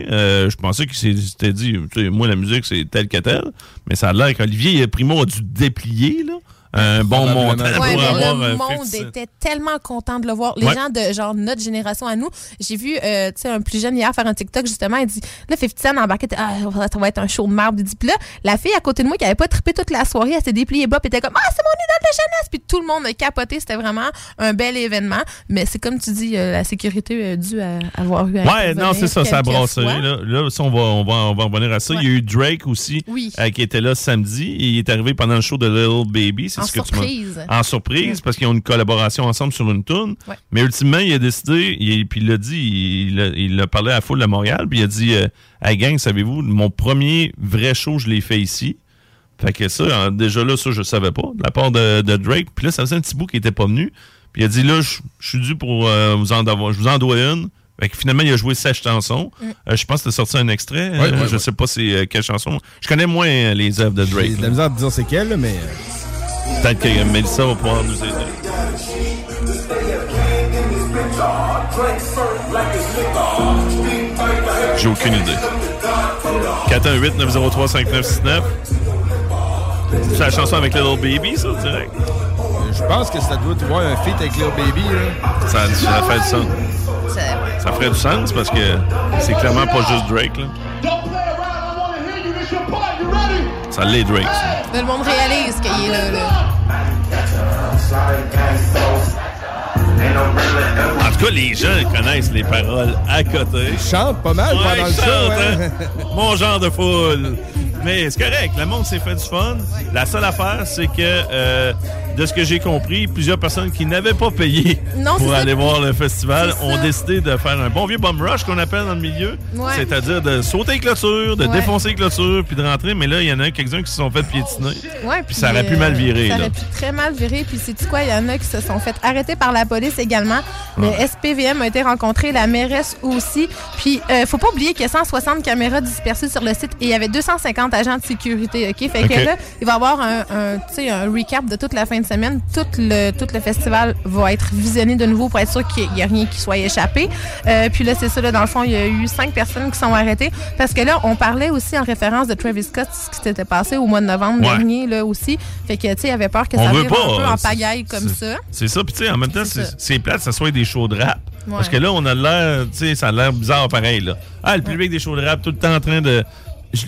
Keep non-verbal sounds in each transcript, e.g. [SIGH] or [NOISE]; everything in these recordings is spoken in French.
Euh, je pensais que c'était dit, moi la musique c'est tel que tel, mais ça a l'air qu'Olivier Primo a dû déplier, là. Un bon montant Ouais, pour mais avoir le euh, monde 50 Cent. était tellement content de le voir. Les Ouais. gens de genre notre génération à nous, j'ai vu euh, tu sais un plus jeune hier faire un TikTok justement, il dit là 50 Cent embarqué ah ça va être un show de marbre, il dit puis là la fille à côté de moi qui avait pas trippé toute la soirée, elle s'est dépliée bas puis était comme ah c'est mon idole de jeunesse puis tout le monde a capoté, c'était vraiment un bel événement, mais c'est comme tu dis euh, la sécurité a dû euh, avoir eu à Ouais, non, c'est ça, ça a brassé. Là, là ça, on, va, on, va, on va revenir à ça. Il y a eu Drake aussi, Oui. euh, qui était là samedi. Il est arrivé pendant le show de Little Baby. C'est En ce que tu m'as- surprise. En surprise, parce qu'ils ont une collaboration ensemble sur une tune. Ouais. Mais ultimement, il a décidé, il, puis il l'a dit, il a, il a parlé à la foule de Montréal, puis il a dit euh, Hey gang, savez-vous, mon premier vrai show, je l'ai fait ici. Fait que ça, hein, déjà là, ça, je savais pas, de la part de, de Drake. Puis là, ça faisait un petit bout qui était pas venu. Puis il a dit là, je je suis dû pour euh, vous en avoir, je vous en dois une. Fait que finalement, il a joué 16 chansons. Euh, je pense que tu sorti un extrait. Ouais, Euh, ouais, je ouais. sais pas c'est euh, quelle chanson. Je connais moins les œuvres de Drake. J'ai de la misère dire c'est quelle, mais. Peut-être que Mélissa va pouvoir nous aider. J'ai aucune idée. 418-903-5969. C'est la chanson avec Little Baby, ça, direct? Je pense que ça doit avoir un feat avec Lil Baby. Là. Ça, ça fait du sens. Ça ferait du sens parce que c'est clairement pas juste Drake, là. Ça l'est Drake, ça. Mais le monde réalise qu'il est là, là. En tout cas, les gens connaissent les paroles à côté. Il chante pas mal Ouais, pendant le il show. chante, hein. hein? Mon genre de foule. Mais c'est correct, le monde s'est fait du fun. La seule affaire, c'est que, euh, de ce que j'ai compris, plusieurs personnes qui n'avaient pas payé Non, pour ça. aller voir le festival ont décidé de faire un bon vieux bum rush qu'on appelle dans le milieu. Ouais. C'est-à-dire de sauter les clôtures, de Ouais. défoncer les clôtures, puis de rentrer. Mais là, il y en a quelques-uns qui se sont fait piétiner. Ouais, Puis ça aurait pu euh, mal virer, Ça là. aurait pu très mal virer. Puis c'est quoi? Il y en a qui se sont fait arrêter par la police également. Le SPVM a été rencontré, la mairesse aussi. Puis euh, faut pas oublier qu'il y a 160 caméras dispersées sur le site et il y avait 250 agents de sécurité. OK? Fait que là, il va y avoir un, un, recap de toute la fin de semaine. Tout le, tout le festival va être visionné de nouveau pour être sûr qu'il n'y a rien qui soit échappé. Euh, puis là, c'est ça, là, dans le fond, il y a eu cinq personnes qui sont arrêtées. Parce que là, on parlait aussi en référence de Travis Scott, ce qui s'était passé au mois de novembre Ouais. dernier, là aussi. Fait que, tu sais, il avait peur que On ça pas, un peu en pagaille comme ça. C'est ça. Puis, tu sais, en même temps, C'est plate que ça soit des shows de rap. Ouais. Parce que là, on a l'air, tu sais, ça a l'air bizarre pareil, là. Ah, le public des shows de rap, tout le temps en train de. Je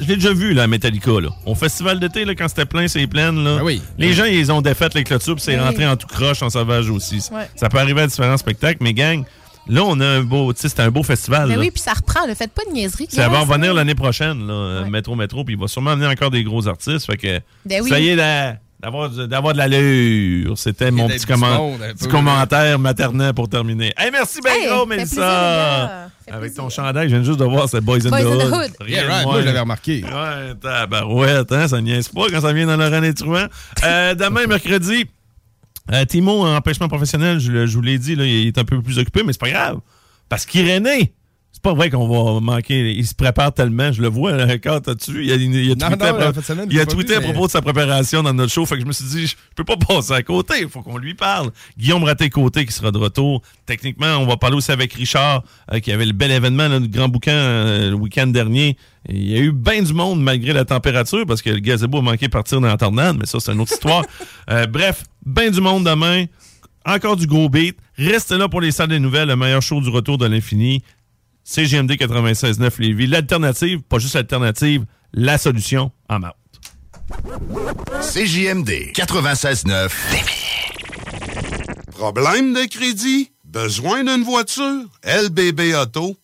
je l'ai déjà vu, là, à Metallica, là. Au festival d'été, là, quand c'était plein, c'est plein, là. Ah oui. Les gens, ils ont défait les clôtures, puis c'est Oui. rentré en tout croche, en sauvage aussi. Ouais. Ça peut arriver à différents spectacles, mais gang, là, on a un beau, tu sais, c'est un beau festival. Mais là. Ben oui, puis ça reprend. Ne faites pas de niaiserie. Ça va revenir l'année prochaine, là, Ouais. Métro Métro, puis il va sûrement amener encore des gros artistes. Fait que Ben oui. ça y est, là, d'avoir de l'allure. C'était mon petit, comment- commentaire maternel pour terminer. Hey, merci bien Hey, gros, Mélissa! Avec ton chandail, je viens juste de voir, c'est Boys in Boys in the Hood. Rien Yeah, right. Moi, je l'avais remarqué. Ouais, tabarouette, hein, ça niaise pas quand ça vient dans le René. Euh, [LAUGHS] demain, mercredi, euh, Timo, en empêchement professionnel, je, je vous l'ai dit, là, il est un peu plus occupé, mais c'est pas grave. Parce qu'Irénée, pas vrai qu'on va manquer. Il se prépare tellement, je le vois, là, quand t'as-tu? Il a, il a Non, tweeté, non, à, semaine, il a tweeté vu, à propos de sa préparation dans notre show. Fait que je me suis dit, je peux pas passer à côté. Il faut qu'on lui parle. Guillaume Raté-Côté qui sera de retour. Techniquement, on va parler aussi avec Richard, euh, qui avait le bel événement, là, le grand bouquin, euh, le week-end dernier. Et il y a eu bien du monde malgré la température parce que le gazebo a manqué de partir dans la tornade, mais ça, c'est une autre histoire. [LAUGHS] Euh, bref, bien du monde demain. encore du gros beat. Restez là pour les salles des nouvelles, le meilleur show du retour de l'infini. CGMD 96.9 Lévis, l'alternative, pas juste l'alternative, la solution en maths. CJMD 96.9 Problème de crédit? Besoin d'une voiture? LBB Auto.com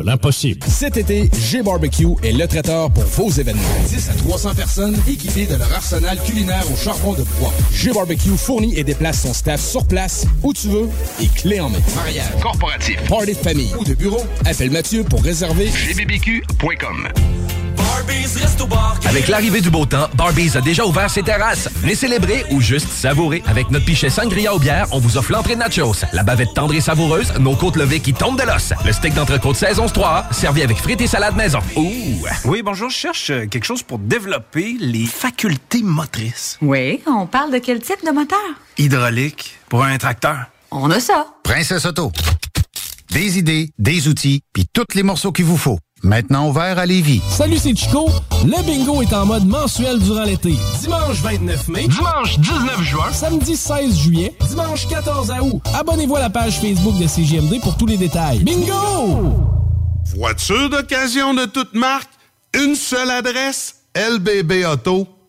de l'impossible. Cet été, G-Barbecue est le traiteur pour vos événements. 10 à 300 personnes équipées de leur arsenal culinaire au charbon de bois. G-Barbecue fournit et déplace son staff sur place, où tu veux, et clé en main. Mariage, Corporatif. party de famille ou de bureau, appelle Mathieu pour réserver gbbq.com. Avec l'arrivée du beau temps, Barbies a déjà ouvert ses terrasses. Venez célébrer ou juste savourer. Avec notre pichet sangria aux bières, on vous offre l'entrée de nachos, la bavette tendre et savoureuse, nos côtes levées qui tombent de l'os, le steak d'entrecôte saison 3, servi avec frites et salade maison. Ouh! Oui, bonjour, je cherche euh, quelque chose pour développer les facultés motrices. Oui, on parle de quel type de moteur? Hydraulique pour un tracteur. On a ça. Princesse Auto. Des idées, des outils, puis tous les morceaux qu'il vous faut. Maintenant ouvert à Lévis. Salut, c'est Chico. Le bingo est en mode mensuel durant l'été. Dimanche 29 mai. Dimanche 19 juin. Samedi 16 juillet. Dimanche 14 août. Abonnez-vous à la page Facebook de CGMD pour tous les détails. Bingo! Voiture d'occasion de toute marque, une seule adresse,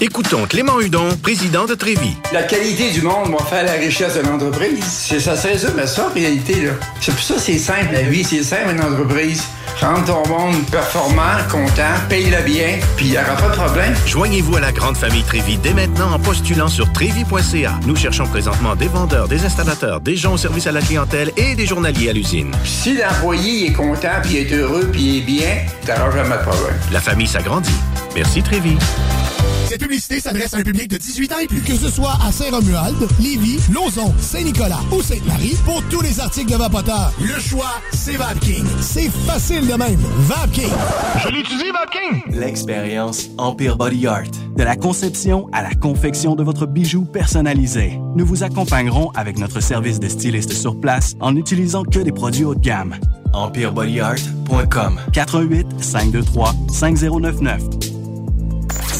Écoutons Clément Hudon, président de Trévi. La qualité du monde va faire la richesse de l'entreprise. C'est ça, c'est ça, mais ça, en réalité, là. C'est pour ça que c'est simple, la vie, c'est simple, une entreprise. Rendre ton monde performant, content, paye-le bien, puis il n'y aura pas de problème. Joignez-vous à la grande famille Trévi dès maintenant en postulant sur trévi.ca. Nous cherchons présentement des vendeurs, des installateurs, des gens au service à la clientèle et des journaliers à l'usine. Si l'employé est content, puis est heureux, puis est bien, t'auras jamais de problème. La famille s'agrandit. Merci Trévi. Cette publicité s'adresse à un public de 18 ans et plus. Que ce soit à Saint-Romuald, Lévis, Lauson, Saint-Nicolas ou Sainte-Marie, pour tous les articles de Vapoteur, le choix, c'est VapKing. C'est facile de même. VapKing. Je l'utilise, VapKing! L'expérience Empire Body Art. De la conception à la confection de votre bijou personnalisé. Nous vous accompagnerons avec notre service de styliste sur place en n'utilisant que des produits haut de gamme. EmpirebodyArt.com 418 523 5099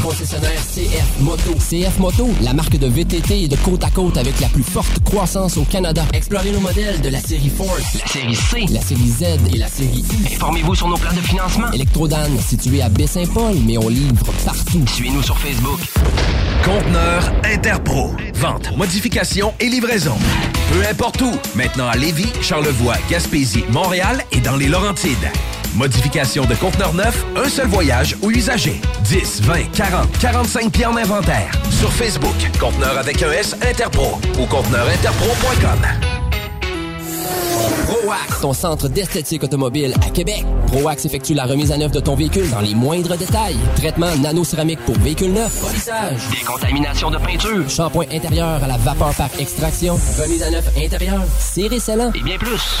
Concessionnaire CF Moto. CF Moto, la marque de VTT et de côte à côte avec la plus forte croissance au Canada. Explorez nos modèles de la série Force, la série C, la série Z et la série U. Informez-vous sur nos plans de financement. Electrodan, situé à Baie-Saint-Paul, mais on livre partout. Suivez-nous sur Facebook. Conteneur Interpro. Vente, modification et livraison. Peu importe où. Maintenant à Lévis, Charlevoix, Gaspésie, Montréal et dans les Laurentides. Modification de conteneur neuf, un seul voyage ou usager. 10, 20, 40, 45 pieds en inventaire. Sur Facebook, conteneur avec un S Interpro ou conteneurinterpro.com. ProAx, ton centre d'esthétique automobile à Québec. ProAx effectue la remise à neuf de ton véhicule dans les moindres détails. Traitement nano-céramique pour véhicule neuf, polissage, décontamination de peinture, shampoing intérieur à la vapeur par extraction, remise à neuf intérieure, serré scellant et bien plus.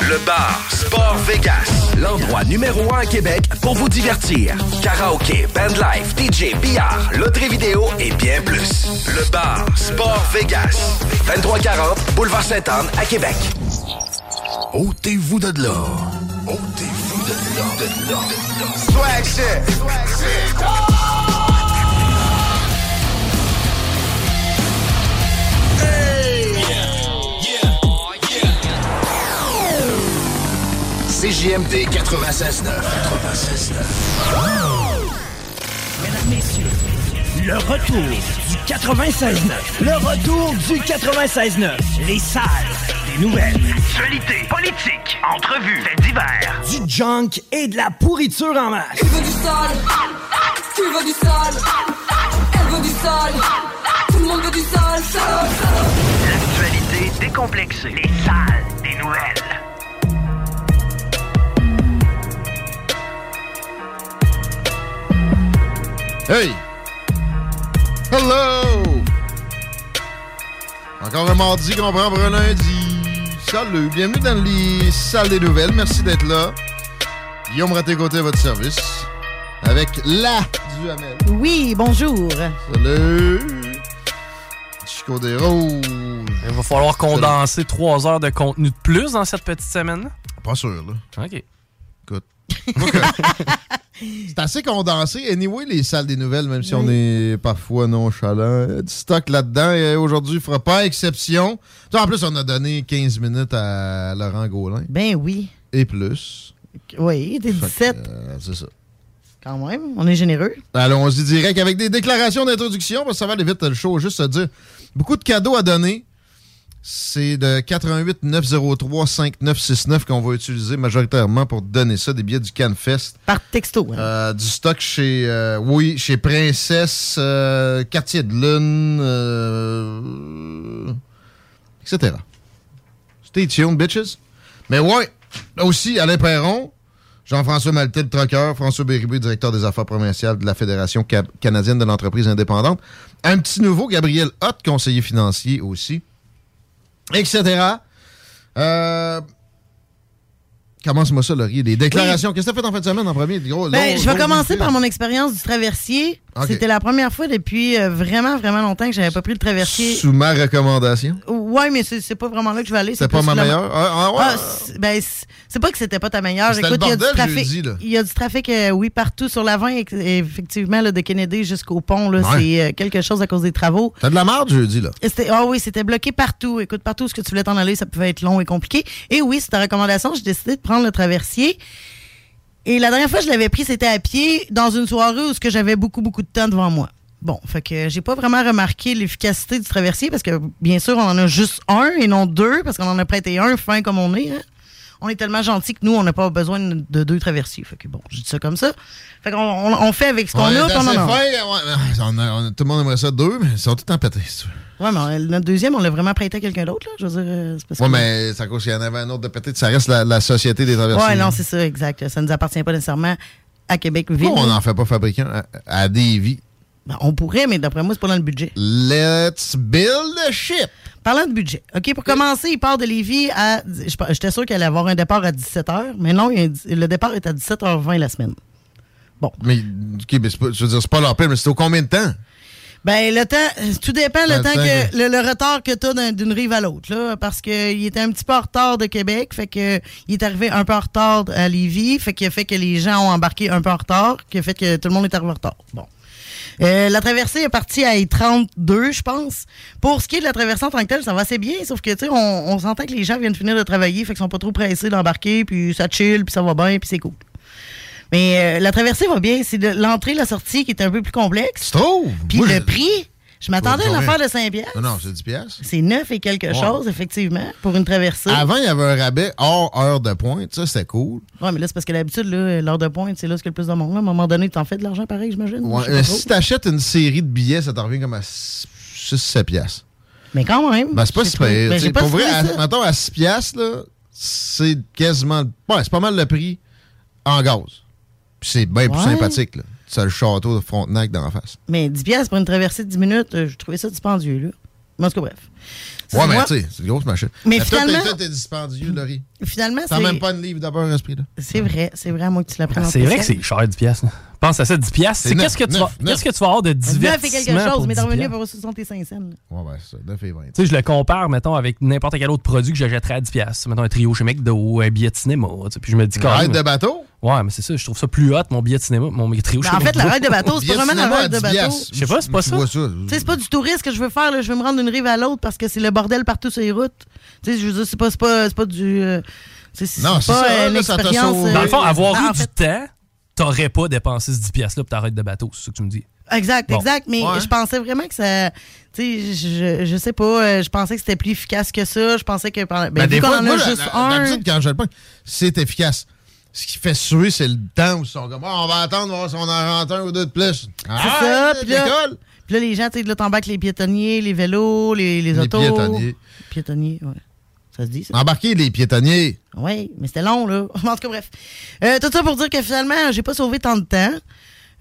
Le bar Sport Vegas, l'endroit numéro un à Québec pour vous divertir. Karaoke, bandlife, DJ, billard, loterie vidéo et bien plus. Le bar Sport Vegas, 2340 Boulevard Sainte-Anne à Québec. Ôtez-vous de là. Ôtez-vous de là, de là. Swag shit. Swag shit. CJMD 96.9. 96.9. Mesdames, messieurs, le retour du 96.9. Le retour du 96.9. Les salles des nouvelles. Actualité, politique, entrevues, faits divers. Du junk et de la pourriture en masse. Tu veux du sale Tu veux du sale Elle veut du sale Tout le monde veut du sale, sale, sale. L'actualité décomplexée. Les salles des nouvelles. Hey! Hello! Encore un mardi qu'on prend pour un lundi. Salut, bienvenue dans les salles des nouvelles. Merci d'être là. Guillaume Raté-Côté à votre service. Avec la Duhamel. Oui, bonjour. Salut! Chico des Rouges. Il va falloir condenser trois heures de contenu de plus dans cette petite semaine. Pas sûr, là. OK. [LAUGHS] C'est assez condensé. Anyway, les salles des nouvelles, même si on est parfois nonchalant, il y a du stock là-dedans. Et aujourd'hui, il ne fera pas exception. En plus, on a donné 15 minutes à Laurent Gaulin. Ben oui. Et plus. Oui, Fait 17. que, euh, c'est ça. Quand même, on est généreux. Allons-y direct avec des déclarations d'introduction, parce que ça va aller vite le show. Juste se dire, beaucoup de cadeaux à donner. C'est de 88 903 5969 qu'on va utiliser majoritairement pour donner ça, des billets du CanFest. Par texto. hein. Euh, du stock chez, euh, oui, chez Princesse, euh, Quartier de Lune, euh, etc. Stay tuned, bitches. Mais ouais, là aussi, Alain Perron, Jean-François Maltais, le troqueur, François Béribé, directeur des affaires provinciales de la Fédération ca- canadienne de l'entreprise indépendante. Un petit nouveau, Gabriel Hott, conseiller financier aussi, etc. Euh, Commence-moi ça, Laurie. Les déclarations. Qu'est-ce que tu as fait en fin de semaine en premier? Gros, Ben, long- je vais commencer par mon expérience du traversier. C'était la première fois depuis euh, vraiment, vraiment longtemps que j'avais pas pris le traversier. Sous ma recommandation. Ouais, mais c'est pas vraiment là que je vais aller. C'est pas ma meilleure? Ah, ah ouais? c'est- ben, c'est pas que c'était pas ta meilleure. Écoute, il y a du trafic. Il y a du trafic, euh, oui, partout sur l'avant, effectivement, là, de Kennedy jusqu'au pont. Ouais. C'est euh, quelque chose à cause des travaux. T'as de la marde jeudi, là. Ah oui, c'était bloqué partout. Écoute, partout où ce que tu voulais t'en aller, ça pouvait être long et compliqué. Et oui, c'est ta recommandation. J'ai décidé de prendre le traversier. Et la dernière fois que je l'avais pris, c'était à pied dans une soirée où ce que j'avais beaucoup, beaucoup de temps devant moi. Bon, fait que j'ai pas vraiment remarqué l'efficacité du traversier parce que, bien sûr, on en a juste un et non deux parce qu'on en a prêté un fin comme on est. hein. on est tellement gentil que nous, on n'a pas besoin de, de deux traversiers. Fait que bon, je dis ça comme ça. Fait qu'on on, on fait avec ce qu'on On a. on a. fin, ouais, on a- on a- tout le monde aimerait ça deux, mais ils sont tout en pété. si tu veux. Ouais, mais notre deuxième, on l'a vraiment prêté à quelqu'un d'autre, là. Je veux dire, euh, c'est parce Ouais, que- mais à cause qu'il y en avait un autre de pété. Ça reste la, la société des traversiers. Ouais, non, c'est ça, exact. Ça ne nous appartient pas nécessairement à Québec-Ville. Pourquoi on n'en fait pas fabriquer un à, à Davy? Ben, on pourrait, mais d'après moi, c'est pas dans le budget. Let's build a ship. Parlant de budget, OK, pour commencer, il part de Lévis à. J'étais sûr qu'il allait avoir un départ à 17h, mais non, il a le départ est à 17h20 la semaine. Mais, OK, mais c'est pas, je veux dire, c'est pas leur peine, mais c'est au combien de temps? Ben, le temps, tout dépend le Le temps temps que, que- le, le retard que tu as d'une rive à l'autre, là, parce qu'il était un petit peu en retard de Québec, fait que il est arrivé un peu en retard à Lévis, fait qu'il a fait que les gens ont embarqué un peu en retard, qui a fait que tout le monde est arrivé en retard. Bon. Euh, la traversée est partie à 32, je pense. Pour ce qui est de la traversée en tant que telle, ça va assez bien, sauf que, tu sais, on, on s'entend que les gens viennent finir de travailler, fait qu'ils sont pas trop pressés d'embarquer, puis ça chill, puis ça va bien, puis c'est cool. Mais euh, la traversée va bien. C'est l'entrée, la sortie qui est un peu plus complexe. Tu trouves? Puis le prix, je m'attendais à une affaire de 5 piastres. Non, non, c'est 10 piastres. C'est 9 et quelque Ouais. chose, effectivement, pour une traversée. Avant, il y avait un rabais hors heure de pointe. Ça, c'était cool. Ouais, mais là, c'est parce que d'habitude, l'heure de pointe, c'est là ce qu'il y a le plus de monde. À un moment donné, tu en fais de l'argent pareil, j'imagine. Ouais, mais trop. si t'achètes une série de billets, ça t'en revient comme à 6-7 piastres. Mais quand même. Ben, c'est pas si pire. ben, Tu Pour vrai, à, mettons, à 6 piastres, c'est quasiment... Ouais, c'est pas mal le prix en gaz. Puis c'est bien plus Ouais. sympathique, là. C'est le château de Frontenac d'en face. Mais 10 piastres pour une traversée de 10 minutes, euh, je trouvais ça dispendieux, là. Mais en tout cas, bref. Ça, Ouais, mais moi. tu sais, c'est une grosse machine. Mais toi, finalement- toi, t'es dispendieux, Laurie. Finalement, T'as c'est... même pas une livre d'abord à ce prix-là. C'est vrai, c'est vrai à moi que tu l'as pris Ah, c'est vrai que c'est cher, 10 piastres. là. Pense à ça, 10 piastres. Qu'est-ce que, tu vas- qu'est-ce que tu vas avoir de 9 et divertissement quelque chose, mais 10 t'es revenu pour 65 cents. là. Ouais, ouais, c'est ça. 9 et 20. Tu sais, je le compare, mettons, avec n'importe quel autre produit que j'achèterais à 10 piastres. Mettons un trio chez McDo, un billet de cinéma. tu sais, Puis je me dis quand même- de bateau? Ouais, mais c'est ça. Je trouve ça plus hot, mon billet de cinéma, mon trio Ben, en fait, la ride de bateau, c'est pas vraiment la ride de 10 bateau. Je sais pas, c'est pas ça. c'est pas du tourisme que je veux faire. Là. Je veux me rendre d'une rive à l'autre parce que c'est le bordel partout sur les routes. Tu sais, je veux dire, c'est pas, c'est pas, c'est pas du. euh, c'est c'est Non, c'est pas ça, euh, là, ça t'a l'expérience. sauvé. euh, Dans le fond, avoir ah, eu en du fait, temps, t'aurais pas dépensé ce 10 piastres-là pour ta ride de bateau. C'est ça que tu me dis. Exact, Bon. exact. Mais Ouais. je pensais vraiment que ça. Tu sais, je, je sais pas. euh, Je pensais que c'était plus efficace que ça. Je pensais que. pendant- Ben, Ben, vu des qu'on fois, en moi, a juste la- un. quand je le c'est efficace. Ce qui fait suer, c'est le temps où ils sont comme, Ah, on va attendre voir si on en rentre un ou deux de plus. C'est Ah, ça. ouais, Puis là, là, les gens, tu sais, là, t'embarques les piétonniers, les vélos, les, les Les autos. piétonniers. Piétonniers, ouais. Ça se dit, ça? Embarquer les piétonniers. Oui, mais c'était long, là. [LAUGHS] En tout cas, bref. Euh, tout ça pour dire que finalement, j'ai pas sauvé tant de temps.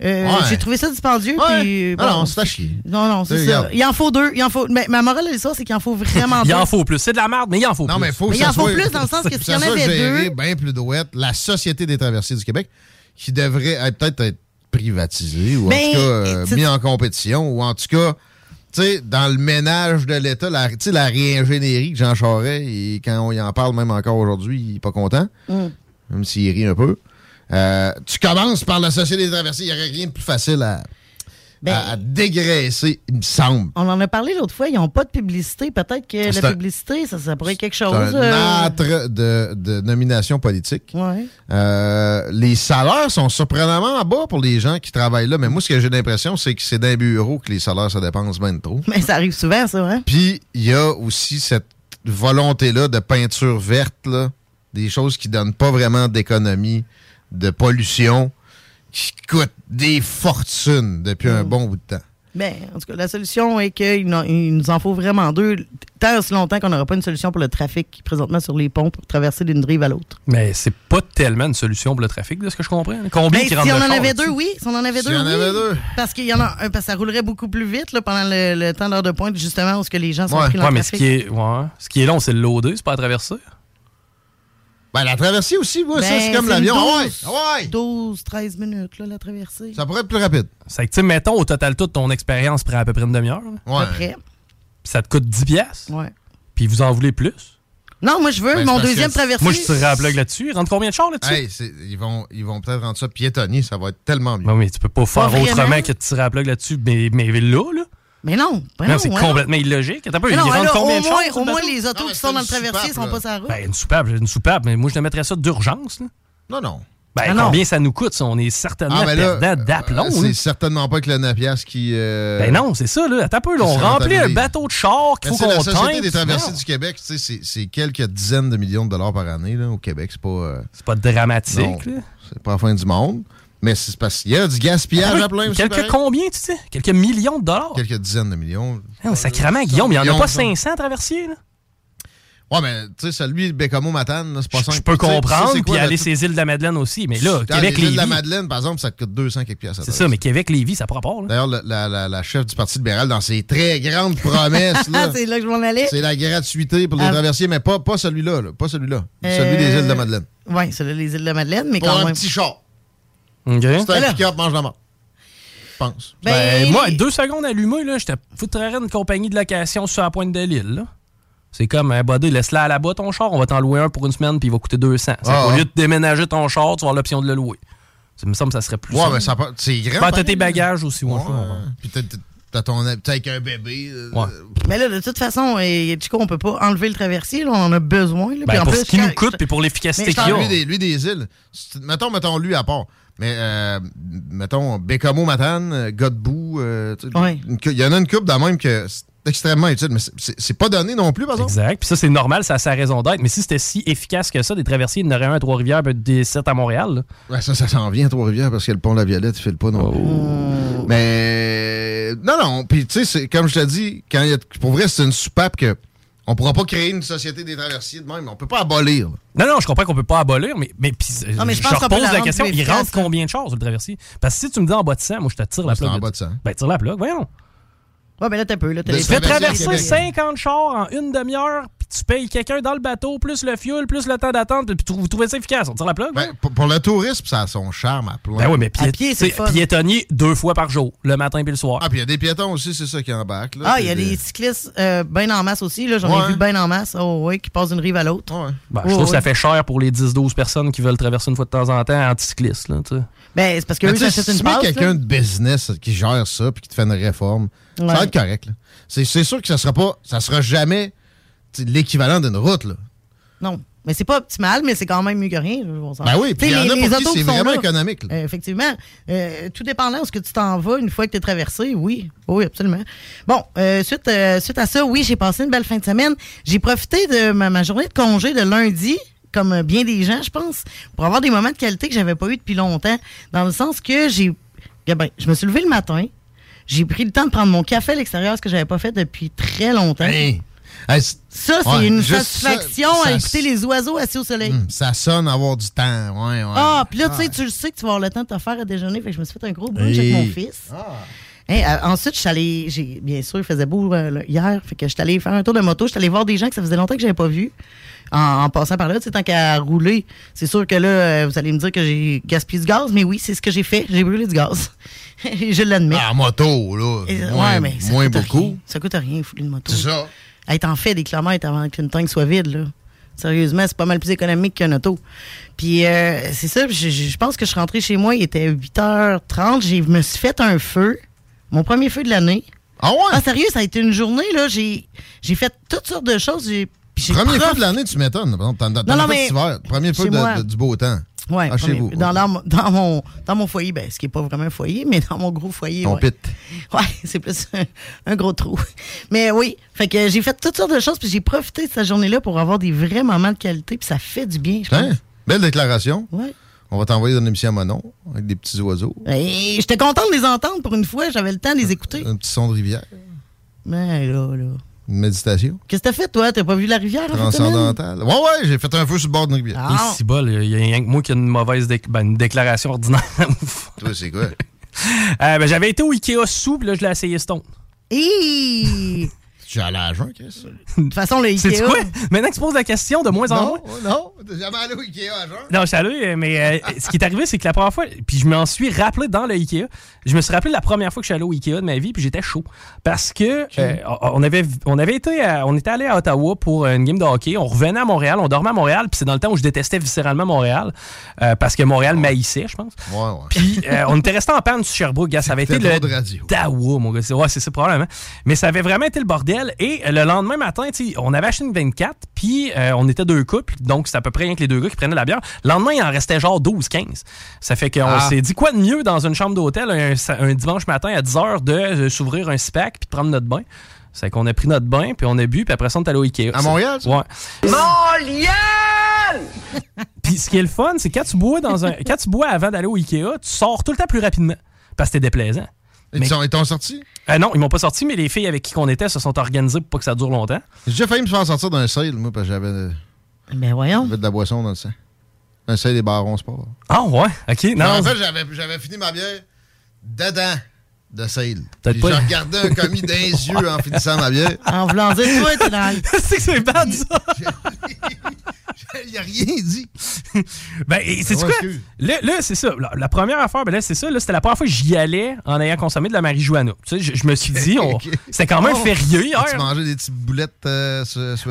Euh, Ouais. J'ai trouvé ça dispendieux. Ouais. puis, Ah bon, non, c'est à chier. non, non, c'est ça. regarde. Il en faut deux. Il en faut... Mais ma morale de l'histoire, c'est qu'il en faut vraiment [LAUGHS] Il deux. en faut plus. C'est de la merde, mais il en faut Non, plus. mais il faut Mais il en faut soit- plus dans le sens que [LAUGHS] s'il y en avait deux- bien plus douette. La Société des traversiers du Québec, qui devrait être- peut-être être privatisée ou en tout cas euh, mis en compétition ou en tout cas, tu sais, dans le ménage de l'État, la, tu sais, la réingénierie que Jean Charest, et quand on y en parle même encore aujourd'hui, il est pas content, Mm. même s'il rit un peu. Euh, tu commences par la Société des traversiers, il n'y aurait rien de plus facile à, Ben- à- dégraisser, il me semble. On en a parlé l'autre fois, ils n'ont pas de publicité. Peut-être que C'est la un- publicité, ça, ça pourrait être quelque C'est chose. un euh, de, de nomination politique. Ouais. Euh, les salaires sont surprenamment bas pour les gens qui travaillent là, mais moi, ce que j'ai l'impression, c'est que c'est d'un bureau que les salaires se dépensent bien trop. Mais ça arrive souvent, ça, hein? Puis, il y a aussi cette volonté-là de peinture verte, là, des choses qui donnent pas vraiment d'économie, de pollution, qui coûtent des fortunes depuis un Mm. bon bout de temps. Ben, en tout cas, la solution est qu'il nous en faut vraiment deux, tant aussi longtemps qu'on n'aura pas une solution pour le trafic présentement sur les ponts pour traverser d'une rive à l'autre. Mais c'est pas tellement une solution pour le trafic, de ce que je comprends. Combien Ben, qui si rentrent on en avait deux, oui. Si on en avait S'il deux, en oui. avait deux. Parce qu'il y en a un, parce que ça roulerait beaucoup plus vite là, pendant le, le temps d'heure de pointe, justement, où ce que les gens sont Ouais. pris dans Ouais, le mais ce trafic. qui, est, ouais, ce qui est long, c'est le loader, c'est pas à traverser. Ben, la traversée aussi, moi, ça, Ben, c'est comme l'avion. Ah ouais, 12, ah ouais. 12, 13 minutes, là, la traversée. Ça pourrait être plus rapide. C'est que, tu sais, mettons, au total, toute ton expérience prend à peu près une demi-heure. Ouais. Puis ça te coûte 10 piastres. Ouais. Puis vous en voulez plus. Non, moi, je veux Ben, mon deuxième que- traversée. Moi, je tirerais la plug là-dessus. Il rentre combien de chars là-dessus? Hey, ils vont, ils vont peut-être rendre ça piétonnier, ça va être tellement mieux. Ben oui, tu peux pas faire Pas autrement que de tirer la plug là-dessus, mais, mais là, là. Mais non, ben non, non, c'est ouais, complètement illogique. Mais non, là, combien au de moins, au moins les autos qui sont dans le traversier soupape, sont pas sur la route. Ben, une soupape, une soupape, mais moi, je te mettrais ça d'urgence. là. Non, non. Ben, Ah non. combien ça nous coûte, ça? On est certainement Ah, ben là, perdant d'aplomb. euh, là. C'est certainement pas que le 9 piastres qui. euh, Ben non, c'est ça, là. Attends un peu, là. On remplit un bateau de char qu'il faut c'est la qu'on Société teinte. des traversées Non. du Québec, tu sais, c'est- c'est quelques dizaines de millions de dollars par année là, au Québec. C'est pas. euh, C'est pas dramatique, non, là. C'est pas la fin du monde. Mais c'est parce qu'il y a du gaspillage à plein Quelques combien, tu sais? Quelques millions de dollars? Quelques dizaines de millions. Non, sacrément, Guillaume, il n'y en a pas ça. 500 traversiers, là? Ouais, mais tu sais, celui de Bécamo Matane, c'est pas simple. Je peux comprendre, puis quoi, aller le- ces îles de la Madeleine aussi. Mais là, Ah, Québec, les îles de la. Madeleine, par exemple, ça te coûte 200 quelques piastres. C'est ça, mais Québec-Lévis, ça n'a pas. D'ailleurs, la, la- la- la chef du Parti libéral, dans ses très grandes promesses, [LAUGHS] c'est là que je m'en allais. c'est la gratuité pour les Ah. traversiers, mais pas, pas celui-là. là, pas celui-là. Euh, Celui des îles de Madeleine. Oui, celui des îles de Madeleine, mais Pour quand un même. petit char. C'est un pick-up, mange la mort. Je pense. Ben, Ben, moi, deux secondes allumées, là, je te foutrais une compagnie de location sur la pointe de l'île. C'est comme, un buddy, laisse-la à la bas ton char, on va t'en louer un pour une semaine, puis il va coûter 200. C'est Ah, Au lieu de déménager ton char, tu vas avoir l'option de le louer. Ça me semble que ça serait plus Ouais, simple. mais ça pas- c'est grand. Pas tes bagages aussi, ouais. Ouais. Puis t'as- ton t'as avec un bébé. euh, Mais là, de toute façon, euh, Chico, on peut pas enlever le traversier. Là, on en a besoin. Là, Ben, Puis en pour plus, ce qui nous coûte, puis pour l'efficacité qu'il a. Lui des, lui des îles. Mettons, mettons lui à part. Mais, euh, mettons, Bécamo Matane, Godbout, euh, Ouais. il y en a une coupe de même que c'est extrêmement utile, mais c'est- pas donné non plus, par exemple. Exact. Puis ça, c'est normal, ça a sa raison d'être. Mais si c'était si efficace que ça, des traversiers, il y en aurait un à Trois-Rivières, puis des sept à Montréal. là. Ouais, ça, ça s'en vient à Trois-Rivières parce que le pont de la Violette, il file pas non plus. Oh. Mais, non, non. Puis, tu sais, comme je te dis, quand il y a- pour vrai, c'est une soupape que on pourra pas créer une société des traversiers de même. On peut pas abolir. là. Non, non, je comprends qu'on peut pas abolir, mais, mais, puis, euh, Non, mais je je pense repose la question. Il rentre combien de chars sur le traversier? Parce que si tu me dis en bas de 100, moi, je te tire la plaque. en bas de 100. Ben, tire la plaque, voyons. Ouais, mais là, t'as peu. Là, Tu fais traverser traverser à Québec. 50 chars en une demi-heure, puis tu payes quelqu'un dans le bateau, plus le fuel, plus le temps d'attente, puis tu- vous trouvez ça efficace. On tire la plaque? Ben, pour, pour le tourisme, ça a son charme à plein. Ben oui, mais pié- piétonnier deux fois par jour, le matin puis le soir. Ah, puis il y a des piétons aussi, c'est ça qui embarque. Là. Ah, il y a des cyclistes euh, bien en masse aussi. là. J'en Ouais. ai vu bien en masse. Oh, oui, qui passent d'une rive à l'autre. Ouais. Ben, je Ouais, trouve que ça ouais. fait cher pour les 10-12 personnes qui veulent traverser une fois de temps en temps. Là, tu sais. Ben, c'est parce que eux, tu sais, s'achètent si une tu mets quelqu'un de business qui gère ça puis qui te fait une réforme, ça Ouais. va être correct. là. C'est c'est sûr que ça sera pas, ça sera jamais l'équivalent d'une route. Là. Non. Mais c'est pas optimal, mais c'est quand même mieux que rien. Ben oui, puis il y en a pour qui c'est vraiment là, économique. là. euh, effectivement. Euh, tout dépendant où ce que tu t'en vas une fois que tu es traversé, oui. Oui, absolument. Bon, euh, suite, suite à ça, oui, j'ai passé une belle fin de semaine. J'ai profité de ma, ma journée de congé de lundi, comme bien des gens, je pense, pour avoir des moments de qualité que j'avais pas eu depuis longtemps. Dans le sens que j'ai. eh ben, je me suis levé le matin. J'ai pris le temps de prendre mon café à l'extérieur, ce que j'avais pas fait depuis très longtemps. Hey. Hey, Ça, c'est ouais, une satisfaction ça, à écouter les oiseaux assis au soleil. Hum, ça sonne avoir du temps. Ouais, ouais. Ah, puis là, tu sais, Ouais. tu le sais que tu vas avoir le temps de te faire à déjeuner. Fait que je me suis fait un gros brunch avec mon fils. Hein, euh, ensuite, je suis allée, bien sûr, il faisait beau euh, hier, fait que je suis allée faire un tour de moto, je suis allée voir des gens que ça faisait longtemps que j'avais pas vu. En, en passant par là, tu sais, tant qu'à rouler, c'est sûr que là, euh, vous allez me dire que j'ai gaspillé du gaz, mais oui, c'est ce que j'ai fait, j'ai brûlé du gaz. [LAUGHS] je l'admets. Ah, moto, là. Et- moins ouais, mais ça moins coûte beaucoup. rien. Ça coûte rien, fouler une moto. C'est ça. Hey, t'en fais des kilomètres avant qu'une tank soit vide, là. Sérieusement, c'est pas mal plus économique qu'un auto. Puis euh, c'est ça, je, je- pense que je suis rentrée chez moi, il était 8h30, je me suis fait un feu, mon premier feu de l'année. Ah ouais? Ah sérieux, ça a été une journée, là, j'ai j'ai fait toutes sortes de choses. j'ai- Premier prof- feu de l'année, tu m'étonnes. T'en Non, non, fait mais. Premier feu de- du beau temps. Ouais, Ah. Dans, dans, dans mon, dans mon foyer, ben, ce qui n'est pas vraiment un foyer, mais dans mon gros foyer. Ton ouais. pit. [LAUGHS] Ouais, c'est plus un, un gros trou. [LAUGHS] Mais oui, fait que j'ai fait toutes sortes de choses, puis j'ai profité de cette journée-là pour avoir des vrais moments de qualité, puis ça fait du bien, je pense. Hein? Belle déclaration. On va t'envoyer dans une émission à Monon avec des petits oiseaux. Et j'étais contente de les entendre pour une fois, j'avais le temps de les écouter. Un petit son de rivière. Mais là, là. Une méditation. Qu'est-ce que t'as fait, toi? T'as pas vu la rivière de semaine? Transcendantale. Ouais, ouais, j'ai fait un feu sur le bord d'une rivière. Ah. Et si bol, il y a rien que moi qui a une mauvaise ben, une déclaration ordinaire. [LAUGHS] Toi, c'est quoi? Euh, ben, J'avais été au Ikea sous, puis là, je l'ai essayé Stone. Hi! Tu es allé à jeun, Chris? De toute façon, le C'est Ikea... quoi? Maintenant que tu poses la question, de moins en Non, moins. non, t'es jamais allé au Ikea à jeun? Non, je suis allé, mais euh, ce qui est arrivé, c'est que la première fois, puis je m'en suis rappelé dans le Ikea. Je me suis rappelé la première fois que je suis allé au Ikea de ma vie, puis j'étais chaud. Parce que euh, on, avait, on avait été, à- on était allé à Ottawa pour une game de hockey. On revenait à Montréal, on dormait à Montréal, puis c'est dans le temps où je détestais viscéralement Montréal, euh, parce que Montréal maïssait, je pense. Ouais, ouais. Puis euh, on était resté en panne sur Sherbrooke, gars. Ça avait été le de radio. Dawa, mon gars. C'est- Ouais, c'est ça, probablement. Mais ça avait vraiment été le bordel. Et euh, le lendemain matin, on avait acheté une 24, puis euh, on était deux couples, donc c'est à peu près rien que les deux gars qui prenaient la bière. Le lendemain, il en restait genre 12-15. Ça fait qu'on Ah. s'est dit quoi de mieux dans une chambre d'hôtel un, dimanche matin à 10h de euh, s'ouvrir un SPAC puis de prendre notre bain? C'est qu'on a pris notre bain, puis on a bu, puis après ça, on est allé au Ikea. À Montréal, ça? Ouais. Montréal! Puis ce qui est le fun, c'est quand tu bois dans un quand tu bois avant d'aller au Ikea, tu sors tout le temps plus rapidement parce que t'es déplaisant. Ils sont- ils t'ont sorti? Euh, non, ils m'ont pas sorti, mais les filles avec qui on était se sont organisées pour pas que ça dure longtemps. J'ai déjà failli me faire sortir d'un sale, moi, parce que j'avais Ben voyons. j'avais de la boisson dans le sang. Un sale des barons sport. Ah ouais, ok. Non, en fait, j'avais, j'avais fini ma bière dedans de sale. Peut-être Puis pas- je regardais un commis les [LAUGHS] yeux en finissant ma bière. En voulant dire, toi, t'es dans [LAUGHS] c'est que c'est bad, ça! [LAUGHS] Il a rien dit. Ben, c'est Ouais, quoi? excuse. Là, là, c'est ça. La, la première affaire, ben là, c'est ça. Là, c'était la première fois que j'y allais en ayant consommé de la marijuana. Tu sais, je, je me suis dit, on- c'était quand même Oh. férié hier. Tu mangeais des petites boulettes euh?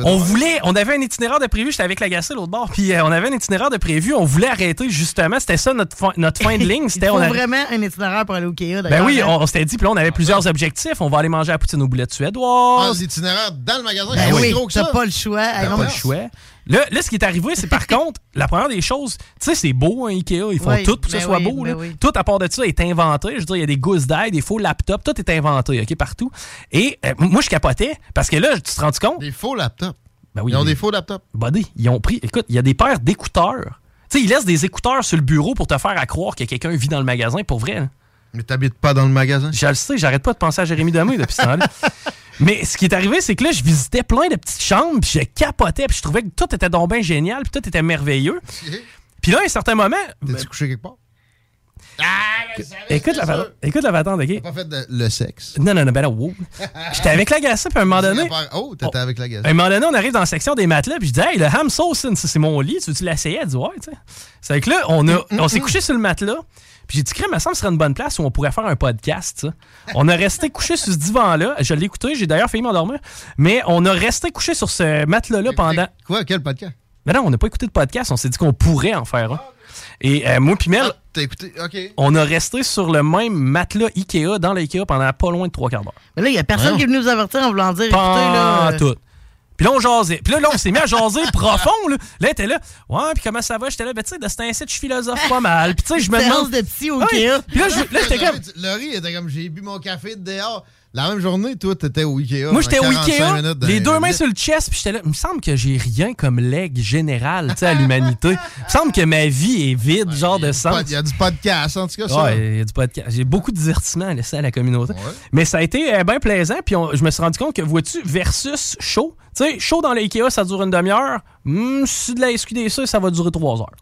On voulait, on avait un itinéraire de prévu, j'étais avec la gacelle l'autre bord, puis euh, on avait un itinéraire de prévu, on voulait arrêter justement, c'était ça notre fin, notre fin de ligne, c'était on avait- vraiment un itinéraire pour aller au Ikea, Ben oui, hein? on, on s'était dit, puis là on avait plusieurs objectifs, on va aller manger à poutine aux boulettes Ah, suédoises. l'itinéraire dans le magasin, Ben oui, t'as pas le choix. T'as pas le choix. Là, là, ce qui est arrivé, c'est par [LAUGHS] contre, la première des choses, tu sais, c'est beau, un Ikea, ils font Oui, tout pour que ben ce soit oui, beau. ben là. oui. Tout à part de ça est inventé. Je veux dire, il y a des gousses d'ail, des faux laptops, tout est inventé, OK, partout. Et euh, moi, je capotais, parce que là, tu te rends compte? Des faux laptops. Ben oui, Ils ont des- des faux laptops. Buddy, ils ont pris. Écoute, il y a des paires d'écouteurs. Tu sais, ils laissent des écouteurs sur le bureau pour te faire à croire que quelqu'un vit dans le magasin, pour vrai. là. Mais t'habites pas dans le magasin? Je le sais, j'arrête pas de penser à Jérémy Demé depuis ce temps-là. [LAUGHS] Mais ce qui est arrivé, c'est que là, je visitais plein de petites chambres, puis je capotais, puis je trouvais que tout était donc bien génial, puis tout était merveilleux. Puis là, à un certain moment. T'es-tu couché quelque part? Écoute la, patente- écoute la patente, OK? T'as pas fait de- le sexe? Non, non, non, ben là, wow. J'étais avec la gasse, puis à un moment donné. Oh, t'étais avec la À gazette. un moment donné, on arrive dans la section des matelas, puis je dis, hey, le ham sauce, c'est mon lit, tu veux-tu l'essayer? Elle dit, ouais, tu sais. C'est que là, on, a, on s'est couché sur le matelas, puis j'ai dit, crème, ça me serait une bonne place où on pourrait faire un podcast, ça. On a resté couché sur ce divan-là. Je l'ai écouté, j'ai d'ailleurs failli m'endormir, mais on a resté couché sur ce matelas-là pendant. Quoi, quel podcast? Mais non, on n'a pas écouté de podcast, on s'est dit qu'on pourrait en faire un. Et euh, moi, puis Mel, T'as écouté? OK. on a resté sur le même matelas Ikea dans l'Ikea pendant pas loin de trois quarts d'heure. Mais là, il y a personne qui est venu nous avertir en voulant dire, écoutez, là. euh, tout. Puis là, on jasait. Puis là, là, on s'est mis à jaser profond. Là, là t'es là. Ouais, puis comment ça va? J'étais là, ben, tu sais, de cet incite, je suis philosophe pas mal. Puis tu sais, je me demande. de psy au Ouais. Puis là, j'étais comme. Laurie était comme, j'ai bu mon café de dehors. La même journée, toi, t'étais au Ikea. Moi, j'étais au pendant 45 Ikea, dans les deux mains sur le chest, puis j'étais là. Il me semble que j'ai rien comme leg général, tu sais, à l'humanité. [LAUGHS] Il me semble que ma vie est vide, genre de sens. Il y a du podcast, en tout cas, ça. Ouais, il y a du podcast. J'ai beaucoup de divertissement à laisser à la communauté. Mais ça a été euh, bien plaisant. Puis je me suis rendu compte que, vois-tu, versus chaud. Tu sais, chaud dans l'IKEA, ça dure une demi-heure. Hum, si de la SQDC, ça va durer trois heures.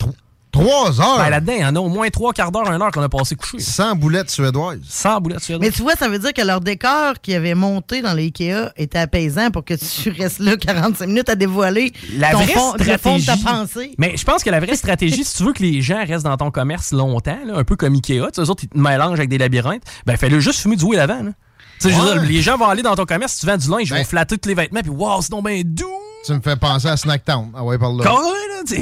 Trois heures? Ben là-dedans, il y en a au moins trois quarts d'heure, une heure qu'on a passé couché. Sans boulettes suédoises. Sans boulettes suédoises. Mais tu vois, ça veut dire que leur décor qui avait monté dans les Ikea était apaisant pour que tu [LAUGHS] restes là 45 minutes à dévoiler La ton vraie fond, fond de stratégie. ta pensée. Mais je pense que la vraie stratégie, si tu veux que les gens restent dans ton commerce longtemps, là, un peu comme Ikea, tu sais, eux autres, ils te mélangent avec des labyrinthes, ben fais-le juste fumer du haut l'avant. là. Tu sais, je veux Ouais. dire, les gens vont aller dans ton commerce, si tu vends du linge, ils Ben- vont flatter tous les vêtements, puis waouh, c'est donc bien doux. Tu me fais penser à Snacktown. Ah ouais, par là. C'est-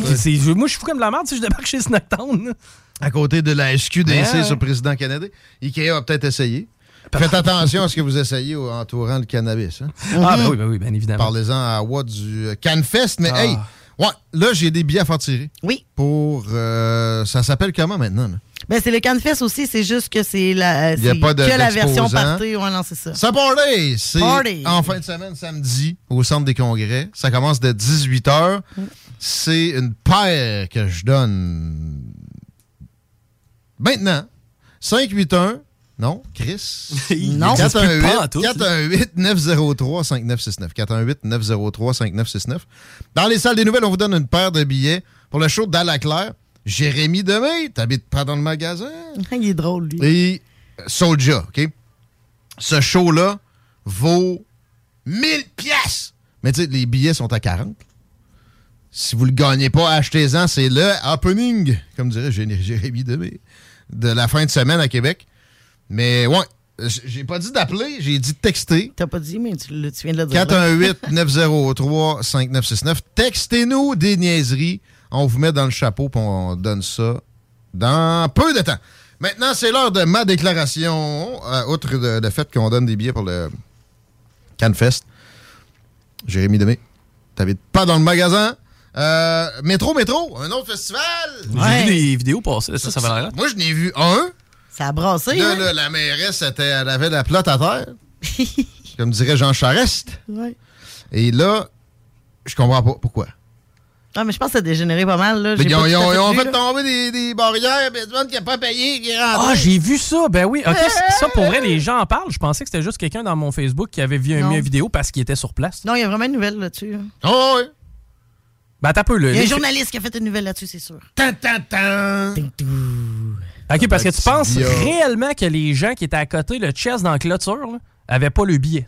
Moi, je suis fou comme de la merde si je débarque chez Snacktown. là. À côté de la SQDC Ouais. sur le président canadien. Ikea a peut-être essayé. Faites attention à ce que vous essayez au- entourant le cannabis. hein. Ah, ben oui, ben oui, bien évidemment. Parlez-en à Watt du euh, CanFest. Mais Ah. hey, ouais, là, j'ai des billets à faire tirer. Oui. Pour. euh, ça s'appelle comment maintenant? là? Ben, c'est le CanFest aussi, c'est juste que c'est la, Il y a c'est pas de- que la version party. Ouais, non, c'est ça. Ça party! C'est Party. en fin de semaine, samedi, au Centre des Congrès. Ça commence dès 18h. C'est une paire que je donne maintenant. 581. Non, Chris. [LAUGHS] Non. Il existe plus pas en tout, 418 903 5969. 418 903 5969. Dans les salles des nouvelles, on vous donne une paire de billets pour le show d'Alaclaire. Jérémy Demé, t'habites pas dans le magasin? [LAUGHS] Il est drôle, lui. Et Soulja, OK? Ce show-là vaut 1000 pièces. Mais tu sais, les billets sont à 40. Si vous le gagnez pas, achetez-en. C'est le happening, comme dirait Jé- Jérémy Demé, de la fin de semaine à Québec. Mais ouais, j'ai pas dit d'appeler, j'ai dit de texter. T'as pas dit, mais tu, tu viens de le dire. là. 418-903-5969. Textez-nous des niaiseries. On vous met dans le chapeau puis on donne ça dans peu de temps. Maintenant, c'est l'heure de ma déclaration. Euh, outre de- le fait qu'on donne des billets pour le CanFest, Jérémy Demé, t'habites pas dans le magasin. Euh, métro, métro, un autre festival. J'ai vu des vidéos passer, ça, ça va l'air. Moi, je n'ai vu un. Ça a brassé. Là, hein? là, la mairesse, était, elle avait la plotte à terre. [LAUGHS] comme dirait Jean Charest. Ouais. Et là, je comprends pas pourquoi. Ah, mais je pense que ça a dégénéré pas mal. Là. Ils ont, ils ont- ils ont vu, fait là. tomber des, des barrières, mais du monde qui n'a pas payé, qui est rentré. Ah, j'ai vu ça. Ben oui. OK, ça, pour vrai, les gens en parlent. Je pensais que c'était juste quelqu'un dans mon Facebook qui avait vu une vidéo parce qu'il était sur place. Non, il y a vraiment une nouvelle là-dessus. Oh, oui. Ben, t'as peu, là. Il y a un journaliste qui a fait une nouvelle là-dessus, c'est sûr. Tan, tan, tan. OK, parce que tu penses réellement que les gens qui étaient à côté, le chess dans la clôture, là, avaient pas le billet?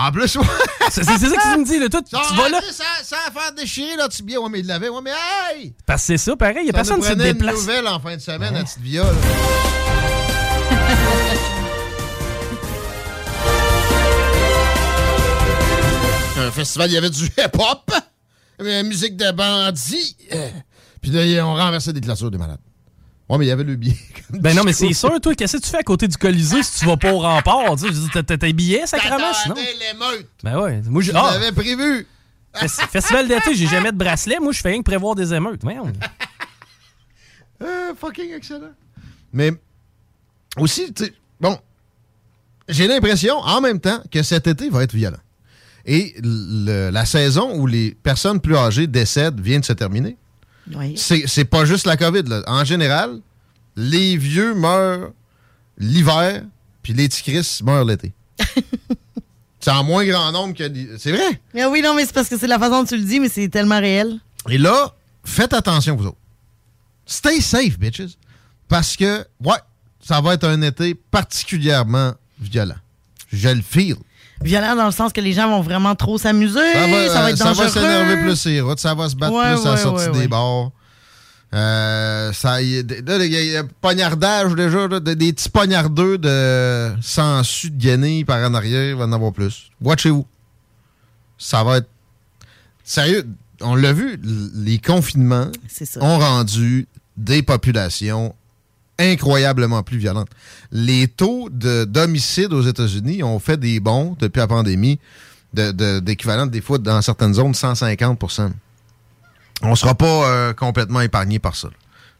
En plus, ouais. [LAUGHS] C'est ça que tu me dis, là. Toi, tu Ça, vas là. Sans, sans faire déchirer là, tu bien. Ouais, mais il l'avait. Ouais, mais hey! Parce que c'est ça, pareil. Il y a personne qui se prenait une déplace. nouvelle en fin de semaine à petite via. là. [LAUGHS] Un festival, il y avait du hip-hop, la musique de bandits. euh, Puis là, ils ont renversé des clôtures des malades. Ouais, mais il y avait le billet. [LAUGHS] Ben non, mais c'est sûr, toi, qu'est-ce que tu fais à côté du Colisée si tu vas pas au rempart? Tu sais, je T'as tes billets, sacrément, sinon? T'attendais l'émeute. Ben ouais. Moi, j'ai. Tu Ah! l'avais prévu. [LAUGHS] Fes- Festival d'été, j'ai jamais de bracelet. Moi, je fais rien que prévoir des émeutes. Voyons. [LAUGHS] Euh, fucking excellent. Mais aussi, tu sais, bon, j'ai l'impression en même temps que cet été va être violent. Et le- la saison où les personnes plus âgées décèdent vient de se terminer. Oui. C'est pas juste la COVID. Là. En général, les vieux meurent l'hiver, puis les petits Chris meurent l'été. [LAUGHS] c'est en moins grand nombre que... C'est vrai. Mais oui, non, mais c'est parce que c'est la façon dont tu le dis, mais c'est tellement réel. Et là, faites attention, vous autres. Stay safe, bitches. Parce que, ouais, ça va être un été particulièrement violent. Je le feel. Violent dans le sens que les gens vont vraiment trop s'amuser. Ça va, Ça va, être ça va s'énerver plus les routes, ça va se battre Ouais, plus à la sortie des bars. Euh, ça, y est- là, il y a- poignardage déjà, là, des petits poignardeux de sangsues de guenilles par en arrière, il va en avoir plus. Watchez-vous. Ça va être. Sérieux, on l'a vu, les confinements ça. ont rendu des populations incroyablement plus violentes. Les taux de- d'homicide aux États-Unis ont fait des bons depuis la pandémie d'équivalent, des fois, dans certaines zones, 150% On ne sera pas euh, complètement épargné par ça.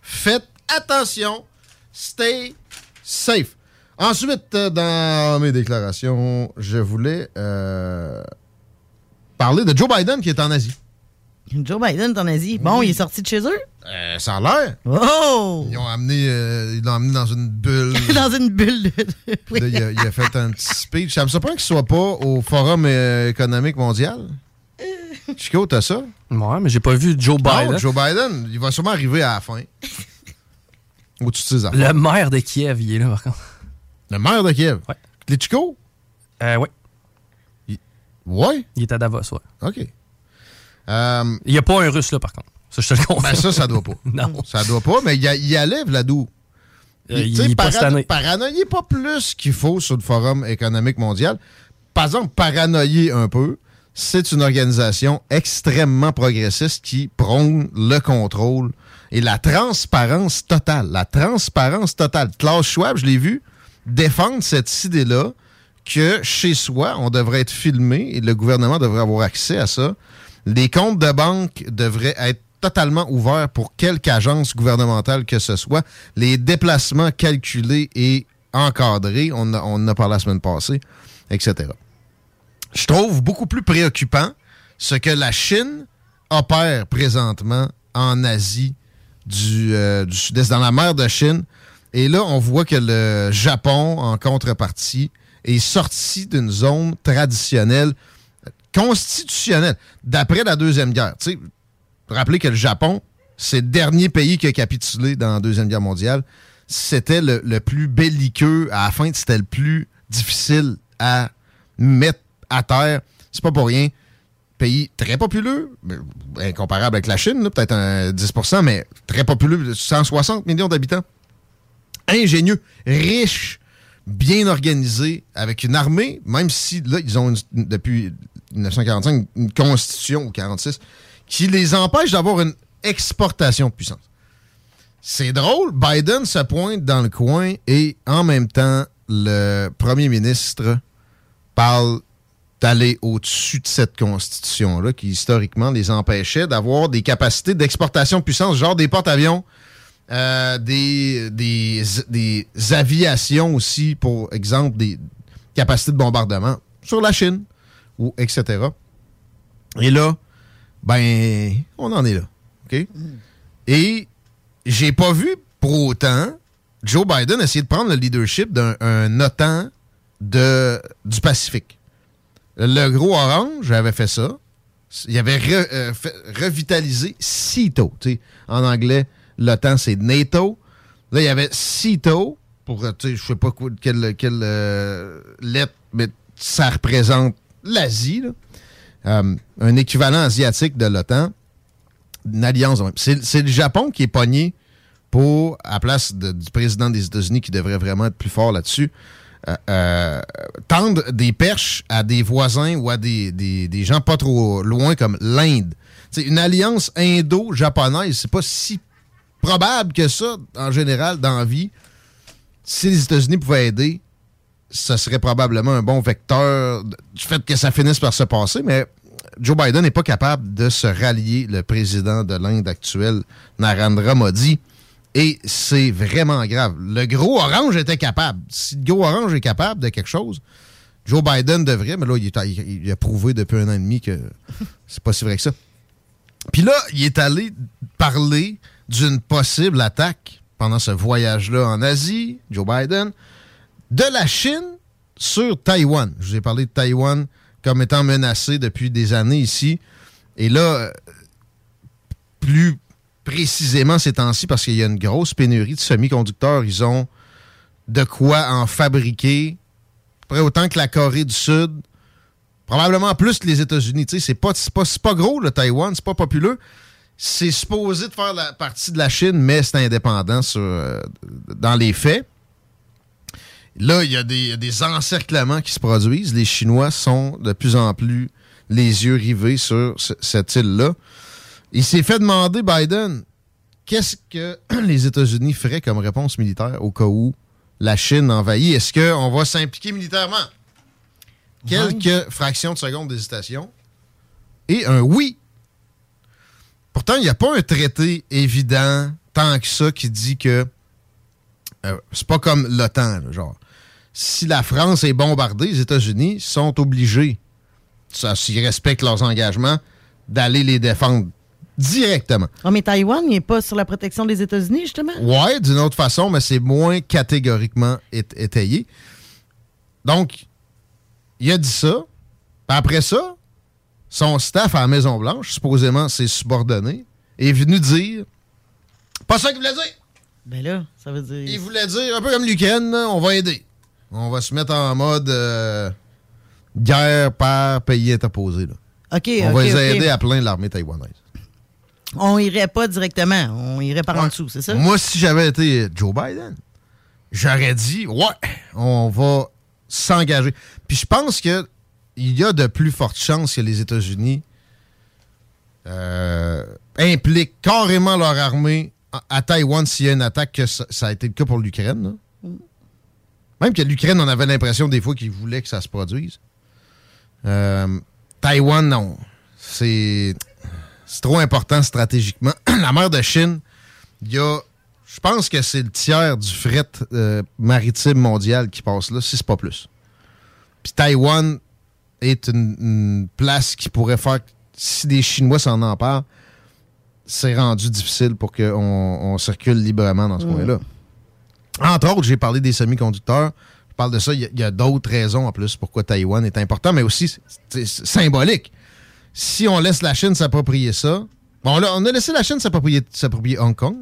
Faites attention. Stay safe. Ensuite, euh, dans mes déclarations, je voulais euh, parler de Joe Biden qui est en Asie. Joe Biden est en Asie. Bon, il est sorti de chez eux? Euh, ça a l'air. Oh! Ils ont amené, euh, ils l'ont amené dans une bulle. [LAUGHS] Dans une bulle. de- Puis là, il, a, il a fait un petit speech. Ça me surprend qu'il soit pas au Forum euh, économique mondial. Chico, t'as ça? Ouais, mais j'ai pas vu Joe Biden. Non, Joe Biden, il va sûrement arriver à la fin. Au-dessus de ses affaires. Le maire de Kiev, il est là, par contre. Le maire de Kiev? Ouais. Klitschko? Euh, ouais. Ouais? Il est à Davos, ouais. OK. Euh, Il n'y a pas un russe là, par contre. Ça, je te le confirme. ben ça, ça doit pas. [LAUGHS] non. Ça doit pas, mais il y, y allait, Vladou. Euh, il est pas parano- pas plus qu'il faut sur le Forum économique mondial. Par exemple, paranoïer un peu, c'est une organisation extrêmement progressiste qui prône le contrôle et la transparence totale. La transparence totale. Klaus Schwab, je l'ai vu, défendre cette idée-là que chez soi, on devrait être filmé et le gouvernement devrait avoir accès à ça. Les comptes de banque devraient être totalement ouverts pour quelque agence gouvernementale que ce soit. Les déplacements calculés et encadrés, on, en a parlé la semaine passée, etc. Je trouve beaucoup plus préoccupant ce que la Chine opère présentement en Asie euh, du Sud-Est, dans la mer de Chine. Et là, on voit que le Japon, en contrepartie, est sorti d'une zone traditionnelle constitutionnelle d'après la Deuxième Guerre. Tu sais, rappelez que le Japon, c'est le dernier pays qui a capitulé dans la Deuxième Guerre mondiale. C'était le, le plus belliqueux. À la fin, c'était le plus difficile à mettre à terre. C'est pas pour rien. Pays très populeux, incomparable avec la Chine, peut-être un 10% mais très populeux, 160 millions d'habitants. Ingénieux, riche, bien organisé, avec une armée, même si là, ils ont depuis 1945 une constitution ou 46 qui les empêche d'avoir une exportation de puissance. C'est drôle, Biden se pointe dans le coin et en même temps, le premier ministre parle d'aller au-dessus de cette constitution-là qui, historiquement, les empêchait d'avoir des capacités d'exportation de puissance, genre des porte-avions, euh, des, des, des aviations aussi, pour exemple, des capacités de bombardement sur la Chine, ou etc. Et là, ben, on en est là. OK? Et j'ai pas vu pour autant Joe Biden essayer de prendre le leadership d'un un OTAN de, du Pacifique. Le gros orange avait fait ça. Il avait re- euh, fait- revitalisé CETO. En anglais, l'OTAN, c'est NATO. Là, il y avait CETO pour, je sais pas quoi, quelle, quelle euh, lettre, mais ça représente l'Asie. Euh, un équivalent asiatique de l'OTAN. Une alliance. C'est le Japon qui est pogné pour, à la place du président des États-Unis qui devrait vraiment être plus fort là-dessus, euh, euh, tendre des perches à des voisins ou à des, gens pas trop loin comme l'Inde. Une alliance indo-japonaise, c'est pas si probable que ça, en général, dans la vie. Si les États-Unis pouvaient aider, ce serait probablement un bon vecteur du fait que ça finisse par se passer, mais Joe Biden n'est pas capable de se rallier le président de l'Inde actuel, Narendra Modi. Et c'est vraiment grave. Le gros orange était capable. Si le gros orange est capable de quelque chose, Joe Biden devrait, mais là, il, il a prouvé depuis un an et demi que [LAUGHS] c'est pas si vrai que ça. Puis là, il est allé parler d'une possible attaque pendant ce voyage-là en Asie, Joe Biden, de la Chine sur Taïwan. Je vous ai parlé de Taïwan comme étant menacé depuis des années ici. Et là, euh, plus précisément ces temps-ci, parce qu'il y a une grosse pénurie de semi-conducteurs, ils ont de quoi en fabriquer, près autant que la Corée du Sud, probablement plus que les États-Unis. C'est pas, pas, gros, le Taïwan, c'est pas populeux. C'est supposé de faire la partie de la Chine, mais c'est indépendant euh, dans les faits. Là, il y a des, des encerclements qui se produisent. Les Chinois sont de plus en plus les yeux rivés sur ce- cette île-là. Il s'est fait demander, Biden, qu'est-ce que [CLEARS THROAT] les États-Unis feraient comme réponse militaire au cas où la Chine envahit? Est-ce qu'on va s'impliquer militairement? Quelques fractions de seconde d'hésitation. Et un oui. Pourtant, il n'y a pas un traité évident tant que ça qui dit que euh, c'est pas comme l'OTAN, genre. Si la France est bombardée, les États-Unis sont obligés, ça, s'ils respectent leurs engagements, d'aller les défendre directement. Oh, mais Taïwan, n'est pas sur la protection des États-Unis, justement? Ouais, d'une autre façon, mais c'est moins catégoriquement ét- étayé. Donc, il a dit ça. Puis après ça, son staff à la Maison-Blanche, supposément ses subordonnés, est venu dire Pas ça qu'il voulait dire. Ben là, ça veut dire. Il voulait dire, un peu comme l'Ukraine, on va aider. On va se mettre en mode euh, guerre par pays interposé. Là. On va les aider à plein l'armée taïwanaise. On irait pas directement, on irait par en dessous, c'est ça? Moi, si j'avais été Joe Biden, j'aurais dit, ouais, on va s'engager. Puis je pense que il y a de plus fortes chances que les États-Unis euh, impliquent carrément leur armée à, à Taïwan s'il y a une attaque, que ça, ça a été le cas pour l'Ukraine. Même que l'Ukraine, on avait l'impression des fois qu'ils voulaient que ça se produise. Euh, Taïwan, non. C'est trop important stratégiquement. [CLEARS THROAT] La mer de Chine, il y a. Je pense que c'est le tiers du fret euh, maritime mondial qui passe là, si c'est pas plus. Puis Taïwan est une, une place qui pourrait faire. que Si des Chinois s'en emparent, c'est rendu difficile pour qu'on on circule librement dans ce Mm. coin-là. Entre autres, j'ai parlé des semi-conducteurs. Je parle de ça. Il y a- d'autres raisons en plus pourquoi Taïwan est important, mais aussi c'est- symbolique. Si on laisse la Chine s'approprier ça, bon, là, on a laissé la Chine s'approprier Hong Kong,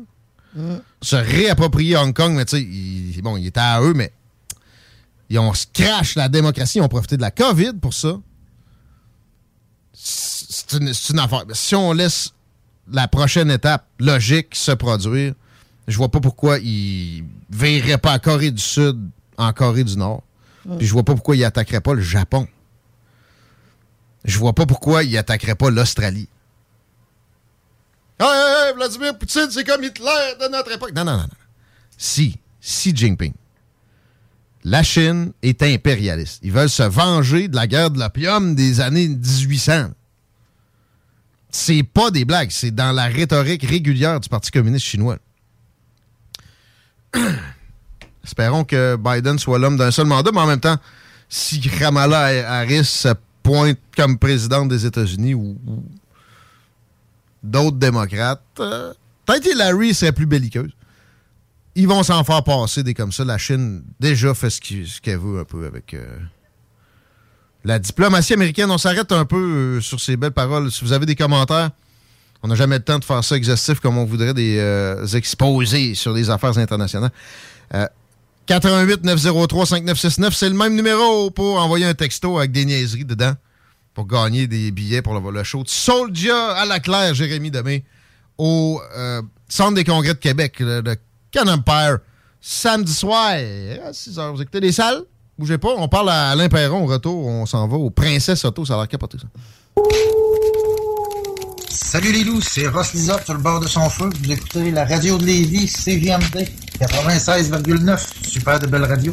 se réapproprier Hong Kong, mais tu sais, il- bon, il était à eux, mais ils ont crash la démocratie, ils ont profité de la COVID pour ça. C'est une, c'est une affaire. Si on laisse la prochaine étape logique se produire, je vois pas pourquoi ils verraient pas la Corée du Sud en Corée du Nord. Mm. Puis je vois pas pourquoi ils attaqueraient pas le Japon. Je vois pas pourquoi ils attaqueraient pas l'Australie. Hey, hey, hey, Vladimir Poutine, c'est comme Hitler de notre époque. Non, non, non, non. Si, si Jinping La Chine est impérialiste. Ils veulent se venger de la guerre de l'opium des années 1800. C'est pas des blagues, c'est dans la rhétorique régulière du Parti communiste chinois. [COUGHS] Espérons que Biden soit l'homme d'un seul mandat, mais en même temps, si Kamala Harris se pointe comme présidente des États-Unis ou, d'autres démocrates, euh, peut-être Hillary serait plus belliqueuse. Ils vont s'en faire passer des comme ça. La Chine déjà fait ce qu'elle veut un peu avec euh, la diplomatie américaine. On s'arrête un peu euh, sur ces belles paroles. Si vous avez des commentaires, on n'a jamais le temps de faire ça exhaustif comme on voudrait des euh, exposés sur les affaires internationales. Euh, 88 903 5969, c'est le même numéro pour envoyer un texto avec des niaiseries dedans pour gagner des billets pour le, le show de Soldier à la Claire, Jérémy Demé, au euh, Centre des congrès de Québec, le, le samedi soir à 6 h. Vous écoutez les salles? Bougez pas, on parle à Alain Perron au retour, on s'en va au Princesse Auto, ça a l'air capoté ça. Salut les loups, c'est Ross Lizard sur le bord de son feu. Vous écoutez la radio de Lévis, CVMD 96,9. Super de belle radio.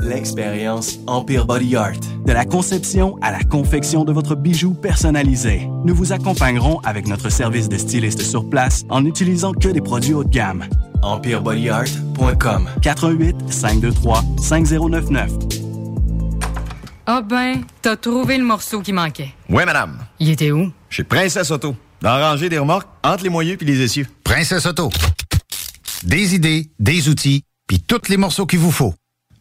L'expérience Empire Body Art. De la conception à la confection de votre bijou personnalisé. Nous vous accompagnerons avec notre service de styliste sur place en n'utilisant que des produits haut de gamme. EmpireBodyArt.com 418 523 5099 Ah ben, t'as trouvé le morceau qui manquait. Oui, madame. Il était où? Chez Princesse Auto. Dans la rangée des remorques, entre les moyeux puis les essieux. Princesse Auto. Des idées, des outils, puis tous les morceaux qu'il vous faut.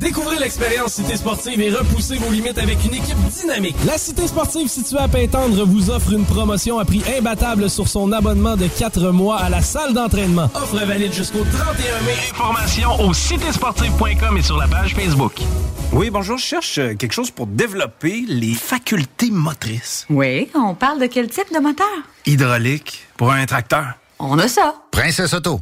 Découvrez l'expérience Cité Sportive et repoussez vos limites avec une équipe dynamique. La Cité Sportive située à Pintendre vous offre une promotion à prix imbattable sur son abonnement de 4 mois à la salle d'entraînement. Offre valide jusqu'au 31 mai. Information au citésportive.com et sur la page Facebook. Oui, bonjour, je cherche euh, quelque chose pour développer les facultés motrices. Oui, on parle de quel type de moteur? Hydraulique pour un tracteur. On a ça. Princesse Auto.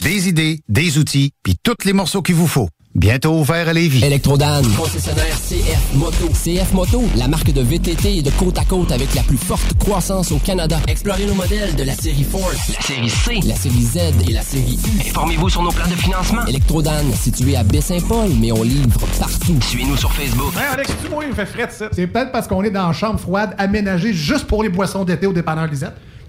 Des idées, des outils, puis tous les morceaux qu'il vous faut. Bientôt ouvert à Lévis. Électrodan, concessionnaire CF Moto. CF Moto, la marque de VTT et de côte à côte avec la plus forte croissance au Canada. Explorez nos modèles de la série Force, la série C, la série Z et la série U. Informez-vous sur nos plans de financement. Électrodan, situé à Baie-Saint-Paul, mais on livre partout. Suivez-nous sur Facebook. Hey Alex, tu moi, il me fait fret, ça. C'est peut-être parce qu'on est dans une chambre froide aménagée juste pour les boissons d'été au dépanneur Lisette.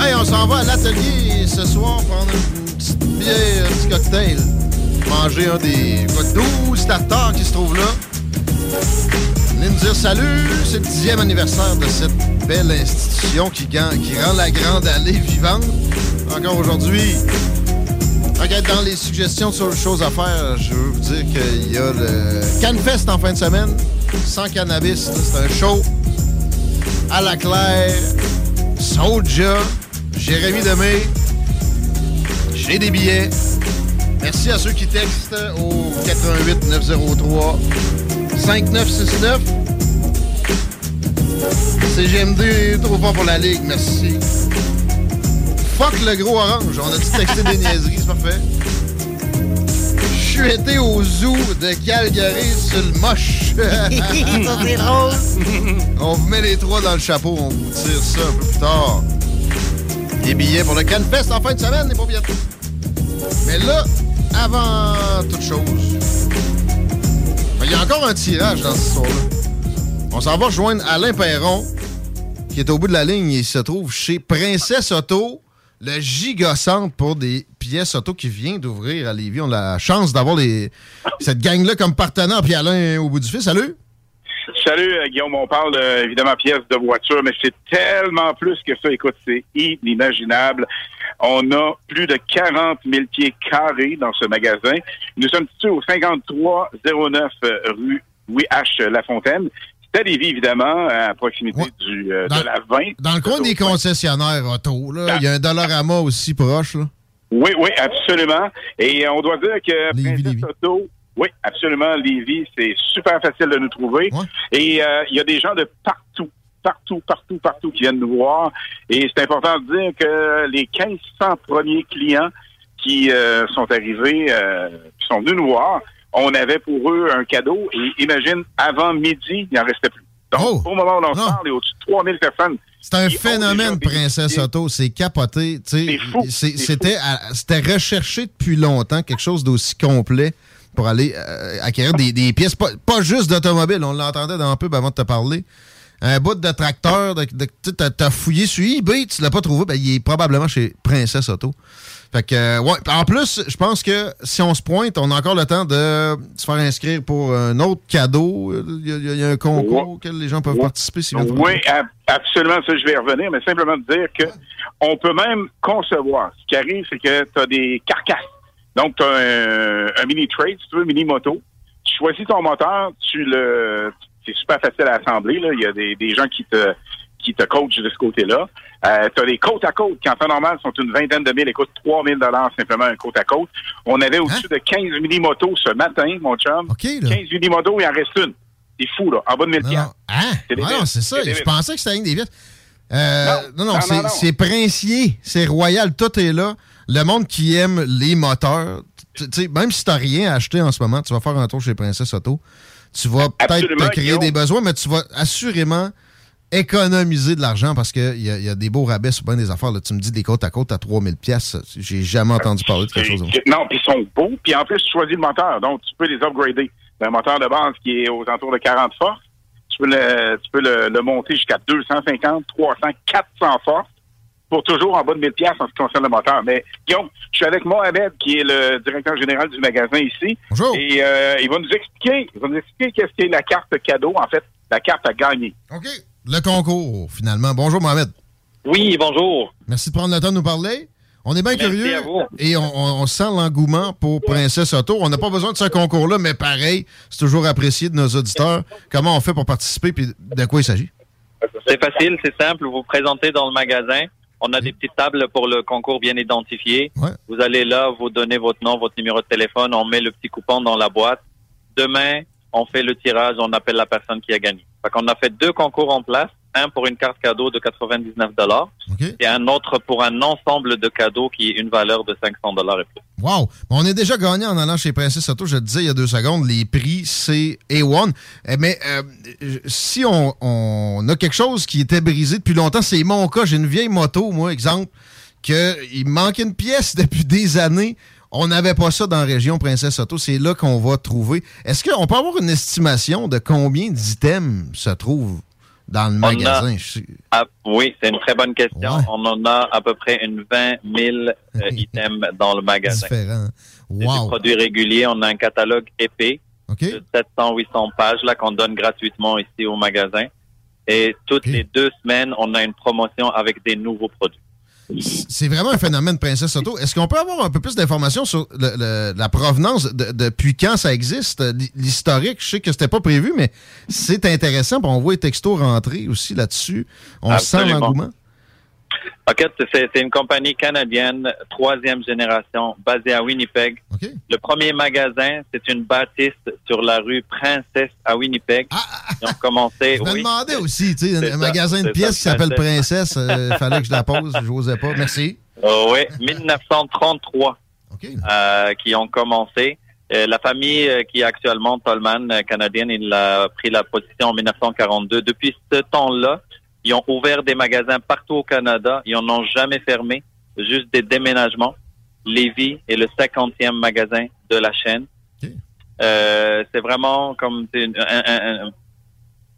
Hey, on s'en va à l'atelier ce soir prendre une petite bière, un petit cocktail. Manger un des quoi, 12 starters qui se trouvent là. Venez nous dire salut, c'est le dixième anniversaire de cette belle institution qui, qui rend la grande allée vivante. Encore aujourd'hui, être dans les suggestions sur les choses à faire, je veux vous dire qu'il y a le Canfest en fin de semaine, sans cannabis. C'est un show à la claire, Soulja, Jérémy Demé. J'ai des billets. Merci à ceux qui textent au 88 903 5969. CGMD, trop fort pour la Ligue, merci. Fuck le gros orange, on a dit texter des niaiseries, c'est parfait. Je été au zoo de Calgary sur le moche. [LAUGHS] On vous met les trois dans le chapeau, on vous tire ça un peu plus tard. Des billets pour le Canfest en fin de semaine, pas bientôt. Mais là, avant toute chose, il y a encore un tirage dans cette histoire-là. On s'en va rejoindre Alain Perron, qui est au bout de la ligne. Il se trouve chez Princesse Auto, le gigacentre pour des pièces auto qui vient d'ouvrir à Lévis. On a la chance d'avoir cette gang-là comme partenaire. Puis Alain au bout du fil, salut! Salut, euh, Guillaume. On parle euh, évidemment pièces de voiture, mais c'est tellement plus que ça. Écoute, c'est inimaginable. On a plus de 40 000 pieds carrés dans ce magasin. Nous sommes situés au 5309 euh, rue Louis H. Lafontaine. C'est à Lévis, évidemment, à proximité du, euh, de la 20. Dans le coin des concessionnaires auto, là, il y a un Dollarama aussi proche. Là. Oui, oui, absolument. Et euh, on doit dire que Auto, oui, absolument, Lévis, c'est super facile de nous trouver. Et euh, il y a des gens de partout, partout, partout, partout qui viennent nous voir. Et c'est important de dire que les 1500 premiers clients qui euh, sont arrivés, euh, qui sont venus nous voir, on avait pour eux un cadeau. Et imagine, avant midi, il n'en restait plus. Donc, au moment où on en parle, il y a au-dessus de 3000 personnes. C'est un phénomène, Princesse Auto. C'est capoté. C'était recherché depuis longtemps, quelque chose d'aussi complet pour aller euh, acquérir des, des pièces, pas, pas juste d'automobile. On l'entendait dans un pub avant de te parler. Un bout de tracteur, de, tu t'as- fouillé sur eBay, tu l'as pas trouvé, ben, il est probablement chez Princesse Auto. Fait que, euh, ouais. En plus, je pense que si on se pointe, on a encore le temps de se faire inscrire pour un autre cadeau. Il y a, il y a- un concours auquel les gens peuvent participer viennent Oui, ab- absolument, ça je vais y revenir, mais simplement de dire que on peut même concevoir. Ce qui arrive, c'est que tu as des carcasses. Donc, tu as un, un mini trade, si tu veux, mini moto. Tu choisis ton moteur, tu le. C'est super facile à assembler. Là. Il y a des, des gens qui te qui te coachent de ce côté-là. Euh, tu as les côtes à côte qui, en temps normal, sont une vingtaine de mille et coûtent 3 000 simplement un côte à côte. On avait au-dessus de 15 mini-motos ce matin, mon chum. 15 mini-motos, il en reste une. C'est fou, là. En bas de 1000 piastres. Hein? C'est des non, ça. Des Je pensais que c'était une des viettes. Euh, non, non, non, c'est non, non. c'est princier, c'est royal, tout est là. Le monde qui aime les moteurs, tu tu sais, même si tu n'as rien à acheter en ce moment, tu vas faire un tour chez Princesse Auto. Tu vas peut-être te créer des besoins, mais tu vas assurément économiser de l'argent parce qu'il y, y a des beaux rabais sur bien des affaires. Là. Tu me dis des côtes à côte à 3000 pièces, J'ai jamais entendu parler de quelque chose. Non, puis ils sont beaux. Puis en plus, tu choisis le moteur. Donc, tu peux les upgrader. Un moteur de base qui est aux alentours de 40 forces. Tu peux le, tu peux le, le monter jusqu'à 250, 300, 400 forces. Pour toujours en bas de 1000 pièces en ce qui concerne le moteur. Mais Guillaume, je suis avec Mohamed, qui est le directeur général du magasin ici. Bonjour. Et euh, il va nous expliquer, il va nous expliquer qu'est-ce qu'est la carte cadeau, en fait, la carte à gagner. OK. Le concours, finalement. Bonjour, Mohamed. Oui, bonjour. Merci de prendre le temps de nous parler. On est bien Merci curieux à vous. et on, on- on sent l'engouement pour Princesse Auto. On n'a pas besoin de ce concours-là, mais pareil, c'est toujours apprécié de nos auditeurs. Comment on fait pour participer et de quoi il s'agit? C'est facile, c'est simple. Vous vous présentez dans le magasin. On a des petites tables pour le concours bien identifié. Vous allez là, vous donnez votre nom, votre numéro de téléphone, on met le petit coupon dans la boîte. Demain, on fait le tirage, on appelle la personne qui a gagné. Fait qu'on a fait deux concours en place. Un pour une carte cadeau de 99 dollars et un autre pour un ensemble de cadeaux qui est une valeur de 500 dollars et plus. Wow! On est déjà gagné en allant chez Princesse Auto. Je te disais il y a deux secondes, les prix, c'est A1. Eh, Mais euh, si on, on a quelque chose qui était brisé depuis longtemps, c'est mon cas. J'ai une vieille moto, moi, exemple, qu'il me manquait une pièce [LAUGHS] depuis des années. On n'avait pas ça dans la région Princesse Auto. C'est là qu'on va trouver. Est-ce qu'on peut avoir une estimation de combien d'items se trouvent dans le On a- magasin? Je sais- Ah, oui, c'est une très bonne question. On en a à peu près une 20 000 euh, [LAUGHS] items dans le magasin. Différent. Wow! produit régulier. On a un catalogue épais de 700-800 pages là qu'on donne gratuitement ici au magasin. Et toutes les deux semaines, on a une promotion avec des nouveaux produits. C'est vraiment un phénomène Princesse Auto. Est-ce qu'on peut avoir un peu plus d'informations sur le- le- la provenance, de- depuis quand ça existe, l'historique? Je sais que c'était pas prévu, mais c'est intéressant. on voit les textos rentrer aussi là-dessus. On sent l'engouement. Fait, c'est une compagnie canadienne, troisième génération, basée à Winnipeg. Le premier magasin, c'est une bâtisse sur la rue Princesse à Winnipeg. Ils ont commencé. Je me oui, demandais aussi, tu sais, un ça, magasin de pièces qui s'appelle Princesse. Princesse. Il fallait que je la pose. Je n'osais pas. Merci. Oh, oui, 1933 euh, qui ont commencé. Euh, la famille euh, qui est actuellement Tolman euh, canadienne, il a pris la position en 1942. Depuis ce temps-là, ils ont ouvert des magasins partout au Canada. Ils en ont jamais fermé, juste des déménagements. Lévis est le 50e magasin de la chaîne. Euh, c'est vraiment comme une, un- un- un-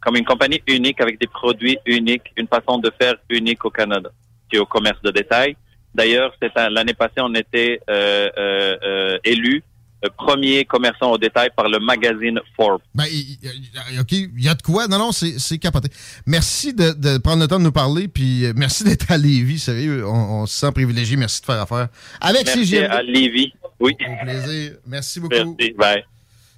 comme une compagnie unique avec des produits uniques, une façon de faire unique au Canada, qui est au commerce de détail. D'ailleurs, l'année passée, on était euh, euh, euh, élu euh, premier commerçant au détail par le magazine Forbes. Ben, OK, il y a de quoi? Non, non, c'est capoté. Merci de, de prendre le temps de nous parler, puis euh, merci d'être à Lévis, sérieux. On, on se sent privilégié. Merci de faire affaire. Avec Merci CGM. à Lévis. Oui. Au plaisir. Merci beaucoup. Merci. Bye.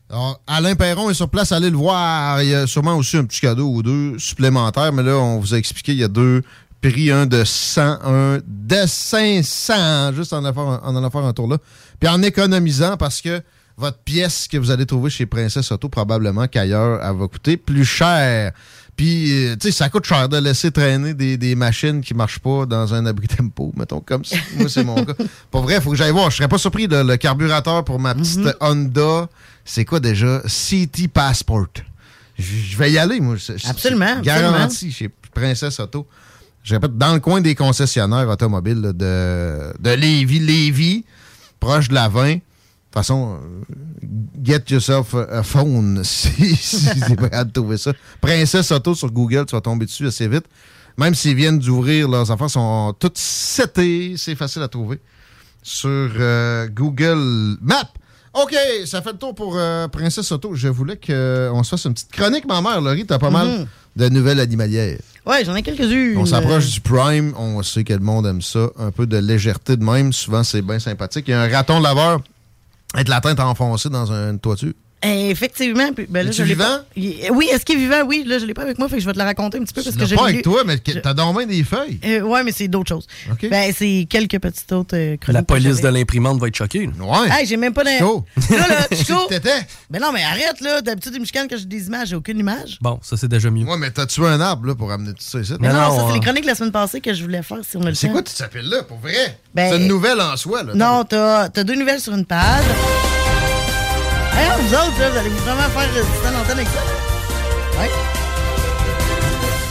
Alors, Alain Perron est sur place, allez le voir. Il y a sûrement aussi un petit cadeau ou deux supplémentaires, mais là, on vous a expliqué, il y a deux prix, un de 100, un de 500, juste en allant faire un, en allant faire un tour là. Puis en économisant, parce que votre pièce que vous allez trouver chez Princesse Auto, probablement qu'ailleurs, elle va coûter plus cher. Puis, euh, tu sais, ça coûte cher de laisser traîner des, des machines qui marchent pas dans un abri tempo, mettons, comme ça. Moi, c'est mon [LAUGHS] cas. Pas vrai, faut que j'aille voir. Je serais pas surpris, le, le carburateur pour ma petite Honda, c'est quoi déjà? City Passport. Je vais y aller, moi. Absolument, Garanti chez Princesse Auto. Je répète, dans le coin des concessionnaires automobiles là, de, de Lévis, Lévis, proche de la 20. De toute façon, euh, get yourself a phone [LAUGHS] si, si t'es prêt à trouver ça. Princesse Auto sur Google, tu vas tomber dessus assez vite. Même s'ils viennent d'ouvrir, leurs affaires sont toutes setées. C'est facile à trouver sur euh, Google Maps. OK, ça fait le tour pour euh, Princesse Auto. Je voulais qu'on se fasse une petite chronique, ma mère. Laurie, t'as pas mal Mhm. de nouvelles animalières. Ouais, j'en ai quelques-unes. On s'approche du prime, on sait que le monde aime ça. Un peu de légèreté de même, souvent c'est bien sympathique. Il y a un raton laveur avec la tête enfoncée dans une toiture. Eh, Effectivement. puis, Ben là, Es-tu je l'ai vivant? pas- Il- Oui, est-ce qu'il est vivant? Oui, là, je l'ai pas avec moi, fait que je vais te la raconter un petit peu parce Tu que j'ai pas lu- avec toi, mais que- t'as donc bien des feuilles. Euh, ouais, mais c'est d'autres choses. Ben, c'est quelques petites autres euh, chroniques La que police de l'imprimante va être choquée. Ouais. Hey, j'ai même pas Chico. Là, là, [LAUGHS] Chico. T'étais? Ben non, mais arrête, là. D'habitude, ils me chicanent quand j'ai des images. J'ai aucune image. Bon, ça c'est déjà mieux. Ouais, mais t'as tué un arbre là, pour amener tout ça ici. Mais non, ça, c'est euh, les chroniques de la semaine passée que je voulais faire si on a le C'est quoi tu t'appelles là, pour vrai? Ben- c'est une nouvelle en soi, là. Non, t'as as deux nouvelles sur une page. Hey, vous autres, là, vous allez vraiment faire résister l'antenne avec ça? Ouais.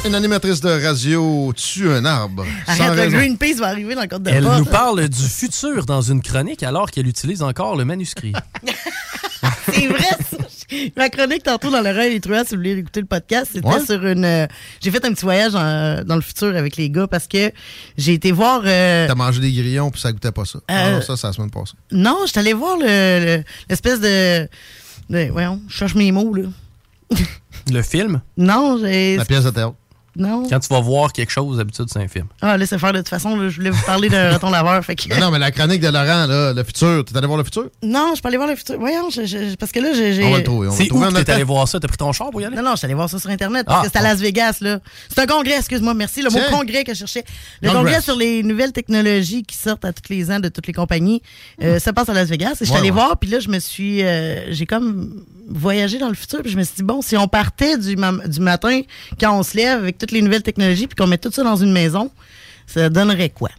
Une animatrice de radio tue un arbre. Arrête, le. Greenpeace va arriver dans le code de Elle porte. nous parle du futur dans une chronique alors qu'elle utilise encore le manuscrit. [LAUGHS] C'est vrai, ça. [LAUGHS] Ma chronique tantôt dans l'oreille des truands, si vous voulez écouter le podcast, c'était Ouais. sur une. euh, j'ai fait un petit voyage en- dans le futur avec les gars parce que j'ai été voir. euh, T'as mangé des grillons puis ça goûtait pas ça. Ah Euh, non, ça, c'est la semaine passée. non, j'étais allé voir le- le- l'espèce de. de- voyons, je cherche mes mots, là. Le film? Non, j'ai. La pièce de théâtre. Non. Quand tu vas voir quelque chose, d'habitude, c'est un film. Ah, laissez faire de toute façon, là, je voulais vous parler d'un [LAUGHS] raton laveur. Fait que... Non, non, mais la chronique de Laurent, là, le futur, t'es allé voir le futur? Non, je peux aller voir le futur. Voyons, je- je- parce que là, j'ai. On va le trouver. on va C'est où t'es allé voir ça? T'as pris ton char pour y aller? Non, non, je suis allé voir ça sur Internet parce Ah, que c'est à. Las Vegas, là. C'est un congrès, excuse-moi, merci. Le mot congrès que je cherchais. Le congrès sur les nouvelles technologies qui sortent à tous les ans de toutes les compagnies. Euh, ça passe à Las Vegas. Et je suis Ouais, allé ouais. voir, puis là, je me suis. euh, j'ai comme voyagé dans le futur, puis je me suis dit, bon, si on partait du, du matin, quand on se lève avec toutes les nouvelles technologies, puis qu'on met tout ça dans une maison, ça donnerait quoi?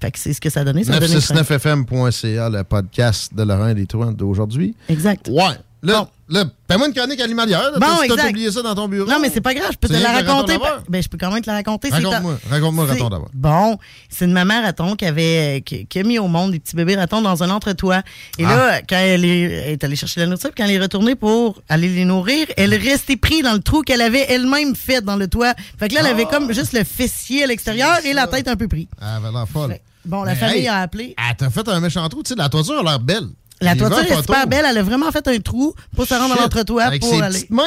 Fait que c'est ce que ça donnait. Ça a donné ça. 969fm.ca, le podcast de Laurent et d'aujourd'hui. Exact. Ouais. Là, là fais-moi une chronique animalière. là, Bon, parce que exact. t'as oublié ça dans ton bureau. Non, mais c'est pas grave, je peux te la raconter. Ben, je peux quand même te la raconter. Raconte-moi, raconte-moi le raton d'abord. Bon, c'est une maman raton qui avait qui, qui a mis au monde des petits bébés ratons dans un entretoit. Et Ah. là, quand elle est, elle est allée chercher la nourriture, quand elle est retournée pour aller les nourrir, elle restait pris dans le trou qu'elle avait elle-même fait dans le toit. Fait que là, elle avait Ah. comme juste le fessier à l'extérieur et la tête un peu pris. Elle avait l'air folle. Bon, la Mais famille hey, a appelé. Elle t'a fait un méchant trou. Tu sais, la toiture a l'air belle. La toiture est super belle. Elle a vraiment fait un trou pour se rendre dans Shit. l'entretoit pour ses aller. petites mains.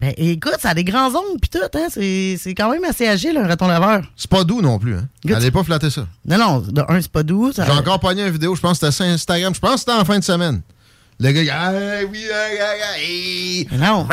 Ben, écoute, ça a des grands ongles pis tout, hein. C'est quand même assez agile, un raton laveur. C'est pas doux non plus. Hein. Good. Allez pas flatter ça. Non, non, de un, c'est pas doux. J'ai encore pogné une vidéo, je pense que c'était sur Instagram. Je pense que c'était en fin de semaine. Le gars, il ah, oui, ah, ah, ah, hey. Mais Non.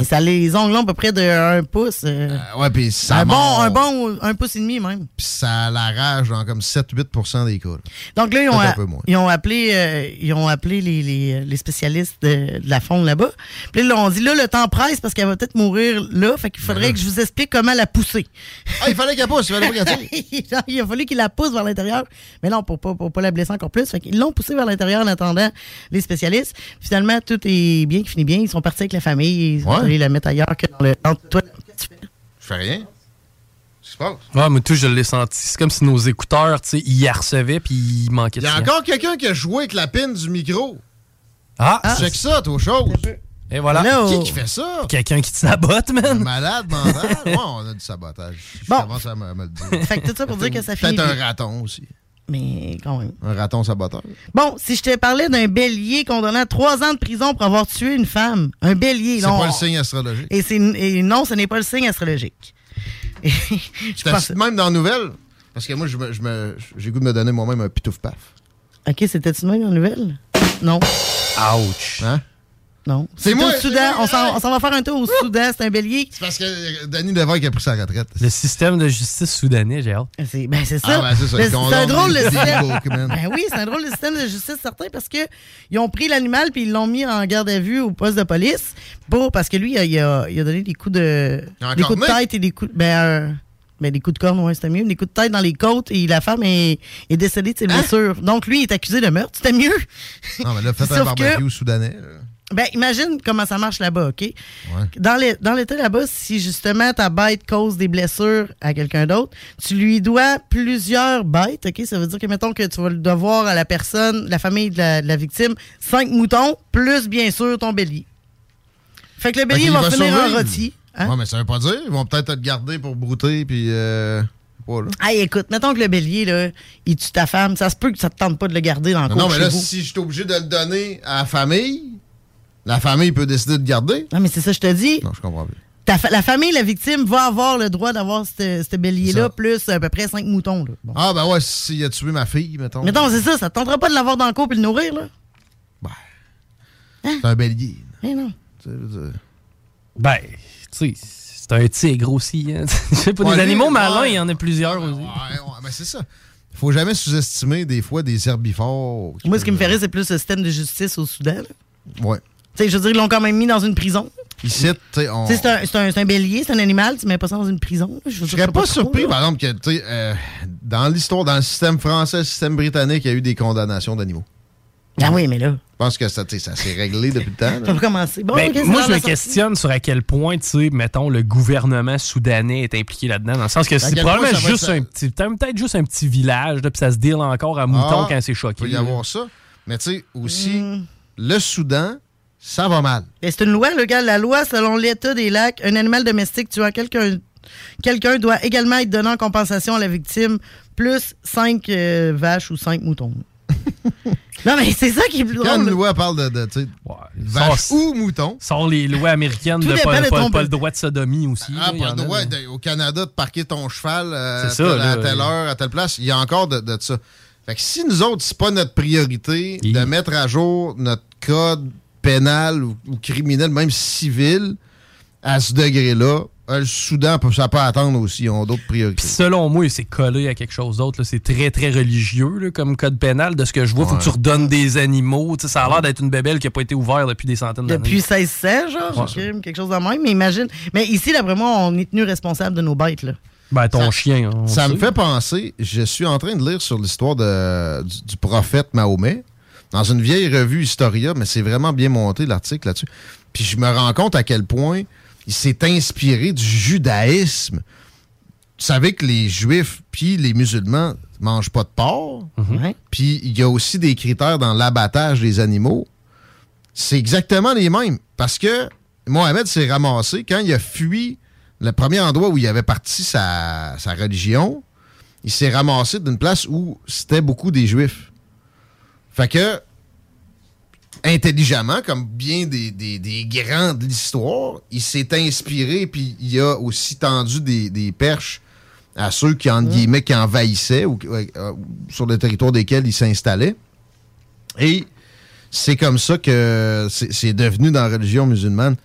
Et ça les ongles longs à peu près de 1 pouce. euh, Ouais, puis ça un, bon, mord. un bon 1 pouce et demi même. Puis ça l'arrache dans comme 7-8% des cas. là. Donc là, ils ont, a- ils ont appelé, euh, ils ont appelé les, les- les spécialistes de, de la faune là-bas. Puis là, ils leur ont dit, là, le temps presse parce qu'elle va peut-être mourir là. Fait qu'il faudrait que je vous explique comment la pousser. Ah, il fallait qu'elle pousse, il fallait pas qu'elle [LAUGHS] il a fallu qu'il la pousse vers l'intérieur. Mais non, pour pas, pour pas la blesser encore plus. Fait qu'ils l'ont poussée vers l'intérieur en attendant les spécialistes. Finalement, tout est bien, qui finit bien. Ils sont partis avec la famille. Ils sont Ouais. allés la mettre ailleurs que dans le. entre toi, Je fais rien. Qu'est-ce qui se passe? Ouais, mais tout, je l'ai senti. C'est comme si nos écouteurs, tu sais, ils y recevaient puis il manquait Il de y a encore quelqu'un qui a joué avec la pine du micro. Ah! Check ça, toi, chose. Et voilà. Qui qui fait ça? Quelqu'un qui te sabote, man. Malade mental. [LAUGHS] Ouais, on a du sabotage. Je Bon. commence à me, me le dire. Fait que tout ça pour dire que ça finit. Peut-être un raton aussi. Mais quand même. Un raton saboteur. Bon, si je te parlais d'un bélier condamné à trois ans de prison pour avoir tué une femme, un bélier. C'est pas on- le signe astrologique. Et, non, ce n'est pas le signe astrologique. [LAUGHS] Je C'était pense- même dans la nouvelle. Parce que moi, je me- je me- j'ai goût de me donner moi-même un pitouf paf. Ok, c'était-tu même en nouvelle? Non. Ouch. Hein? Non. C'est moi, au Soudan. moi, On s'en hey! on s'en va faire un tour au Soudan. C'est un bélier. C'est parce que euh, Denis Lévesque a pris sa retraite. Le système de justice soudanais, j'ai hâte. C'est ben, c'est ça. Ah, ben, c'est ça, Le- ils C'est un drôle de des système. Ben oui, c'est un drôle de système de justice certain parce que ils ont pris l'animal puis ils l'ont mis en garde à vue au poste de police pour parce que lui il a, il a- il a donné des coups de des coups de tête et des coups de- ben, euh, ben, des coups de corne ouais c'était mieux des coups de tête dans les côtes et la femme est, est décédée de ses blessures donc lui il est accusé de meurtre c'était mieux Non, mais là, faites [LAUGHS] un que- barbecue soudanais. là. Ben, imagine comment ça marche là-bas, OK? Dans l'État là-bas, si justement ta bête cause des blessures à quelqu'un d'autre, tu lui dois plusieurs bêtes, OK? Ça veut dire que, mettons que tu vas le devoir à la personne, la famille de la, de la victime, cinq moutons, plus bien sûr ton bélier. Fait que le bélier qu'il va, finir en rôti. Hein? Ouais, mais ça veut pas dire. Ils vont peut-être te garder pour brouter, puis. Euh. Hey, écoute, mettons que le bélier, là, il tue ta femme, ça se peut que ça te tente pas de le garder dans le Non, mais là, vous. si je suis obligé de le donner à la famille, la famille peut décider de garder. Non, mais c'est ça, je te dis. Non, je comprends plus. Ta fa- la famille, la victime, va avoir le droit d'avoir ce bélier-là, plus à peu près cinq moutons. Là. Bon. Ah, ben ouais, s'il a tué ma fille, mettons. Mettons, c'est ça, ça te tentera pas de l'avoir dans le cours et le nourrir, là? C'est un bélier. Eh non. Tu sais, je veux dire. Ben, tu sais, c'est un tigre aussi. Hein. [LAUGHS] Je sais pas, Ouais, des animaux ouais. malins, il y en a plusieurs aussi. Ouais, ouais, mais c'est ça. Faut jamais sous-estimer des fois des herbivores. Moi, ce qui me ferait, c'est plus le système de justice au Soudan. là. Ouais. Tu sais, je veux dire, ils l'ont quand même mis dans une prison. Ici, tu sais, on. Tu sais, c'est un, c'est un- c'est un bélier, c'est un animal, tu mets pas ça dans une prison. Je, serais pas trop, surpris, là. par exemple, que, tu sais, euh, dans l'histoire, dans le système français, le système britannique, il y a eu des condamnations d'animaux. Ah oui, mais là, Je pense que ça, tu sais, ça s'est réglé depuis le temps. ça commencer. Bon, Ben, moi, je me sortie. questionne sur à quel point, tu sais, mettons, le gouvernement soudanais est impliqué là-dedans, dans le sens que c'est probablement juste être- un petit, peut-être juste un petit village, là, puis ça se deal encore à mouton Ah, quand c'est Il choqué. peut y là. avoir ça. Mais tu sais, aussi, Hmm. le Soudan, ça va mal. C'est une loi, le gars. La loi, selon l'État des lacs, un animal domestique tuant quelqu'un quelqu'un doit également être donné en compensation à la victime, plus 5 vaches ou 5 moutons. [LAUGHS] non, mais c'est ça qui est plus Quand drôle. une loi parle de, de tu sais, vache Sors- ou mouton, Sors les lois américaines Tout de dépend pas, de pas- ton- pas le droit de sodomie aussi. Ah, là, il y pas le droit de- au Canada de parquer ton cheval euh, à, ça, telle, à heure, à telle place. Il y a encore de, de ça. Fait que si nous autres, c'est pas notre priorité de mettre à jour notre code pénal ou, ou criminel, même civil, à ce degré-là, euh, le Soudan, peut- ça peut attendre aussi. Ils ont d'autres priorités. Puis selon moi, c'est collé à quelque chose d'autre. là. C'est très, très religieux là, comme code pénal. De ce que je vois, faut que tu redonnes des animaux. Ça a l'air d'être une bébelle qui n'a pas été ouverte depuis des centaines d'années. Depuis 1600, genre, Ouais. un crime, quelque chose de même. Mais imagine. Mais ici, d'après moi, on est tenu responsable de nos bêtes, là. Ben, ton chien. Ça me fait penser, je suis en train de lire sur l'histoire du prophète Mahomet, dans une vieille revue Historia, mais c'est vraiment bien monté l'article là-dessus. Puis je me rends compte à quel point il s'est inspiré du judaïsme. Tu savez que les juifs puis les musulmans mangent pas de porc. Ouais. Puis il y a aussi des critères dans l'abattage des animaux. C'est exactement les mêmes. Parce que Mohamed s'est ramassé quand il a fui le premier endroit où il avait parti sa, sa religion. Il s'est ramassé d'une place où c'était beaucoup des juifs. Fait que, intelligemment, comme bien des, des- des grands de l'histoire, il s'est inspiré puis il a aussi tendu des, des perches à ceux qui, entre guillemets, qui envahissaient ou, euh, euh, sur le territoire desquels il s'installait. Et c'est comme ça que c'est devenu dans la religion musulmane.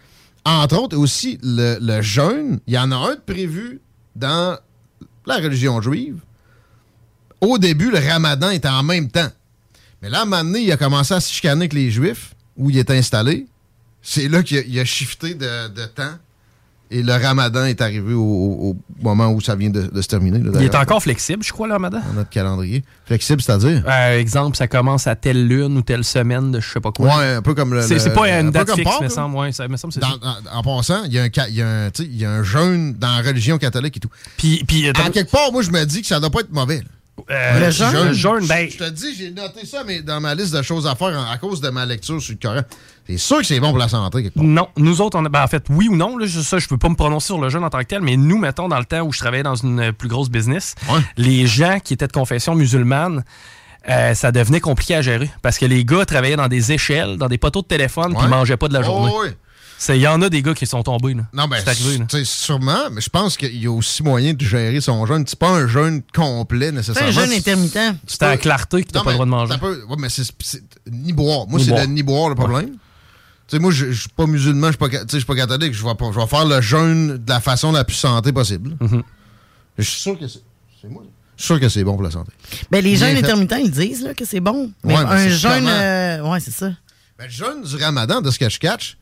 Entre autres, aussi, le, le jeûne, il y en a un de prévu dans la religion juive. Au début, le ramadan était en même temps. Mais là, à un moment donné, il a commencé à se chicaner avec les juifs, où il est installé. C'est là qu'il a, il a shifté de, de temps. Et le ramadan est arrivé au, moment où ça vient de, de se terminer. là, Il est encore flexible, je crois, le ramadan? Dans notre calendrier. Flexible, c'est-à-dire? Euh, exemple, ça commence à telle lune ou telle semaine de je sais pas quoi. Ouais, un peu comme le. C'est pas un une date comme fixe, Pâques, me là. semble. Ouais, ça me semble Dans- en, en passant, il y, a un il y a un, tu sais, il y a un jeûne dans la religion catholique et tout. Puis, puis à quelque part, moi, je me dis que ça doit pas être mauvais. là. Euh, le jeûne? le jeûne, ben- Je te dis, j'ai noté ça mais dans ma liste de choses à faire à cause de ma lecture sur le Coran. C'est sûr que c'est bon pour la santé. quelque part. Non, nous autres, on a, ben, en fait, oui ou non, là, je- ça, je peux pas me prononcer sur le jeûne en tant que tel, mais nous, mettons, dans le temps où je travaillais dans une plus grosse business, les gens qui étaient de confession musulmane, euh, ça devenait compliqué à gérer parce que les gars travaillaient dans des échelles, dans des poteaux de téléphone, puis mangeaient pas de la journée. C'est- Il y en a des gars qui sont tombés. Là. Non, ben, c'est arrivé. là. tu sais, sûrement, mais je pense qu'il y a aussi moyen de gérer son jeûne. C'est pas un jeûne complet C'est nécessairement. un jeûne intermittent. C'est à la clarté que t'as pas le droit de manger. ouais, mais c'est c'est ni boire. Moi, c'est le ni boire le problème. Tu sais, moi, je je suis pas musulman, je suis pas, je suis pas catholique. Je vais, faire le jeûne de la façon la plus santé possible. Mm-hmm. Je suis sûr que c'est. c'est moi. Je suis sûr que c'est bon pour la santé. Ben, les jeûnes fait. intermittents, ils disent là, que c'est bon. Mais Ouais, un c'est jeûne. euh, ouais, c'est ça. Ben, le jeûne du ramadan, de ce que je catch,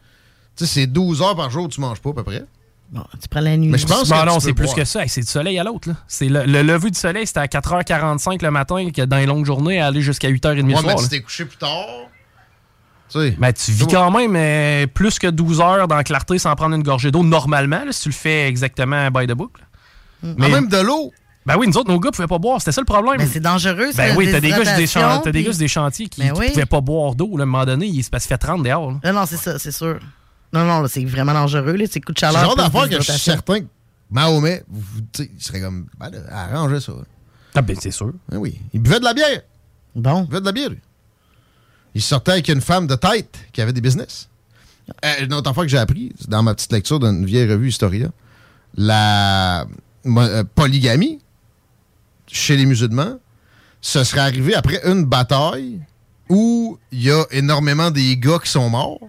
tu sais, c'est 12 heures par jour que tu manges pas à peu près. Bon, tu prends la nuit. Mais je pense que non, c'est plus boire. que ça. Hey, c'est du soleil à l'autre. là. C'est le, le lever du soleil, c'était à 4h45 le matin, que dans les longues journées, aller jusqu'à 8h30 le Ouais, soir. mais là. tu t'es couché plus tard. Tu sais. Ben, tu vis quand même euh, plus que 12 heures dans la clarté sans prendre une gorgée d'eau normalement, là, si tu le fais exactement by the book. là. Ah, même de l'eau? Ben oui, nous autres, nos gars pouvaient pas boire. C'était ça le problème. Mais c'est dangereux, ça, Ben oui, t'as des gars, sur des, chan- des puis- chantiers qui, Ben qui oui. pouvaient pas boire d'eau. là, À un moment donné, il se passe fait 30 dehors. là. Non, non, c'est ça, c'est sûr. Non, non, c'est vraiment dangereux. Là, c'est coup de C'est le chaleur. genre plus d'affaire que je suis certain que Mahomet, vous- vous- tu sais, il serait comme, ben, arrangez ça. Ah ben, c'est sûr. Ben oui. Il buvait de la bière. Bon. Il buvait de la bière, lui. Il sortait avec une femme de tête qui avait des business. Euh, une autre affaire que j'ai appris, c'est dans ma petite lecture d'une vieille revue Historia, la euh, polygamie chez les musulmans, ce serait arrivé après une bataille où il y a énormément des gars qui sont morts.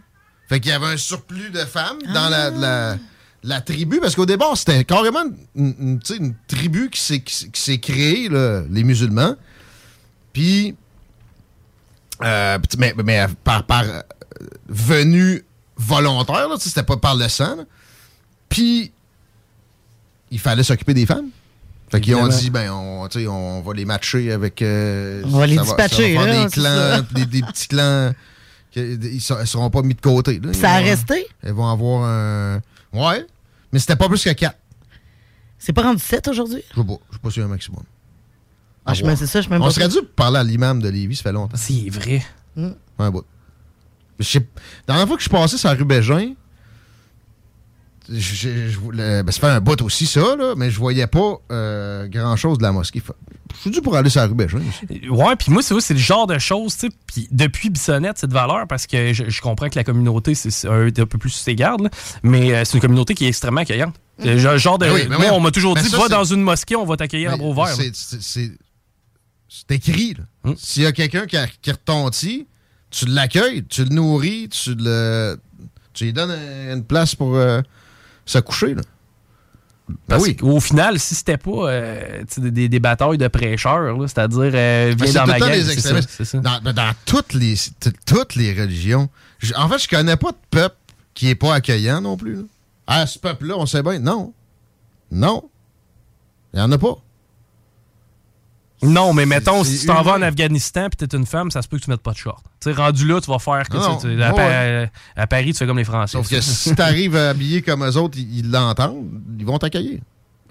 Fait qu'il y avait un surplus de femmes dans la, la- la tribu, parce qu'au départ, c'était carrément une, une- une tribu qui s'est, qui s'est- qui s'est créée, là, les musulmans. Puis, euh, mais, mais par, par euh, venue volontaire, là, tu sais, c'était pas par le sang. là. Puis, il fallait s'occuper des femmes. Fait qu'ils ont dit, ben, on, on va les matcher avec. euh, On va les dispatcher, va là, des clans, des, des petits clans. Ils ne seront pas mis de côté. là. Ça a vont- resté? Ils vont avoir un. Ouais, mais c'était pas plus que 4. C'est pas rendu 7 aujourd'hui? Je sais pas. Je sais pas si un maximum. Ah, je c'est ça, je On pas serait dû parler à l'imam de Lévis, ça fait longtemps. C'est vrai. Mm. Sais- La dernière fois que je suis passé sur la rue Bégin, je- je- je- le- ben, ça fait un bout aussi, ça, là, mais je voyais pas euh, grand-chose de la mosquée. Je suis dû pour aller sur la rue Bégin aussi. Ouais, puis moi, c'est c'est le genre de choses, tu sais. Puis depuis Bissonnette, c'est de valeur parce que je, je comprends que la communauté, c'est un, un peu plus sous ses gardes, là, mais euh, c'est une communauté qui est extrêmement accueillante. C'est le genre de. Ben oui, ben moi, on m'a toujours Ben dit, ça, va dans une mosquée, on va t'accueillir à bras ouverts. c'est- écrit. là. Hum. S'il y a quelqu'un qui, retentit, tu l'accueilles, tu le nourris, tu le. Tu lui donnes un- une place pour euh, se coucher. Là. Parce oui. qu'au final, si c'était pas euh, des, des batailles de prêcheurs, c'est-à-dire euh, Ben, viens dans ma le temps gang, des c'est ça, extrémistes. c'est ça. Dans, dans toutes, les, toutes les religions. Je- en fait, je connais pas de peuple qui est pas accueillant non plus. là. Ah, ce peuple-là, on sait bien. Non. Non. Il y en a pas. Non, mais mettons, si tu t'en vas en. Afghanistan puis t'es une femme, ça se peut que tu mettes pas de short. Tu sais, rendu là, tu vas faire que Non, à, ouais. Paris, tu fais comme les Français. Sauf que [LAUGHS] si t'arrives habillé comme eux autres, ils l'entendent, ils vont t'accueillir.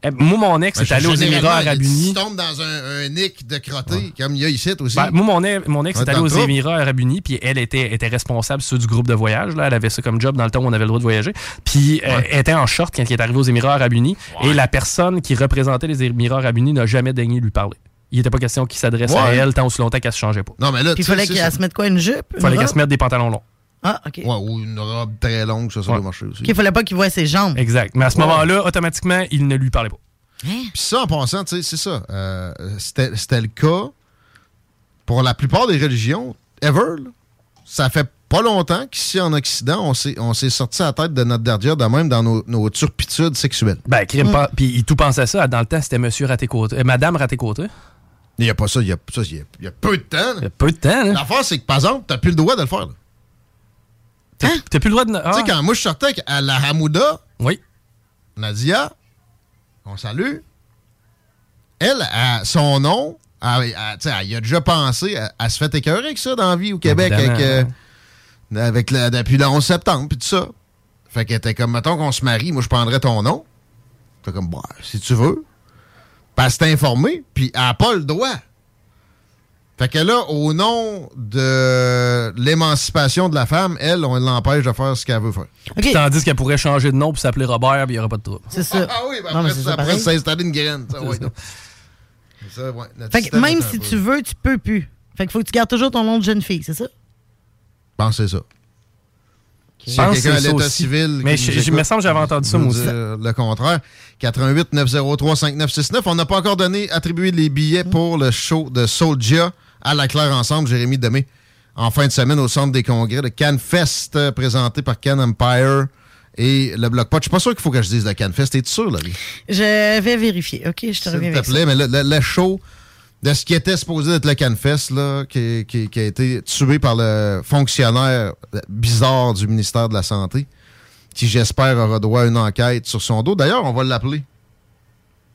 Eh, Moi, mon ex Ben, est allé aux Émirats Arabes Unis. Tu tombes dans un, un nick de crotté, comme il y a ici aussi. Ben, moi, mon, ex- mon ex est allé aux. Émirats Arabes Unis, puis elle était, était responsable sur du groupe de voyage. Là. Elle avait ça comme job dans le temps où on avait le droit de voyager. Puis euh, elle était en short quand elle est arrivée aux Émirats Arabes Unis. Et la personne qui représentait les Émirats Arabes Unis n'a jamais daigné lui parler. Il n'était pas question qu'il s'adresse à Ouais. elle tant aussi longtemps qu'elle se changeait pas. Non, mais là, Puis il tu sais, fallait qu'elle se mette quoi, une jupe? Il fallait qu'elle se mette des pantalons longs. Ah, OK. Ouais, ou une robe très longue, ça, ça doit marcher aussi. Il fallait pas qu'il voie ses jambes. Exact. Mais à ce Ouais. moment-là, automatiquement, il ne lui parlait pas. Puis ça, en passant, tu sais, c'est ça. Euh, C'était c'était le cas pour la plupart des religions, ever. là. Ça fait pas longtemps qu'ici, en Occident, on s'est on s'est sorti à la tête de notre dernière de même dans nos, nos turpitudes sexuelles. Ben, crime pas. Puis il tout pensait à ça. Dans le temps, c'était Monsieur Raté-Côté. euh, Madame Raté-Côté. Il n'y a pas ça, il y a, ça, il y a, il y a peu de temps. Il y a peu de temps, là. L'affaire, c'est que, par exemple, t'as plus le droit de le faire. là. T'as plus le droit de. Tu sais, Ah. quand moi, je sortais à la Hamouda, Oui. Nadia, on salue, elle, à son nom, elle, elle- tu sais, elle y a déjà pensé, elle, elle se fait écœurer avec ça dans la vie au Québec, avec, euh, avec depuis le 11 septembre, puis tout ça. Fait qu'elle était comme, mettons qu'on se marie, moi, je prendrais ton nom. Fait comme, bah, si tu veux. Puis elle s'est informée, puis elle n'a pas le droit. Fait que là, au nom de l'émancipation de la femme, elle, on l'empêche de faire ce qu'elle veut faire. Tandis qu'elle pourrait changer de nom pour s'appeler Robert, puis il n'y aurait pas de trouble. C'est ça. Ah oui, ben Non, mais après, c'est ça, ça après s'installer une graine. Ça, ouais. Ça, ouais, Fait que même si peu- tu veux, tu peux plus. Fait qu'il faut que tu gardes toujours ton nom de jeune fille, c'est ça? Je pense que c'est ça. Je pense que quelqu'un à l'état civil. Mais qui je- me semble que j'avais entendu ça, moi aussi. Le contraire. 88 903 5969. On n'a pas encore donné, attribué les billets pour le show de Soulja à la Claire Ensemble, Jérémy Demé, en fin de semaine au centre des congrès de Cannes Fest, euh, présenté par Can Empire et le Bloc Pot. Je suis pas sûr qu'il faut que je dise de Cannes Fest. Es-tu sûr, Laurie? Je vais vérifier. OK, je te S'il reviens te avec ça. plaît, mais le, le- le show de ce qui était supposé être le CanFest, là, qui, qui- qui a été tué par le fonctionnaire bizarre du ministère de la Santé, qui, j'espère, aura droit à une enquête sur son dos. D'ailleurs, on va l'appeler.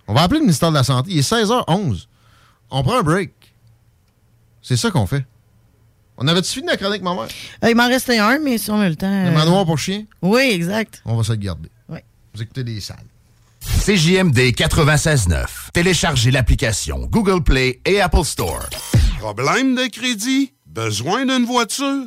On va appeler le ministère de la Santé. Il est 16h11. On prend un break. C'est ça qu'on fait. On avait-tu fini la chronique, ma mère? Euh, il m'en restait un, mais si on a le temps. Le euh, manoir pour chien? Oui, exact. On va se le garder. Oui. Vous écoutez des salles. CJMD 96.9. Téléchargez l'application Google Play et Apple Store. Problème de crédit? Besoin d'une voiture?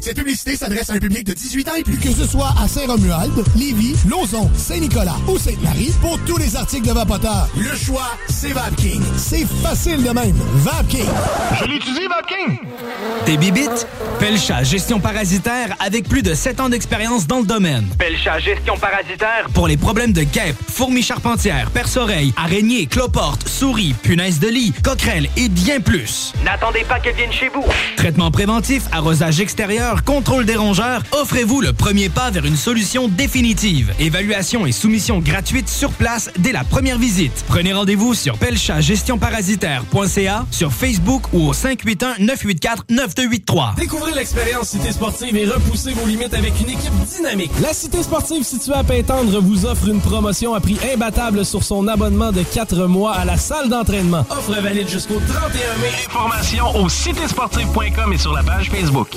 Cette publicité s'adresse à un public de 18 ans et plus. Que ce soit à Saint-Romuald, Lévis, Lauson, Saint-Nicolas ou Sainte-Marie, pour tous les articles de Vapoteur, le choix, c'est VapKing. C'est facile de même. VapKing. Je l'utilise, Vapking! Des bibites? Pelcha Gestion Parasitaire avec plus de 7 ans d'expérience dans le domaine. Pelcha Gestion Parasitaire. Pour les problèmes de guêpes, fourmis charpentières, perce-oreilles, araignées, cloportes, souris, punaises de lit, coquerelles et bien plus. N'attendez pas qu'elle vienne chez vous. Traitement préventif, arrosage extérieur, contrôle des rongeurs, offrez-vous le premier pas vers une solution définitive. Évaluation et soumission gratuite sur place dès la première visite. Prenez rendez-vous sur pelchatgestionparasitaire.ca, sur Facebook ou au 581-984-9283. Découvrez l'expérience Cité Sportive et repoussez vos limites avec une équipe dynamique. La Cité Sportive située à Pintendre vous offre une promotion à prix imbattable sur son abonnement de 4 mois à la salle d'entraînement. Offre valide jusqu'au 31 mai. Informations au citésportive.com et sur la page Facebook.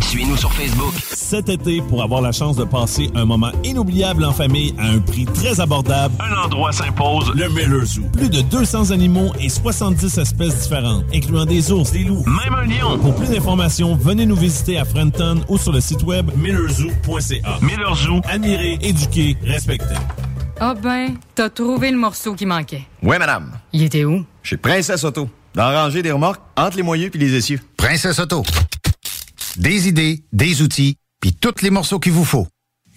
Suivez-nous sur Facebook. Cet été, pour avoir la chance de passer un moment inoubliable en famille à un prix très abordable, Un endroit s'impose. le Miller Zoo. Plus de 200 animaux et 70 espèces différentes, incluant des ours, des loups. Même un lion. Pour plus d'informations, venez nous visiter à Frenton ou sur le site web millerzoo.ca. Miller Zoo. Admirer, éduquer, respecter. Ah ben, t'as trouvé le morceau qui manquait. Ouais, madame. Il était où? Chez Princesse Auto. Dans la rangée des remorques, entre les moyeux puis les essieux. Princesse Auto. Des idées, des outils, puis tous les morceaux qu'il vous faut.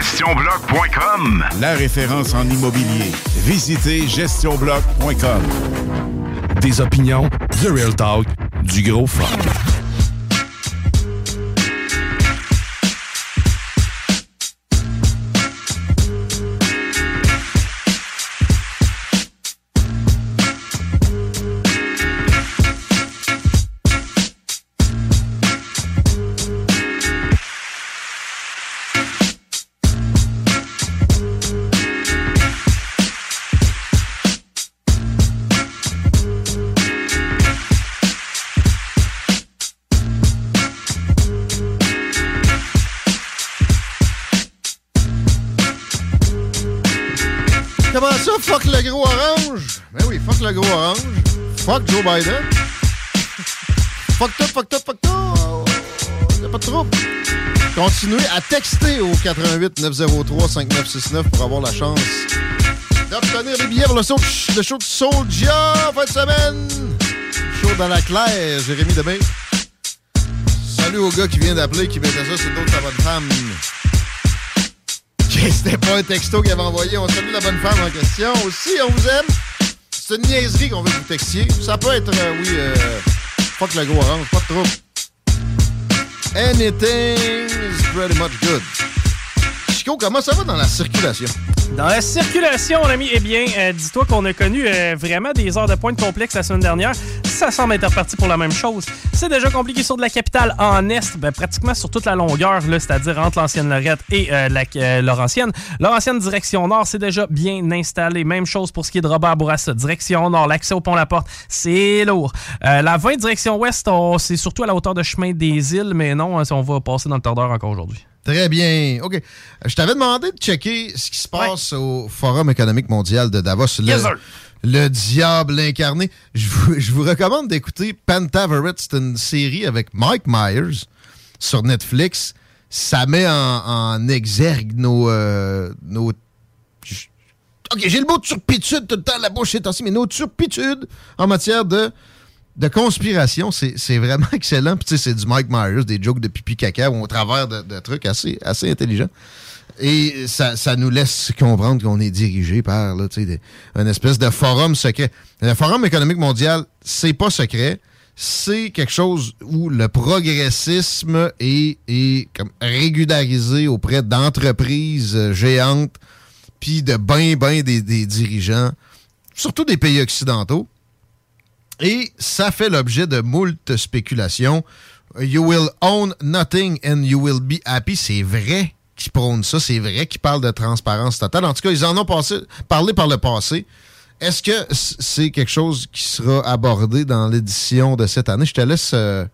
GestionBloc.com. la référence en immobilier. Visitez gestionbloc.com. Des opinions, The Real Talk, du gros fun. À texter au 88 903 5969 pour avoir la chance d'obtenir des billets le show, le show de Soulja fin de semaine. Show dans la claire, Jérémy Demé. Salut au gars qui vient d'appeler, qui mettait ça sur d'autres sa bonne femme. [LAUGHS] C'était pas un texto qu'il avait envoyé? On salue la bonne femme en question. Aussi, on vous aime. C'est une niaiserie qu'on veut vous textier. Ça peut être, euh, oui, euh, fuck le gros orange, pas de trouble. Anything's pretty much good. Comment ça va dans la circulation? Dans la circulation, mon ami, eh bien, euh, dis-toi qu'on a connu euh, vraiment des heures de pointe complexes la semaine dernière. Ça semble être reparti pour la même chose. C'est déjà compliqué sur de la capitale en Est, ben, pratiquement sur toute la longueur, c'est-à-dire entre l'ancienne Lorette et euh, la Laurentienne. Laurentienne direction Nord, c'est déjà bien installé. Même chose pour ce qui est de Robert Bourassa. Direction Nord, l'accès au pont-la-porte, c'est lourd. La 20 direction Ouest, c'est surtout à la hauteur de chemin des îles, mais non, hein, on va passer dans le tordeur encore aujourd'hui. Très bien. OK. Je t'avais demandé de checker ce qui se passe au Forum économique mondial de Davos. Le, Yes, sir. le diable incarné. Je vous, je vous recommande d'écouter Pentaverate. C'est une série avec Mike Myers sur Netflix. Ça met en, en exergue nos... euh, nos OK, j'ai le mot de turpitude tout le temps, la bouche est ainsi, mais nos turpitudes en matière de, de conspiration, c'est vraiment [LAUGHS] excellent. Puis tu sais, c'est du Mike Myers, des jokes de pipi caca au travers de, trucs assez, assez intelligents. Et ça, nous laisse comprendre qu'on est dirigé par là, des- un espèce de forum secret. Le Forum économique mondial, c'est pas secret. C'est quelque chose où le progressisme est, est comme régularisé auprès d'entreprises euh, géantes puis de ben, ben des dirigeants, surtout des pays occidentaux. Et ça fait l'objet de moult spéculations. You will own nothing and you will be happy. C'est vrai qu'ils prônent ça. C'est vrai qu'ils parlent de transparence totale. En tout cas, ils en ont parlé par le passé. Est-ce que c'est quelque chose qui sera abordé dans l'édition de cette année? Je te laisse euh,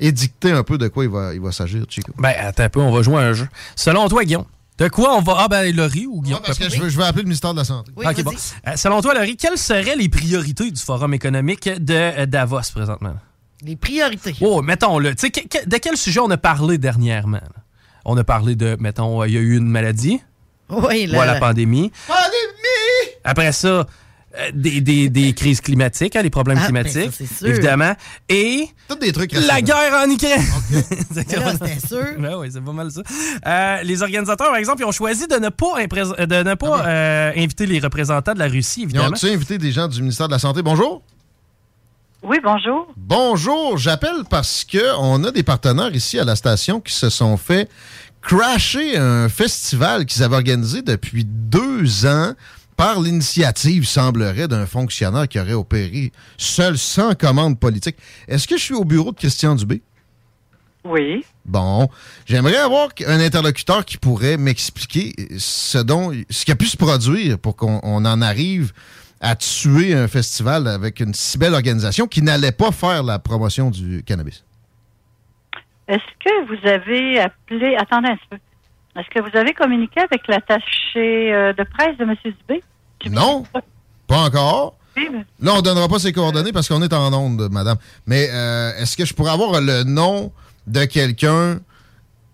édicter un peu de quoi il va, il va s'agir, Chico. Ben, attends un peu, on va jouer à un jeu. Selon toi, Guillaume, de quoi on va. Ah, ben, Laurie ou Guillaume? parce que je veux, je veux appeler le ministère de la Santé. Ok, bon. Euh, selon toi, Laurie, quelles seraient les priorités du Forum économique de euh, Davos présentement? Les priorités. Oh, mettons-le. Tu sais, que- que- de quel sujet on a parlé dernièrement? là? On a parlé de, mettons, euh, il y a eu une maladie. Oui, Ou à la pandémie. Après ça, euh, des, des- des crises climatiques, hein, les problèmes Ah, ben, climatiques, ça, c'est sûr. évidemment. Et des trucs la guerre en Ukraine. [LAUGHS] C'était sûr. [LAUGHS] Ben oui, c'est pas mal ça. Euh, les organisateurs, par exemple, ils ont choisi de ne pas, de ne pas euh, inviter les représentants de la Russie, Ils évidemment. ont-tu invité des gens du ministère de la Santé? Bonjour. Oui, bonjour. Bonjour, j'appelle parce que on a des partenaires ici à la station qui se sont fait crasher un festival qu'ils avaient organisé depuis deux ans par l'initiative, semblerait, d'un fonctionnaire qui aurait opéré seul, sans commande politique. Est-ce que je suis au bureau de Christian Dubé? Oui. Bon, j'aimerais avoir un interlocuteur qui pourrait m'expliquer ce dont, ce qui a pu se produire pour qu'on on en arrive à tuer un festival avec une si belle organisation qui n'allait pas faire la promotion du cannabis. Est-ce que vous avez appelé... Attendez un peu. Est-ce que vous avez communiqué avec l'attaché euh, de presse de M. Dubé? Non, pas encore. Là, on ne donnera pas ses coordonnées parce qu'on est en onde, madame. Mais euh, est-ce que je pourrais avoir le nom de quelqu'un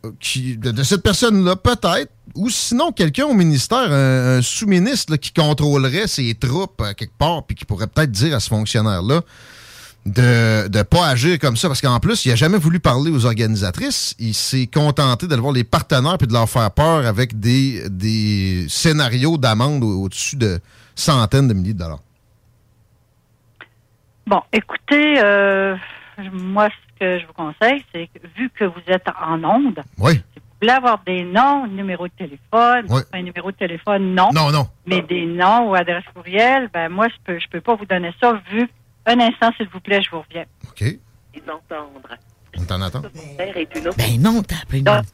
euh, qui de, de cette personne-là, peut-être, ou sinon quelqu'un au ministère, un, un sous-ministre qui contrôlerait ses troupes euh, quelque part, puis qui pourrait peut-être dire à ce fonctionnaire-là de ne pas agir comme ça, parce qu'en plus, il n'a jamais voulu parler aux organisatrices. Il s'est contenté d'aller voir les partenaires puis de leur faire peur avec des, des scénarios d'amende au- au-dessus de centaines de milliers de dollars. Bon, écoutez, euh, moi, ce que je vous conseille, c'est que vu que vous êtes en onde, Oui. vous voulez avoir des noms, numéro de téléphone, Oui. un numéro de téléphone, non. Non, non. Mais des noms ou adresses courriel, ben moi, je peux, je peux pas vous donner ça vu. Un instant, s'il vous plaît, je vous reviens. OK. On t'en attend? Ben non, t'as appelé. Donc,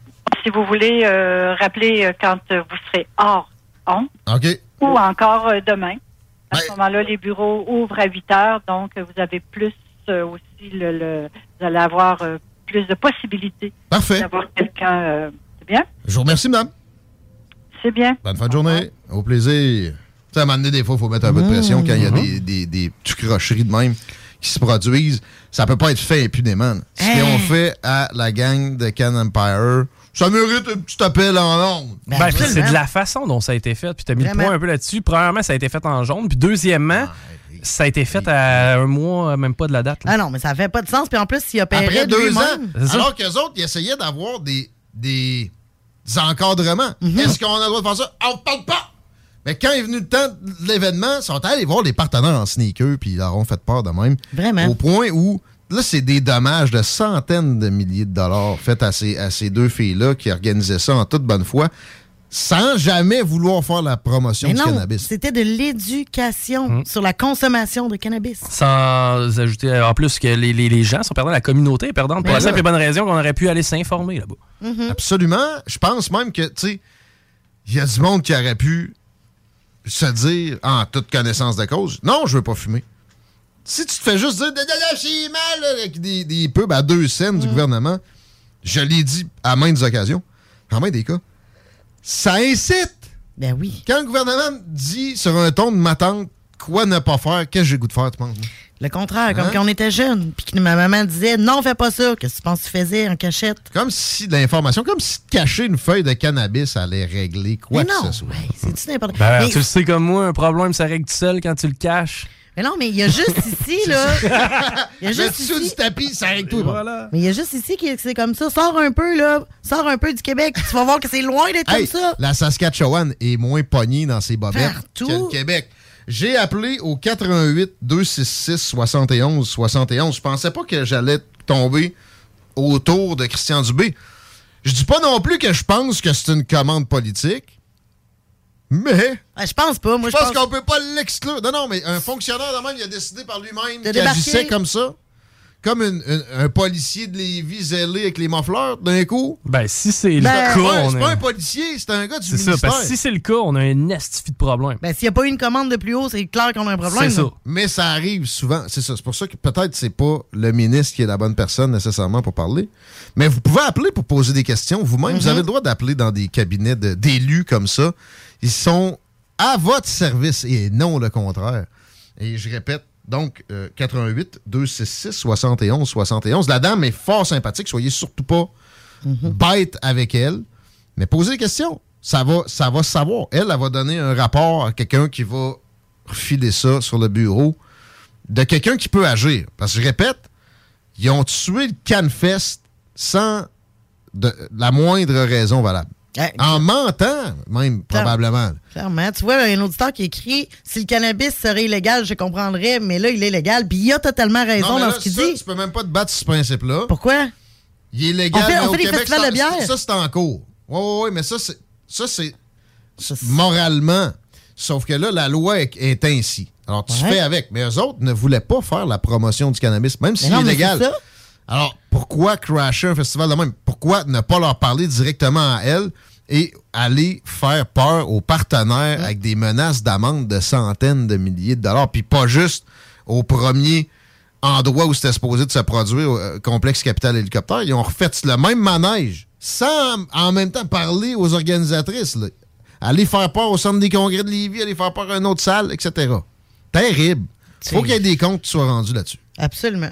si vous voulez euh, rappeler euh, quand euh, vous serez hors onde, OK. ou encore euh, demain. À ce moment-là, les bureaux ouvrent à 8 heures, donc vous avez plus euh, aussi le, le- vous allez avoir euh, plus de possibilités Parfait. d'avoir quelqu'un. euh, c'est bien? Je vous remercie, madame. C'est bien. Bonne fin de journée. Au plaisir. Tu sais, à un moment donné, des fois, il faut mettre un peu de pression quand il y a des, des, des petites crocheries de même qui se produisent. Ça peut pas être fait impunément. Ce Hein? qu'on fait à la gang de Can Empire, ça mérite un petit appel en ondes. Ben, puis c'est de la façon dont ça a été fait. Puis tu as mis le point un peu là-dessus. Premièrement, ça a été fait en jaune. Puis deuxièmement, ça a été fait à un mois, même pas de la date. là. Ah non, mais ça fait pas de sens. Puis en plus, s'il opérait Après deux ans, ça. alors qu'eux autres, ils essayaient d'avoir des, des encadrements. Mhm. Est-ce qu'on a le droit de faire ça? On ne parle pas! Mais quand est venu le temps de l'événement, ils sont allés voir les partenaires en sneakers, puis ils leur ont fait peur de même. Vraiment. Au point où là, c'est des dommages de centaines de milliers de dollars faits à ces, à ces deux filles-là qui organisaient ça en toute bonne foi sans jamais vouloir faire la promotion Mais du non, cannabis. c'était de l'éducation Hum. sur la consommation de cannabis. Sans ajouter euh, en plus que les, les- les gens sont perdants, la communauté est perdante pour Mais la simple et bonne raison qu'on aurait pu aller s'informer là-bas. Mm-hmm. Absolument. Je pense même que, tu sais, il y a du monde qui aurait pu se dire, en toute connaissance de cause, non, je veux pas fumer. Si tu te fais juste dire, mal, avec des, des pubs à deux scènes Mm. du gouvernement, je l'ai dit à maintes occasions, en main des cas, ça incite. Ben oui. Quand le gouvernement dit sur un ton de ma tante quoi ne pas faire, qu'est-ce que j'ai le goût de faire, tu penses? Le contraire, comme Hein? quand on était jeune, puis que ma maman disait non, fais pas ça. Qu'est-ce que tu penses que tu faisais en cachette? Comme si l'information, comme si cacher une feuille de cannabis allait régler quoi Mais que non, ce soit. C'est-tu n'importe Ben, mais, Tu le sais comme moi, un problème, ça règle tout seul quand tu le caches. mais non, mais il y a juste [LAUGHS] ici, là. Il y a [LAUGHS] Le juste dessous ici. du tapis, ça règle tout. Voilà. Mais il y a juste ici que c'est comme ça. Sors un peu, là. Sors un peu du Québec. Tu vas voir que c'est loin d'être Hey, comme ça. La Saskatchewan est moins pognée dans ses bobettes Partout. que le Québec. J'ai appelé au 88 266 71 71. Je pensais pas que j'allais tomber autour de Christian Dubé. Je dis pas non plus que je pense que c'est une commande politique, mais Ah, je pense pas. Moi, je pense pense qu'on peut pas l'exclure. Non, non, mais un fonctionnaire de même, il a décidé par lui-même qu'il agissait comme ça. Comme une- une- un policier de Lévis zélé avec les moffleurs, d'un coup. Ben, si c'est Ben, le cas, Ouais, on c'est a- pas un policier, c'est un gars du C'est ça, ministère. parce que si c'est le cas, on a un estifi de problème. Ben, s'il n'y a pas eu une commande de plus haut, c'est clair qu'on a un problème. C'est ça. Mais ça arrive souvent. C'est ça. C'est pour ça que peut-être c'est pas le ministre qui est la bonne personne nécessairement pour parler. Mais vous pouvez appeler pour poser des questions vous-même. Vous Mhm. avez le droit d'appeler dans des cabinets de- d'élus comme ça. Ils sont à votre service et non le contraire. Et je répète, donc, euh, 88 266 71 71. La dame est fort sympathique. Soyez surtout pas bête avec elle. Mais posez des questions. Ça va, ça va savoir. Elle, elle va donner un rapport à quelqu'un qui va refiler ça sur le bureau de quelqu'un qui peut agir. Parce que je répète, ils ont tué le Canfest sans de, la moindre raison valable. En mentant, même, probablement. Clairement. Tu vois, il y a un auditeur qui écrit si le cannabis serait illégal, je comprendrais, mais là, il est légal. Puis il a totalement raison Non, dans là, ce qu'il ça, dit. Tu peux même pas te battre sur ce principe-là. Pourquoi? Il est légal, On fait- on au fait des Québec, festivals en- de bière. Ça, c'est en cours. Oui, oui, oui, mais ça, c'est ça, c'est moralement. Sauf que là, la loi est, est ainsi. Alors, tu Ouais. fais avec. Mais eux autres ne voulaient pas faire la promotion du cannabis, même s'il non, est légal. Alors, pourquoi crasher un festival de même? Pourquoi ne pas leur parler directement à elles et aller faire peur aux partenaires avec des menaces d'amende de centaines de milliers de dollars, puis pas juste au premier endroit où c'était supposé de se produire, au euh, complexe capital hélicoptère. Ils ont refait le même manège sans en même temps parler aux organisatrices. là. Aller faire peur au centre des congrès de Lévis, aller faire peur à une autre salle, etc. Terrible. Faut qu'il y ait des comptes qui soient rendus là-dessus. Absolument.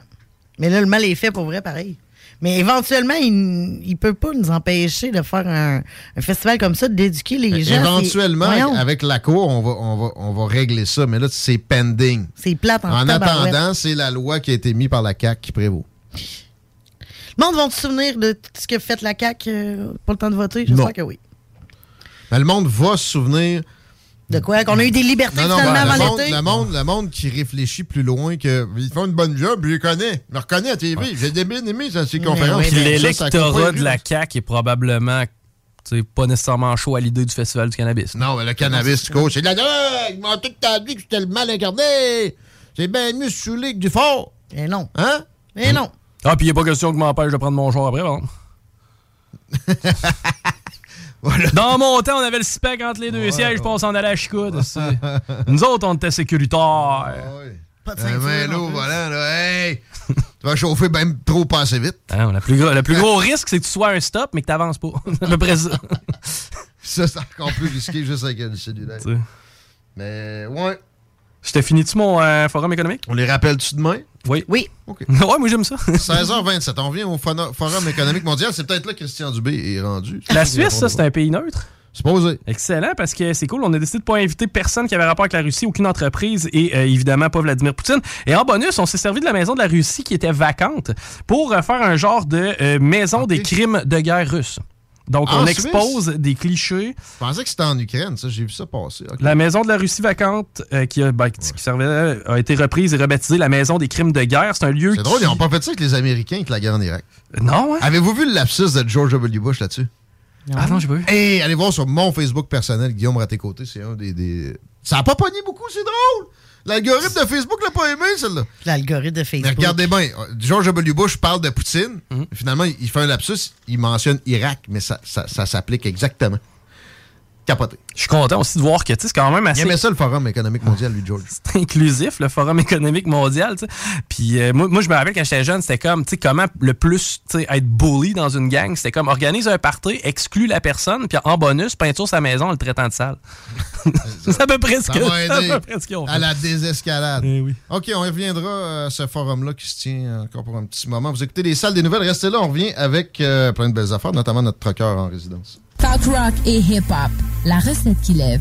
Mais là, le mal est fait pour vrai, pareil. Mais éventuellement, il ne peut pas nous empêcher de faire un, un festival comme ça, d'éduquer les gens. Éventuellement, avec la cour, on va, on, va, on va régler ça. Mais là, c'est pending. C'est plate en, En attendant, c'est la loi qui a été mise par la CAQ qui prévaut. Le monde va se souvenir de tout ce que fait la CAQ euh, pour le temps de voter? J'espère Non. que oui. Mais le monde va se souvenir. De quoi? Qu'on a eu des libertés Non, non, finalement ben, avant monde, l'été? le, monde, le monde qui réfléchit plus loin que. Ils font une bonne job, je les connais. Je les reconnais à TV. J'ai des bien aimé dans ces conférences. Pas l'électorat de la. CAQ est probablement pas nécessairement chaud à l'idée du festival du cannabis. Non, mais le cannabis, tu coach, c'est de la drogue! Ils m'ont tout dit que j'étais le mal incarné! C'est bien mieux saoulé que du fort! Eh non. Hein? Eh non. Ah, puis il n'est pas question que m'empêche de prendre mon char après, par [LAUGHS] Dans mon temps, on avait le spec entre les deux sièges, puis on s'en allait à Chicout. c'est- Nous autres, on était sécuritaires. Pas de Un ceinture, vélo en plus. volant, là, hey! tu vas chauffer même trop pas assez vite. Hein, le plus gros, le plus gros risque, c'est que tu sois un stop, mais que tu n'avances pas. [LAUGHS] À peu près ça. [LAUGHS] Ça, c'est encore plus risqué juste avec le cellulaire. Mais, ouais. Je t'ai fini-tu mon euh, forum économique? On les rappelle-tu demain? Oui. Oui. OK. [LAUGHS] ouais, moi j'aime ça. [LAUGHS] 16h27, on vient au Forum économique mondial. C'est peut-être là que Christian Dubé est rendu. La Suisse, ça, c'est un pays neutre? Supposé. Excellent, parce que c'est cool. On a décidé de pas inviter personne qui avait rapport avec la Russie, aucune entreprise et euh, évidemment pas Vladimir Poutine. Et en bonus, on s'est servi de la maison de la Russie qui était vacante pour euh, faire un genre de euh, maison des crimes de guerre russes. Donc, En on Suisse? expose des clichés. Je pensais que c'était en Ukraine, ça. J'ai vu ça passer. La maison de la Russie vacante euh, qui, a, ben, qui servait, a été reprise et rebaptisée la maison des crimes de guerre. C'est un lieu. C'est drôle, ils n'ont pas fait ça avec les Américains avec la guerre en Irak. Non, hein? Avez-vous vu le lapsus de George W. Bush là-dessus? Ah non, j'ai pas vu. Et allez voir sur mon Facebook personnel, Guillaume Raté-Côté, c'est un des, des- Ça a pas pogné beaucoup, c'est drôle! L'algorithme de Facebook l'a pas aimé, celle-là. L'algorithme de Facebook. Mais regardez bien, George W. Bush parle de Poutine. Finalement, il fait un lapsus, il mentionne Irak, mais ça, ça, ça s'applique exactement. Capoté. Je suis content aussi de voir que tu sais, c'est quand même Il assez aimait ça, le Forum économique mondial, lui, George. [LAUGHS] c'est inclusif, le Forum économique mondial. tu sais. Puis euh, moi, moi, je me rappelle quand j'étais jeune, c'était comme, tu sais, comment le plus tu sais, être bully dans une gang, c'était comme organise un party, exclut la personne, puis en bonus, peinture sa maison en le traitant de sale. [LAUGHS] c'est à peu près ce Ça va c'est [LAUGHS] à aider peu près ce qu'ils ont à la désescalade. Eh OK, on reviendra à ce forum-là qui se tient encore pour un petit moment. Vous écoutez les salles des nouvelles, restez là, on revient avec euh, plein de belles affaires, notamment notre trucker en résidence. Talk rock et hip-hop. La recette qui lève.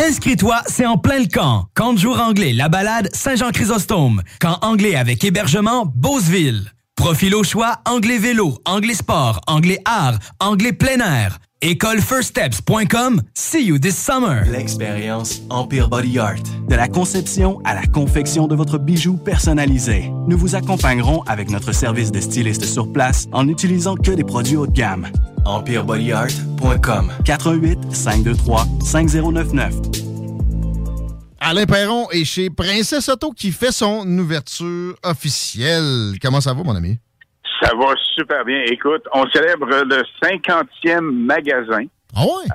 Inscris-toi, c'est en plein le camp. Camp de jour anglais, la balade Saint-Jean-Chrysostome. Camp anglais avec hébergement Beauceville. Profil au choix, anglais vélo, anglais sport, anglais art, anglais plein air. Écolefirststeps.com. See you this summer. L'expérience Empire Body Art. De la conception à la confection de votre bijou personnalisé. Nous vous accompagnerons avec notre service de styliste sur place en n'utilisant que des produits haut de gamme. EmpireBodyArt.com 418 523 5099 Alain Perron est chez Princesse Auto qui fait son ouverture officielle. Comment ça va, mon ami? Ça va super bien. Écoute, on célèbre le 50e magasin. Ah ouais?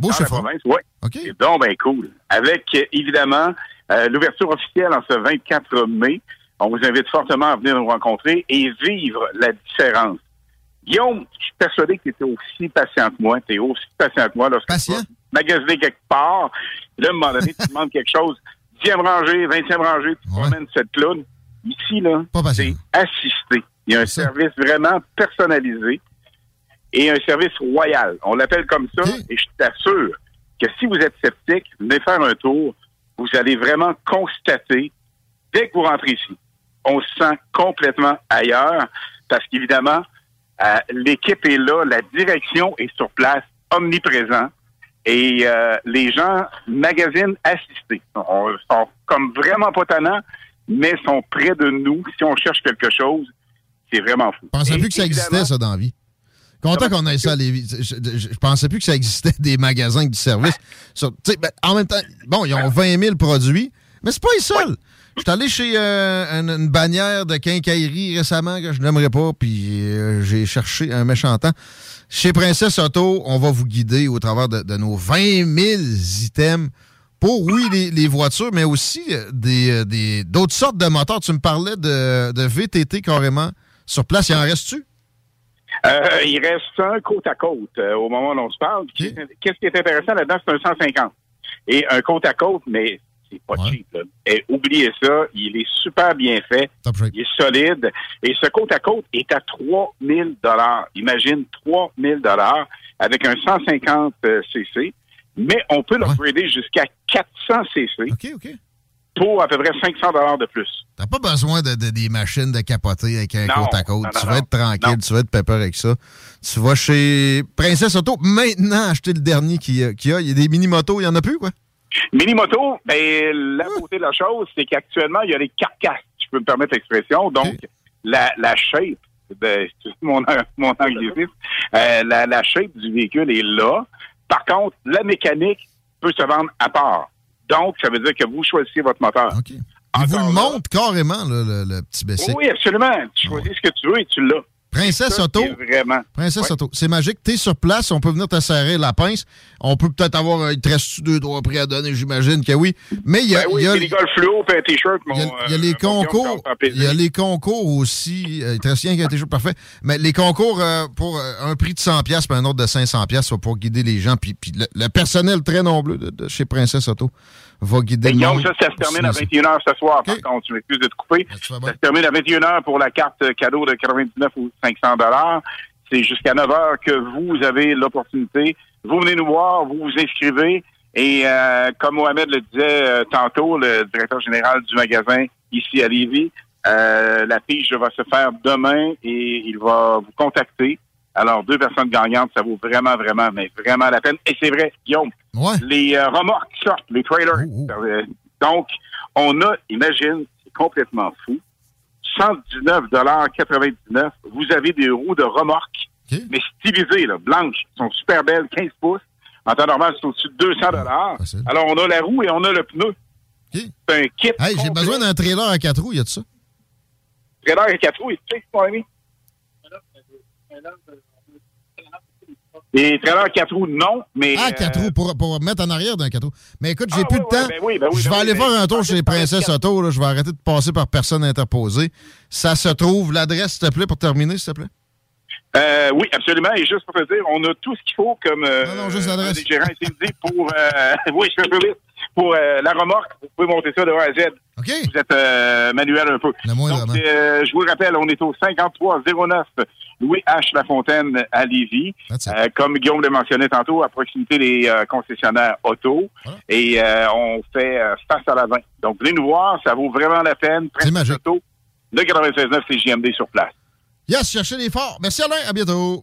Beau dans la province, ouais. C'est donc ben cool. Avec, euh, évidemment, euh, l'ouverture officielle en ce 24 mai. On vous invite fortement à venir nous rencontrer et vivre la différence. Guillaume, je suis persuadé que tu étais aussi patient que moi. Tu es aussi patient que moi lorsque tu vas magasiner quelque part. Là, à un moment donné, tu demandes quelque chose. 10e rangée, 20e rangée, tu promènes cette clown. Ici, là, c'est assisté. Il y a un service vraiment personnalisé et un service royal. On l'appelle comme ça et je t'assure que si vous êtes sceptique, venez faire un tour. Vous allez vraiment constater, dès que vous rentrez ici, on se sent complètement ailleurs parce qu'évidemment, euh, l'équipe est là, la direction est sur place, omniprésent. Et euh, les gens magasinent assistés. On, sont comme vraiment pas tannants, mais sont près de nous. Si on cherche quelque chose, c'est vraiment fou. Je pensais plus que ça existait, ça, dans la vie. Content qu'on ait ça à Lévis. Je, je- je pensais plus que ça existait [LAUGHS] des magasins du service. Sur- sais, ben, en même temps, bon, ils ont 20 000 produits, mais c'est pas les seuls. Je suis allé chez euh, une, une bannière de quincaillerie récemment que je n'aimerais pas, puis euh, j'ai cherché un méchant temps. Chez Princesse Auto, on va vous guider au travers de, de nos 20 000 items pour, oui, les, les voitures, mais aussi des, euh, des- d'autres sortes de moteurs. Tu me parlais de, de VTT carrément sur place. Il en reste-tu? Euh, il reste un côte à côte euh, au moment où on se parle. Qu'est-ce qui est intéressant là-dedans, c'est un 150. Et un côte à côte, mais c'est pas cheap. Là. Et oubliez ça, il est super bien fait, il est solide. Et ce côte à côte est à 3000 dollars. Imagine 3000 dollars avec un 150 euh, cc. Mais on peut l'upgrader jusqu'à 400 cc. Pour à peu près 500 dollars de plus. T'as pas besoin de, de- des machines de capoter avec un Non, côte à côte. non, tu vas être tranquille, tu vas être pépère avec ça. Tu vas chez Princesse Auto, maintenant acheter le dernier qu'il y a. qu'il y a. Il y a des mini-motos, il y en a plus, quoi? Minimoto, ben, la beauté de la chose, c'est qu'actuellement, il y a les carcasses, si je peux me permettre l'expression. Donc, la, la shape, de, mon, mon anglicisme, euh, la, la shape du véhicule est là. Par contre, la mécanique peut se vendre à part. Donc, ça veut dire que vous choisissez votre moteur. Il vous le montre carrément, là, le, le petit Bessic. Oui, absolument. Tu choisis ce que tu veux et tu l'as. Princesse Auto. Vraiment. Princesse. Auto. C'est magique. T'es sur place, on peut venir te serrer la pince. On peut peut-être avoir. euh, Il te reste deux, trois prix à donner, j'imagine que oui. Mais il y a. Ben oui, il y a- c'est les golf fluo puis un t-shirt. Il y a, y euh, les concours. Il y a les concours aussi. Euh, il te reste rien qu'un t-shirt parfait. Mais les concours euh, pour un prix de 100$ puis un autre de 500$ pour guider les gens. Puis, puis le, le personnel très nombreux de, de chez Princesse Auto va guider le monde. ça, ça se termine à 21h ce soir, par contre. Tu m'excuses de te couper. Ça se termine à 21h pour la carte euh, cadeau de 99 ou 500 dollars. C'est jusqu'à 9h que vous avez l'opportunité. Vous venez nous voir, vous vous inscrivez. Et euh, comme Mohamed le disait euh, tantôt, le directeur général du magasin ici à Lévis, euh, la pige va se faire demain et il va vous contacter. Alors, deux personnes gagnantes, ça vaut vraiment, vraiment, mais vraiment la peine. Et c'est vrai, Guillaume, les euh, remorques sortent, les trailers. Euh, Donc, on a, imagine, c'est complètement fou, 119,99 Vous avez des roues de remorque, mais stylisées, là, blanches, qui sont super belles, 15 pouces. En temps normal, c'est au-dessus de 200 dollars. Alors, on a la roue et on a le pneu. C'est un kit. Hey, j'ai besoin d'un trailer à quatre roues, y a de ça? Trailer à quatre roues, tu sais, mon ami? Les trailers à quatre roues, non, mais... Ah, quatre euh, roues, pour, pour mettre en arrière d'un quatre roues. Mais écoute, j'ai Ah, plus ouais, de temps. ben oui, ben oui, je vais oui, aller ben faire oui. un tour chez Princesse Auto. Là. Je vais arrêter de passer par personne interposée. Ça se trouve, l'adresse, s'il te plaît, pour terminer, s'il te plaît? Euh, oui, absolument. Et juste pour te dire, on a tout ce qu'il faut comme euh, non, juste un l'adresse. pour euh, [LAUGHS] oui, je fais un peu vite. Pour euh, la remorque, vous pouvez monter ça de A à Z. Vous êtes euh, manuel un peu. Donc, euh, je vous le rappelle, on est au 5309 Louis H. Lafontaine à Lévis. Euh, comme Guillaume le mentionnait tantôt, à proximité des concessionnaires auto. Et on fait face à l'avant. Donc, venez nous voir, ça vaut vraiment la peine. C'est magique. Auto, le 96.9 CJMD sur place. Yes, cherchez les forts. Merci Alain, à bientôt.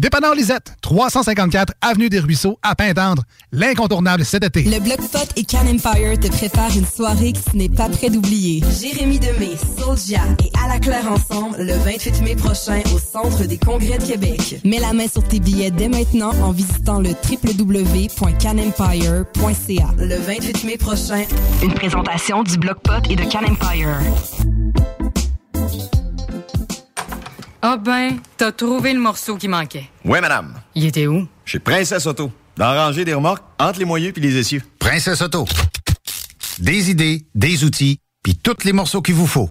Dépanneur Lisette, 354 Avenue des Ruisseaux, à Pintendre. L'incontournable cet été. Le Bloc Pot et Can Empire te préparent une soirée que tu n'es pas prêt d'oublier. Jérémy Demé, Soulja et À la Claire ensemble le 28 mai prochain au Centre des Congrès de Québec. Mets la main sur tes billets dès maintenant en visitant le www.canempire.ca. Le 28 mai prochain, une présentation du Bloc Pot et de Can Empire. Ah ben, t'as trouvé le morceau qui manquait. Oui, madame. Il était où? Chez Princesse Auto. Dans la rangée des remorques, entre les moyeux puis les essieux. Princesse Auto. Des idées, des outils, puis tous les morceaux qu'il vous faut.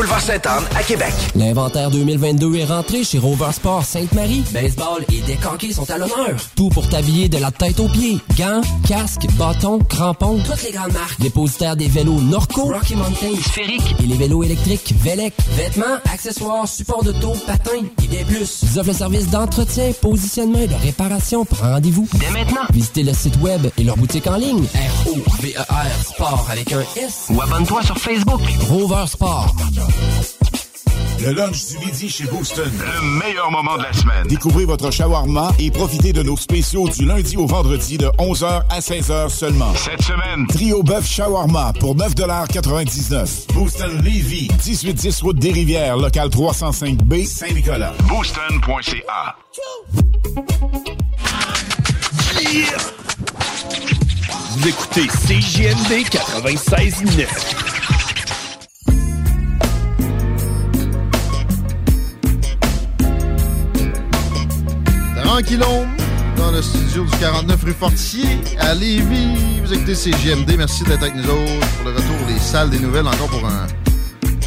boulevard Sainte-Anne à Québec. L'inventaire 2022 est rentré chez Rover Sport Sainte-Marie. Baseball et décanqués sont à l'honneur. Tout pour t'habiller de la tête aux pieds. Gants, casques, bâtons, crampons. Toutes les grandes marques. Dépositaire des vélos Norco, Rocky Mountain, Sphérique et les vélos électriques Velec. Vêtements, accessoires, supports de taux, patins et bien plus. Ils offrent le service d'entretien, positionnement et de réparation. Prends rendez-vous dès maintenant. Visitez le site web et leur boutique en ligne. R-O-V-E-R Sport avec un S. Ou abonne-toi sur Facebook. Rover Sport. Le lunch du midi chez Booston. Le meilleur moment de la semaine. Découvrez votre shawarma et profitez de nos spéciaux du lundi au vendredi de 11h à 16h seulement. Cette semaine, trio bœuf shawarma pour 9,99 Booston Levy, 1810 route des Rivières, local 305B, Saint-Nicolas. Booston.ca. Vous écoutez CJMD 96.9. Dans le studio du 49 rue Fortier, à Lévis. Vous écoutez CGMD. Merci d'être avec nous autres pour le retour des salles des nouvelles, encore pour un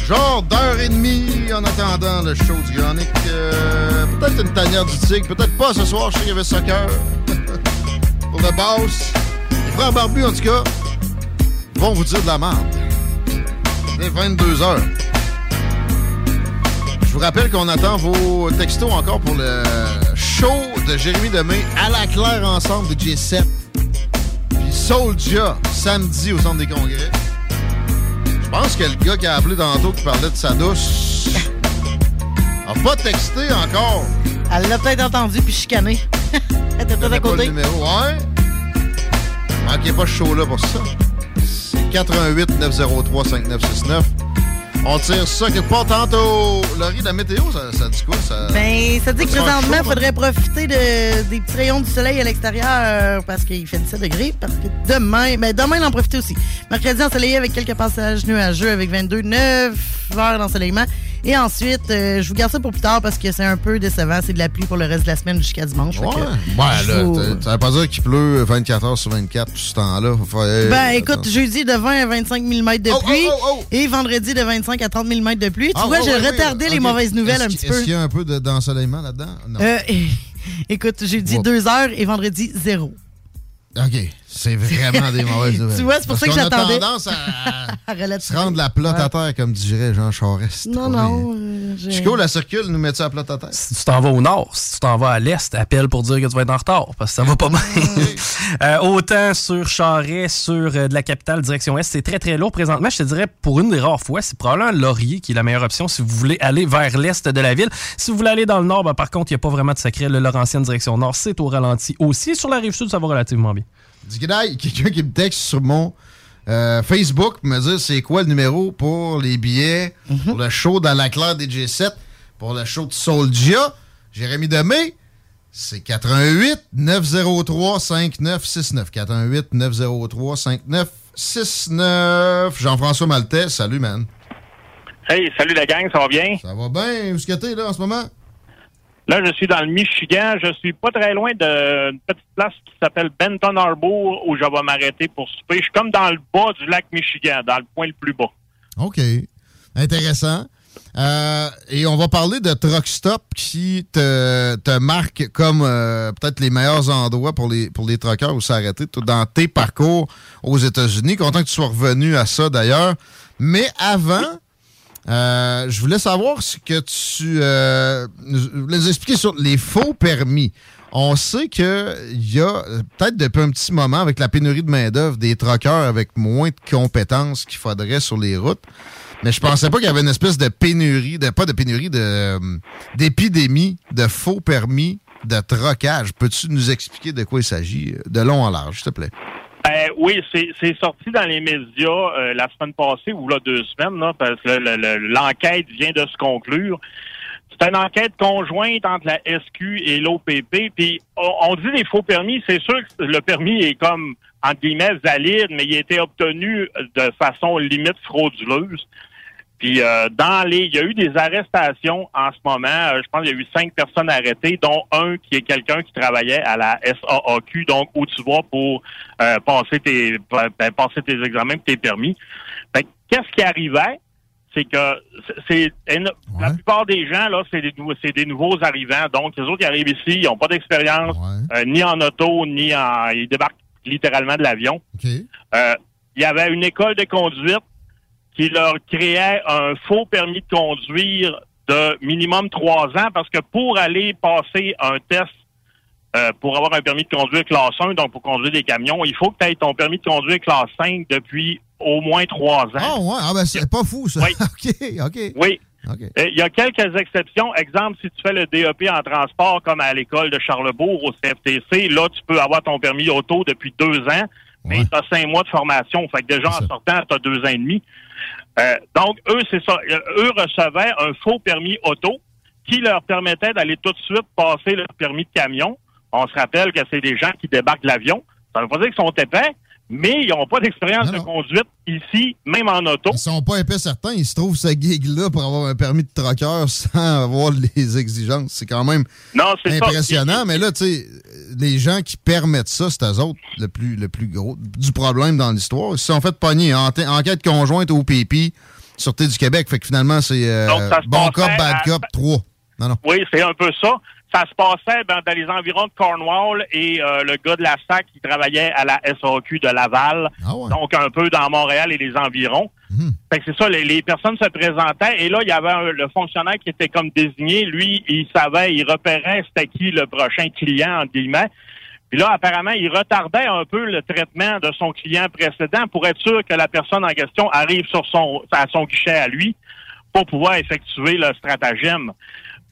genre d'heure et demie en attendant le show du Granic. Euh, peut-être une tanière du tigre, peut-être pas ce soir. Je sais qu'il y avait soccer [LAUGHS] pour le boss. Les frères barbus, en tout cas, vont vous dire de la merde. Dès 22 heures. Je vous rappelle qu'on attend vos textos encore pour le show de Jérémy Demé à la claire ensemble de G7. Puis Soulja, samedi au centre des congrès. Je pense que le gars qui a appelé tantôt qui parlait de sa douce a pas texté encore. Elle l'a peut-être entendu puis chicané. [LAUGHS] Elle était peut-être à Pas le côté. numéro, ouais. Manquez pas ce show-là pour ça. C'est 88 903 5969. On tire ça quelque part tantôt. Laurie, la météo, ça, ça dit quoi? Ça... Ben, ça dit que présentement, il faudrait profiter de- des petits rayons du soleil à l'extérieur parce qu'il fait 17 degrés. Parce que demain, ben demain, il en profiter aussi. Mercredi, ensoleillé avec quelques passages nuageux avec 22, 9 heures d'ensoleillement. Et ensuite, euh, je vous garde ça pour plus tard parce que c'est un peu décevant. C'est de la pluie pour le reste de la semaine jusqu'à dimanche. Ouais, que, ouais je là, ça veut pas dire qu'il pleut 24 heures sur 24 tout ce temps-là. Faire- Ben, euh, écoute, jeudi de 20 à 25 mm de Oh, pluie oh, oh, et vendredi de 25 à 30 mm de pluie. Tu Ah, vois, j'ai retardé les mauvaises nouvelles Est-ce un petit Est-ce peu. qu'il y a un peu de- d'ensoleillement là-dedans? Non. Euh, [LAUGHS] écoute, jeudi Wow. 2 heures et vendredi 0. OK. C'est vraiment des mauvaises [LAUGHS] nouvelles. Tu vois, c'est pour Parce ça que qu'on a j'attendais. tendance à [LAUGHS] se rendre la plotte à terre, comme dirait Jean Charest. Non, non. euh, Chico, la circule, nous met ça à plotte à terre? Si tu t'en vas au nord, si tu t'en vas à l'est, appelle pour dire que tu vas être en retard, parce que ça va pas bien. [LAUGHS] Euh, autant sur Charret, sur euh, de la capitale, direction est, c'est très très lourd présentement. Je te dirais, pour une des rares fois, c'est probablement Laurier qui est la meilleure option si vous voulez aller vers l'est de la ville. Si vous voulez aller dans le nord, ben, par contre, il n'y a pas vraiment de secret. Le Laurentienne direction nord, c'est au ralenti aussi. Sur la rive sud, ça va relativement bien. Dis quelqu'un qui me texte sur mon euh, Facebook pour me dire c'est quoi le numéro pour les billets pour le show dans la claire des G7, pour le show de Soulja. Jérémy Demé, c'est 88 903 5969. 88 903 5969. Jean-François Maltais, salut man. Hey, salut la gang, ça va bien? Ça va bien? Où est-ce que t'es là en ce moment? Là, je suis dans le Michigan. Je suis pas très loin d'une petite place qui s'appelle Benton Harbor où je vais m'arrêter pour souper. Je suis comme dans le bas du lac Michigan, dans le point le plus bas. OK. Intéressant. Euh, et on va parler de Truck Stop qui te, te marque comme euh, peut-être les meilleurs endroits pour les, pour les truckers où s'arrêter dans tes parcours aux États-Unis. Content que tu sois revenu à ça d'ailleurs. Mais avant, euh, je voulais savoir ce que tu euh, voulais nous expliquer sur les faux permis. On sait qu'il y a peut-être depuis un petit moment, avec la pénurie de main-d'œuvre, des truckers avec moins de compétences qu'il faudrait sur les routes. Mais je pensais pas qu'il y avait une espèce de pénurie, de pas de pénurie, euh, d'épidémie de faux permis de trocage. Peux-tu nous expliquer de quoi il s'agit euh, de long en large, s'il te plaît? Ben, oui, c'est sorti dans les médias euh, la semaine passée ou là deux semaines, là, parce que le- le- l'enquête vient de se conclure. C'est une enquête conjointe entre la SQ et l'OPP. Puis on, on dit les faux permis, c'est sûr que le permis est comme entre guillemets valide, mais il a été obtenu de façon limite frauduleuse. Puis euh, dans les, il y a eu des arrestations en ce moment. Euh, je pense qu'il y a eu cinq personnes arrêtées, dont un qui est quelqu'un qui travaillait à la SAAQ, donc où tu vas pour euh, passer tes ben, passer tes examens, tes permis. Que, qu'est-ce qui arrivait, c'est que c'est la plupart des gens là, c'est des, des nouveaux arrivants. Donc les autres qui arrivent ici, ils n'ont pas d'expérience euh, ni en auto ni en ils débarquent littéralement de l'avion. Euh, il y avait une école de conduite qui leur créait un faux permis de conduire de minimum trois ans parce que pour aller passer un test euh, pour avoir un permis de conduire classe 1, donc pour conduire des camions, il faut que tu aies ton permis de conduire classe 5 depuis au moins trois ans. Ah ouais, ah ben c'est pas fou ça. [LAUGHS] OK, OK. Oui. OK. Euh, Il y a quelques exceptions. Exemple, si tu fais le DEP en transport, comme à l'école de Charlebourg, au CFTC, là, tu peux avoir ton permis auto depuis deux ans, mais tu as cinq mois de formation. Fait que déjà, en sortant, tu as deux ans et demi. Euh, donc, eux, c'est ça. Eux recevaient un faux permis auto qui leur permettait d'aller tout de suite passer le permis de camion. On se rappelle que c'est des gens qui débarquent de l'avion. Ça veut pas dire qu'ils sont épais, mais ils n'ont pas d'expérience de conduite ici, même en auto. Ils sont pas épais certains, ils se trouvent ce gig-là pour avoir un permis de trucker [LAUGHS] sans avoir les exigences. C'est quand même Non, c'est ça. impressionnant. Mais là, tu sais, les gens qui permettent ça, c'est eux autres le plus, le plus gros du problème dans l'histoire. Ils se sont fait pogner en enquête conjointe au PP, Sûreté du Québec. Fait que finalement, c'est euh, bon cop, bad à- cop, 3. Non, non. Oui, c'est un peu ça. Ça se passait ben, dans les environs de Cornwall et euh, le gars de la SAC qui travaillait à la SAQ de Laval, donc un peu dans Montréal et les environs. Fait que c'est ça, les, les personnes se présentaient et là, il y avait un- le fonctionnaire qui était comme désigné. Lui, il savait, il repérait c'était qui le prochain client, entre guillemets. Puis là, apparemment, il retardait un peu le traitement de son client précédent pour être sûr que la personne en question arrive sur son, à son guichet à lui pour pouvoir effectuer le stratagème.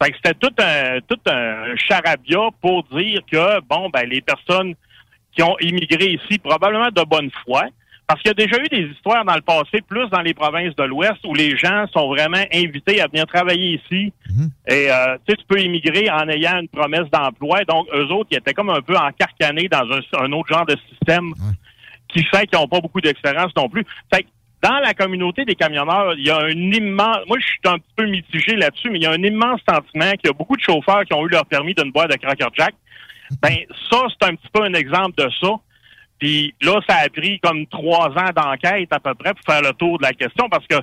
Fait que c'était tout un, tout un charabia pour dire que, bon, ben, les personnes qui ont immigré ici, probablement de bonne foi, parce qu'il y a déjà eu des histoires dans le passé, plus dans les provinces de l'Ouest, où les gens sont vraiment invités à venir travailler ici. Et euh, tu peux immigrer en ayant une promesse d'emploi. Donc, eux autres, ils étaient comme un peu encarcanés dans un, un autre genre de système qui fait qu'ils n'ont pas beaucoup d'expérience non plus. Fait dans la communauté des camionneurs, il y a un immense... Moi, je suis un petit peu mitigé là-dessus, mais il y a un immense sentiment qu'il y a beaucoup de chauffeurs qui ont eu leur permis d'une boîte de Cracker Jack. [LAUGHS] Ben, ça, c'est un petit peu un exemple de ça. Puis là, ça a pris comme trois ans d'enquête à peu près pour faire le tour de la question parce que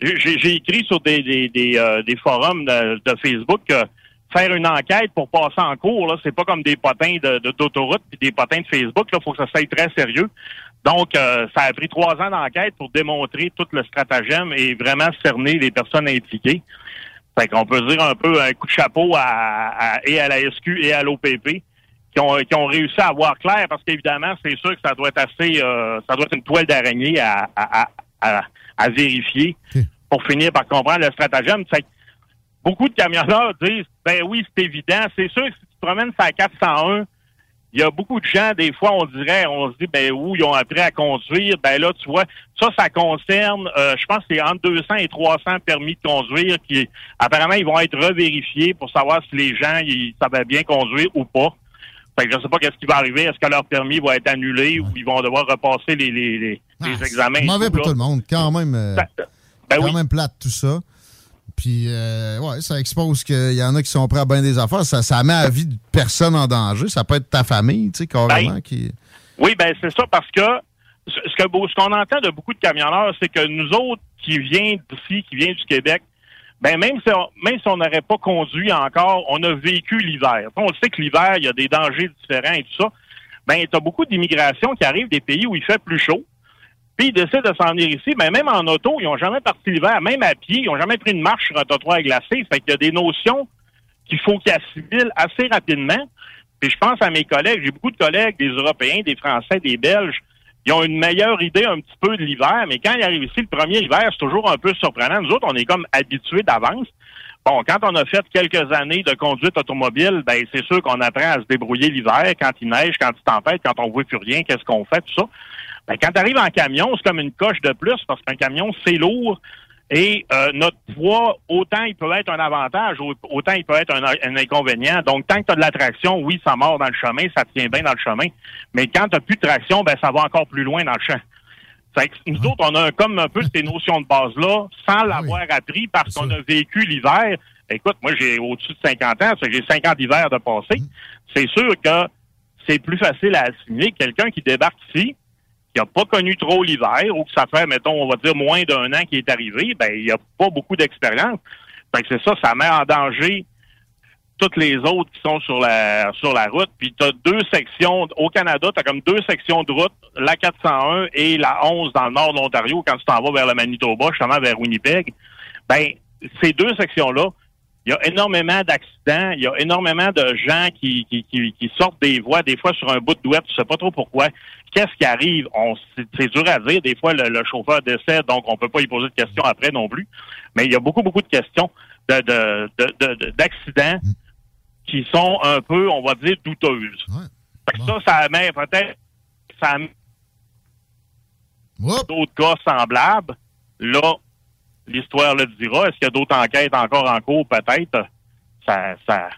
j'ai écrit sur des, des, des, euh, des forums de, de Facebook que faire une enquête pour passer en cours, là, c'est pas comme des potins de de- d'autoroute puis des potins de Facebook. Là, faut que ça soit très sérieux. Donc, euh, ça a pris trois ans d'enquête pour démontrer tout le stratagème et vraiment cerner les personnes impliquées. Fait qu'on peut dire un peu un coup de chapeau à, à- et à la SQ et à l'OPP qui ont, qui ont réussi à voir clair parce qu'évidemment, c'est sûr que ça doit être assez, euh, ça doit être une toile d'araignée à, à, à, à- à vérifier pour finir par comprendre le stratagème. Fait que beaucoup de camionneurs disent, ben oui, c'est évident. C'est sûr que si tu promènes sur la 401, il y a beaucoup de gens, des fois, on dirait, on se dit, ben où ils ont appris à conduire. Ben là, tu vois, ça, ça concerne, euh, je pense que c'est entre 200 et 300 permis de conduire qui, apparemment, ils vont être revérifiés pour savoir si les gens, ils savaient bien conduire ou pas. Fait que je sais pas qu'est-ce qui va arriver. Est-ce que leur permis va être annulé ou ils vont devoir repasser les, les, les, les examens? C'est mauvais pour là? tout le monde. Quand même, euh, Ben quand oui. même plate tout ça. Puis, euh, ouais, ça expose qu'il y en a qui sont prêts à bien des affaires. Ça, ça met la vie de personne en danger. Ça peut être ta famille, tu sais, carrément. Ben, qui... Oui, ben c'est ça parce que ce qu'on entend de beaucoup de camionneurs, c'est que nous autres qui viennent d'ici, qui viennent du Québec, ben même si on, même si on n'aurait pas conduit encore, on a vécu l'hiver. On le sait que l'hiver, il y a des dangers différents et tout ça. Ben, tu as beaucoup d'immigration qui arrive des pays où il fait plus chaud. Puis ils décident de s'en venir ici. Mais même en auto, ils n'ont jamais parti l'hiver. Même à pied, ils n'ont jamais pris une marche sur un trottoir glacé. Fait qu'il y a des notions qu'il faut qu'ils assimilent assez rapidement. Puis je pense à mes collègues, j'ai beaucoup de collègues, des Européens, des Français, des Belges, ils ont une meilleure idée un petit peu de l'hiver, mais quand ils arrivent ici, le premier hiver, c'est toujours un peu surprenant. Nous autres, on est comme habitués d'avance. Bon, quand on a fait quelques années de conduite automobile, ben c'est sûr qu'on apprend à se débrouiller l'hiver, quand il neige, quand il tempête, quand on voit plus rien, qu'est-ce qu'on fait, tout ça. Ben, quand tu arrives en camion, c'est comme une coche de plus parce qu'un camion, c'est lourd. Et euh, notre poids, autant il peut être un avantage, au- autant il peut être un, un inconvénient. Donc, tant que tu as de la traction, oui, ça mord dans le chemin, ça tient bien dans le chemin. Mais quand tu plus de traction, ben ça va encore plus loin dans le champ. Fait que nous autres, on a comme un peu ces notions de base-là, sans l'avoir appris parce qu'on a vécu l'hiver. Écoute, moi, j'ai au-dessus de 50 ans, j'ai 50 hivers de passé. C'est sûr que c'est plus facile à assimiler. Quelqu'un qui débarque ici, qui n'a pas connu trop l'hiver ou que ça fait, mettons, on va dire moins d'un an qui est arrivé, ben il n'y a pas beaucoup d'expérience. Fait que c'est ça, ça met en danger toutes les autres qui sont sur la sur la route. Puis tu as deux sections au Canada, tu as comme deux sections de route, la 401 et la 11 dans le nord de l'Ontario quand tu t'en vas vers le Manitoba, justement vers Winnipeg. Ben ces deux sections-là, il y a énormément d'accidents, il y a énormément de gens qui, qui, qui, qui sortent des voies, des fois sur un bout de douette, tu sais pas trop pourquoi. Qu'est-ce qui arrive? On, c'est, c'est dur à dire. Des fois, le, le chauffeur décède, donc on peut pas y poser de questions après non plus. Mais il y a beaucoup, beaucoup de questions de, de, de, de- d'accidents qui sont un peu, on va dire, douteuses. Fait que ça, ça met peut-être ça met d'autres cas semblables. Là, l'histoire le dira. Est-ce qu'il y a d'autres enquêtes encore en cours? Peut-être. Ça, ça,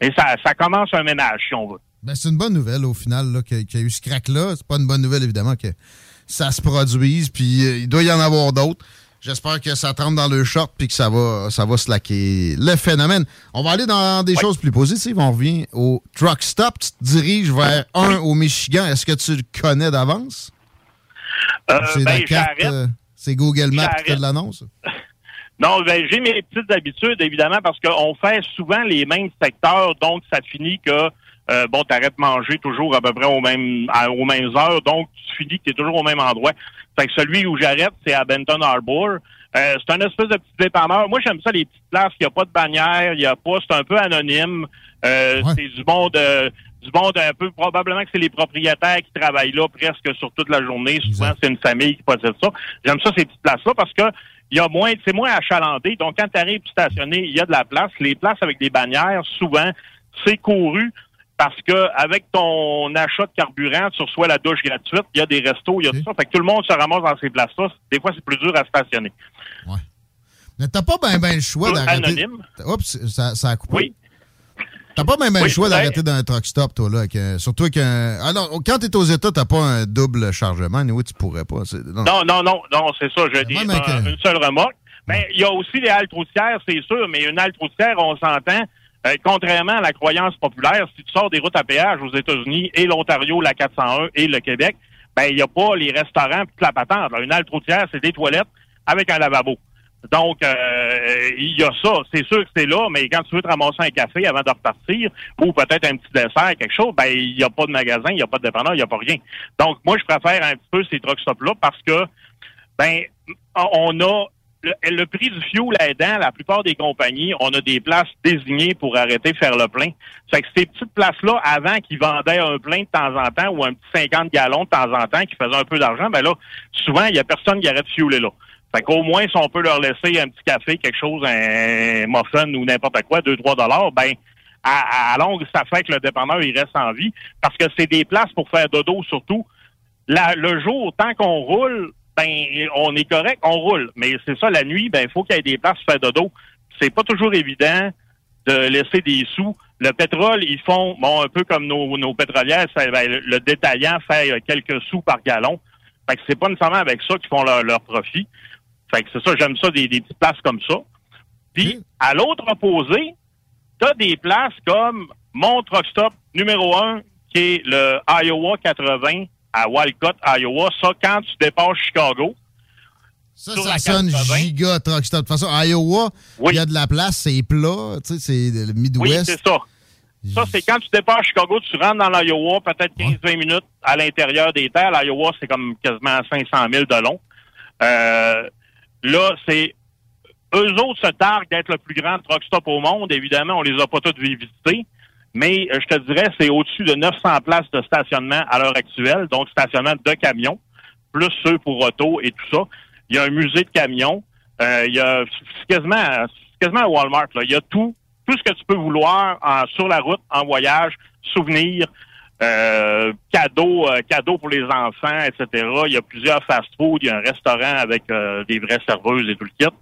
et ça, ça commence un ménage, si on veut. Ben, c'est une bonne nouvelle au final qu'il y a eu ce crack-là. C'est pas une bonne nouvelle, évidemment, que ça se produise, puis euh, il doit y en avoir d'autres. J'espère que ça trempe dans le short puis que ça va, ça va slacker le phénomène. On va aller dans des choses plus positives. On revient au truck stop. Tu te diriges vers un au Michigan. Est-ce que tu le connais d'avance? Euh, c'est ben, la carte, j'arrête. euh, c'est Google Maps qui de l'annonce? [LAUGHS] Non, ben, j'ai mes petites habitudes, évidemment, parce qu'on fait souvent les mêmes secteurs, donc ça finit que, euh, bon, t'arrêtes de manger toujours à peu près au même, à- aux mêmes heures, donc tu finis que t'es toujours au même endroit. Fait que celui où j'arrête, c'est à Benton Harbor. Euh, c'est un espèce de petit dépanneur. Moi, j'aime ça, les petites places. Il n'y a pas de bannière, il y a pas, c'est un peu anonyme. Euh, C'est du monde, euh, du monde un peu, probablement que c'est les propriétaires qui travaillent là presque sur toute la journée. Souvent, c'est une famille qui possède ça. J'aime ça, ces petites places-là, parce que il y a moins, c'est moins achalandé. Donc, quand tu arrives stationné, il y a de la place. Les places avec des bannières, souvent, c'est couru parce que avec ton achat de carburant, tu reçois la douche gratuite, il y a des restos, il y a tout ça. Fait que tout le monde se ramasse dans ces places-là. Des fois, c'est plus dur à stationner. Mais t'as pas bien ben le choix d'arrêter. anonyme. Oups, ça, ça a coupé. Oui. T'as pas même le Oui, choix ben- d'arrêter dans un truck stop, toi, là. avec un- surtout avec un. Alors, quand t'es aux États, t'as pas un double chargement. Oui, tu pourrais pas. non. Non, non, non, non, c'est ça. Je dis une seule remorque. Mais il y a aussi les haltes routières, c'est sûr, mais une halte routière, on s'entend. Euh, contrairement à la croyance populaire, si tu sors des routes à péage aux États-Unis et l'Ontario, la 401 et le Québec, ben il n'y a pas les restaurants toute la patente. Une halte routière, c'est des toilettes avec un lavabo. Donc, euh, il y a ça. C'est sûr que c'est là, mais quand tu veux te ramasser un café avant de repartir, ou peut-être un petit dessert, quelque chose, ben il n'y a pas de magasin, il n'y a pas de dépanneur, il n'y a pas rien. Donc, moi, je préfère un petit peu ces truck stops-là parce que, ben, on a le, prix du fuel aidant, la plupart des compagnies, on a des places désignées pour arrêter de faire le plein. Fait que ces petites places-là, avant qu'ils vendaient un plein de temps en temps ou un petit 50 gallons de temps en temps qui faisait un peu d'argent, ben là, souvent, il y a personne qui arrête de fueler là. Fait qu'au moins, si on peut leur laisser un petit café, quelque chose, un muffin ou n'importe quoi, 2-3 dollars, ben, à, longue, ça fait que le dépanneur, il reste en vie. Parce que c'est des places pour faire dodo, surtout. Le jour, tant qu'on roule, ben, on est correct, on roule. Mais c'est ça, la nuit, ben, il faut qu'il y ait des places pour faire dodo. C'est pas toujours évident de laisser des sous. Le pétrole, ils font, bon, un peu comme nos, nos pétrolières, ça, ben, le, le détaillant fait euh, quelques sous par gallon. Fait que c'est pas nécessairement avec ça qu'ils font leur, leur profit. Fait que c'est ça, j'aime ça, des, des petites places comme ça. Puis, à l'autre opposé, t'as des places comme mon truck stop numéro un, qui est le Iowa 80 à Walcott, Iowa. Ça, quand tu dépasses Chicago, Ça, ça sonne 80. giga truck stop. De toute façon, Iowa, il y a de la place, c'est plat, tu sais, c'est le Oui, Midwest. c'est ça. Ça, c'est quand tu dépasses Chicago, tu rentres dans l'Iowa, peut-être 15-20 minutes à l'intérieur des terres. L'Iowa, c'est comme quasiment 500 000 de long. Euh, là, c'est... Eux autres se targuent d'être le plus grand truck stop au monde. Évidemment, on les a pas toutes visités. Mais euh, je te dirais, c'est au-dessus de 900 places de stationnement à l'heure actuelle. Donc, stationnement de camions, plus ceux pour auto et tout ça. Il y a un musée de camions. Euh, il y a quasiment, quasiment un Walmart. Là. Il y a tout, tout ce que tu peux vouloir sur la route, en voyage, souvenirs, euh, cadeaux, cadeaux pour les enfants, etc. Il y a plusieurs fast-food. Il y a un restaurant avec des vraies serveuses et tout le kit.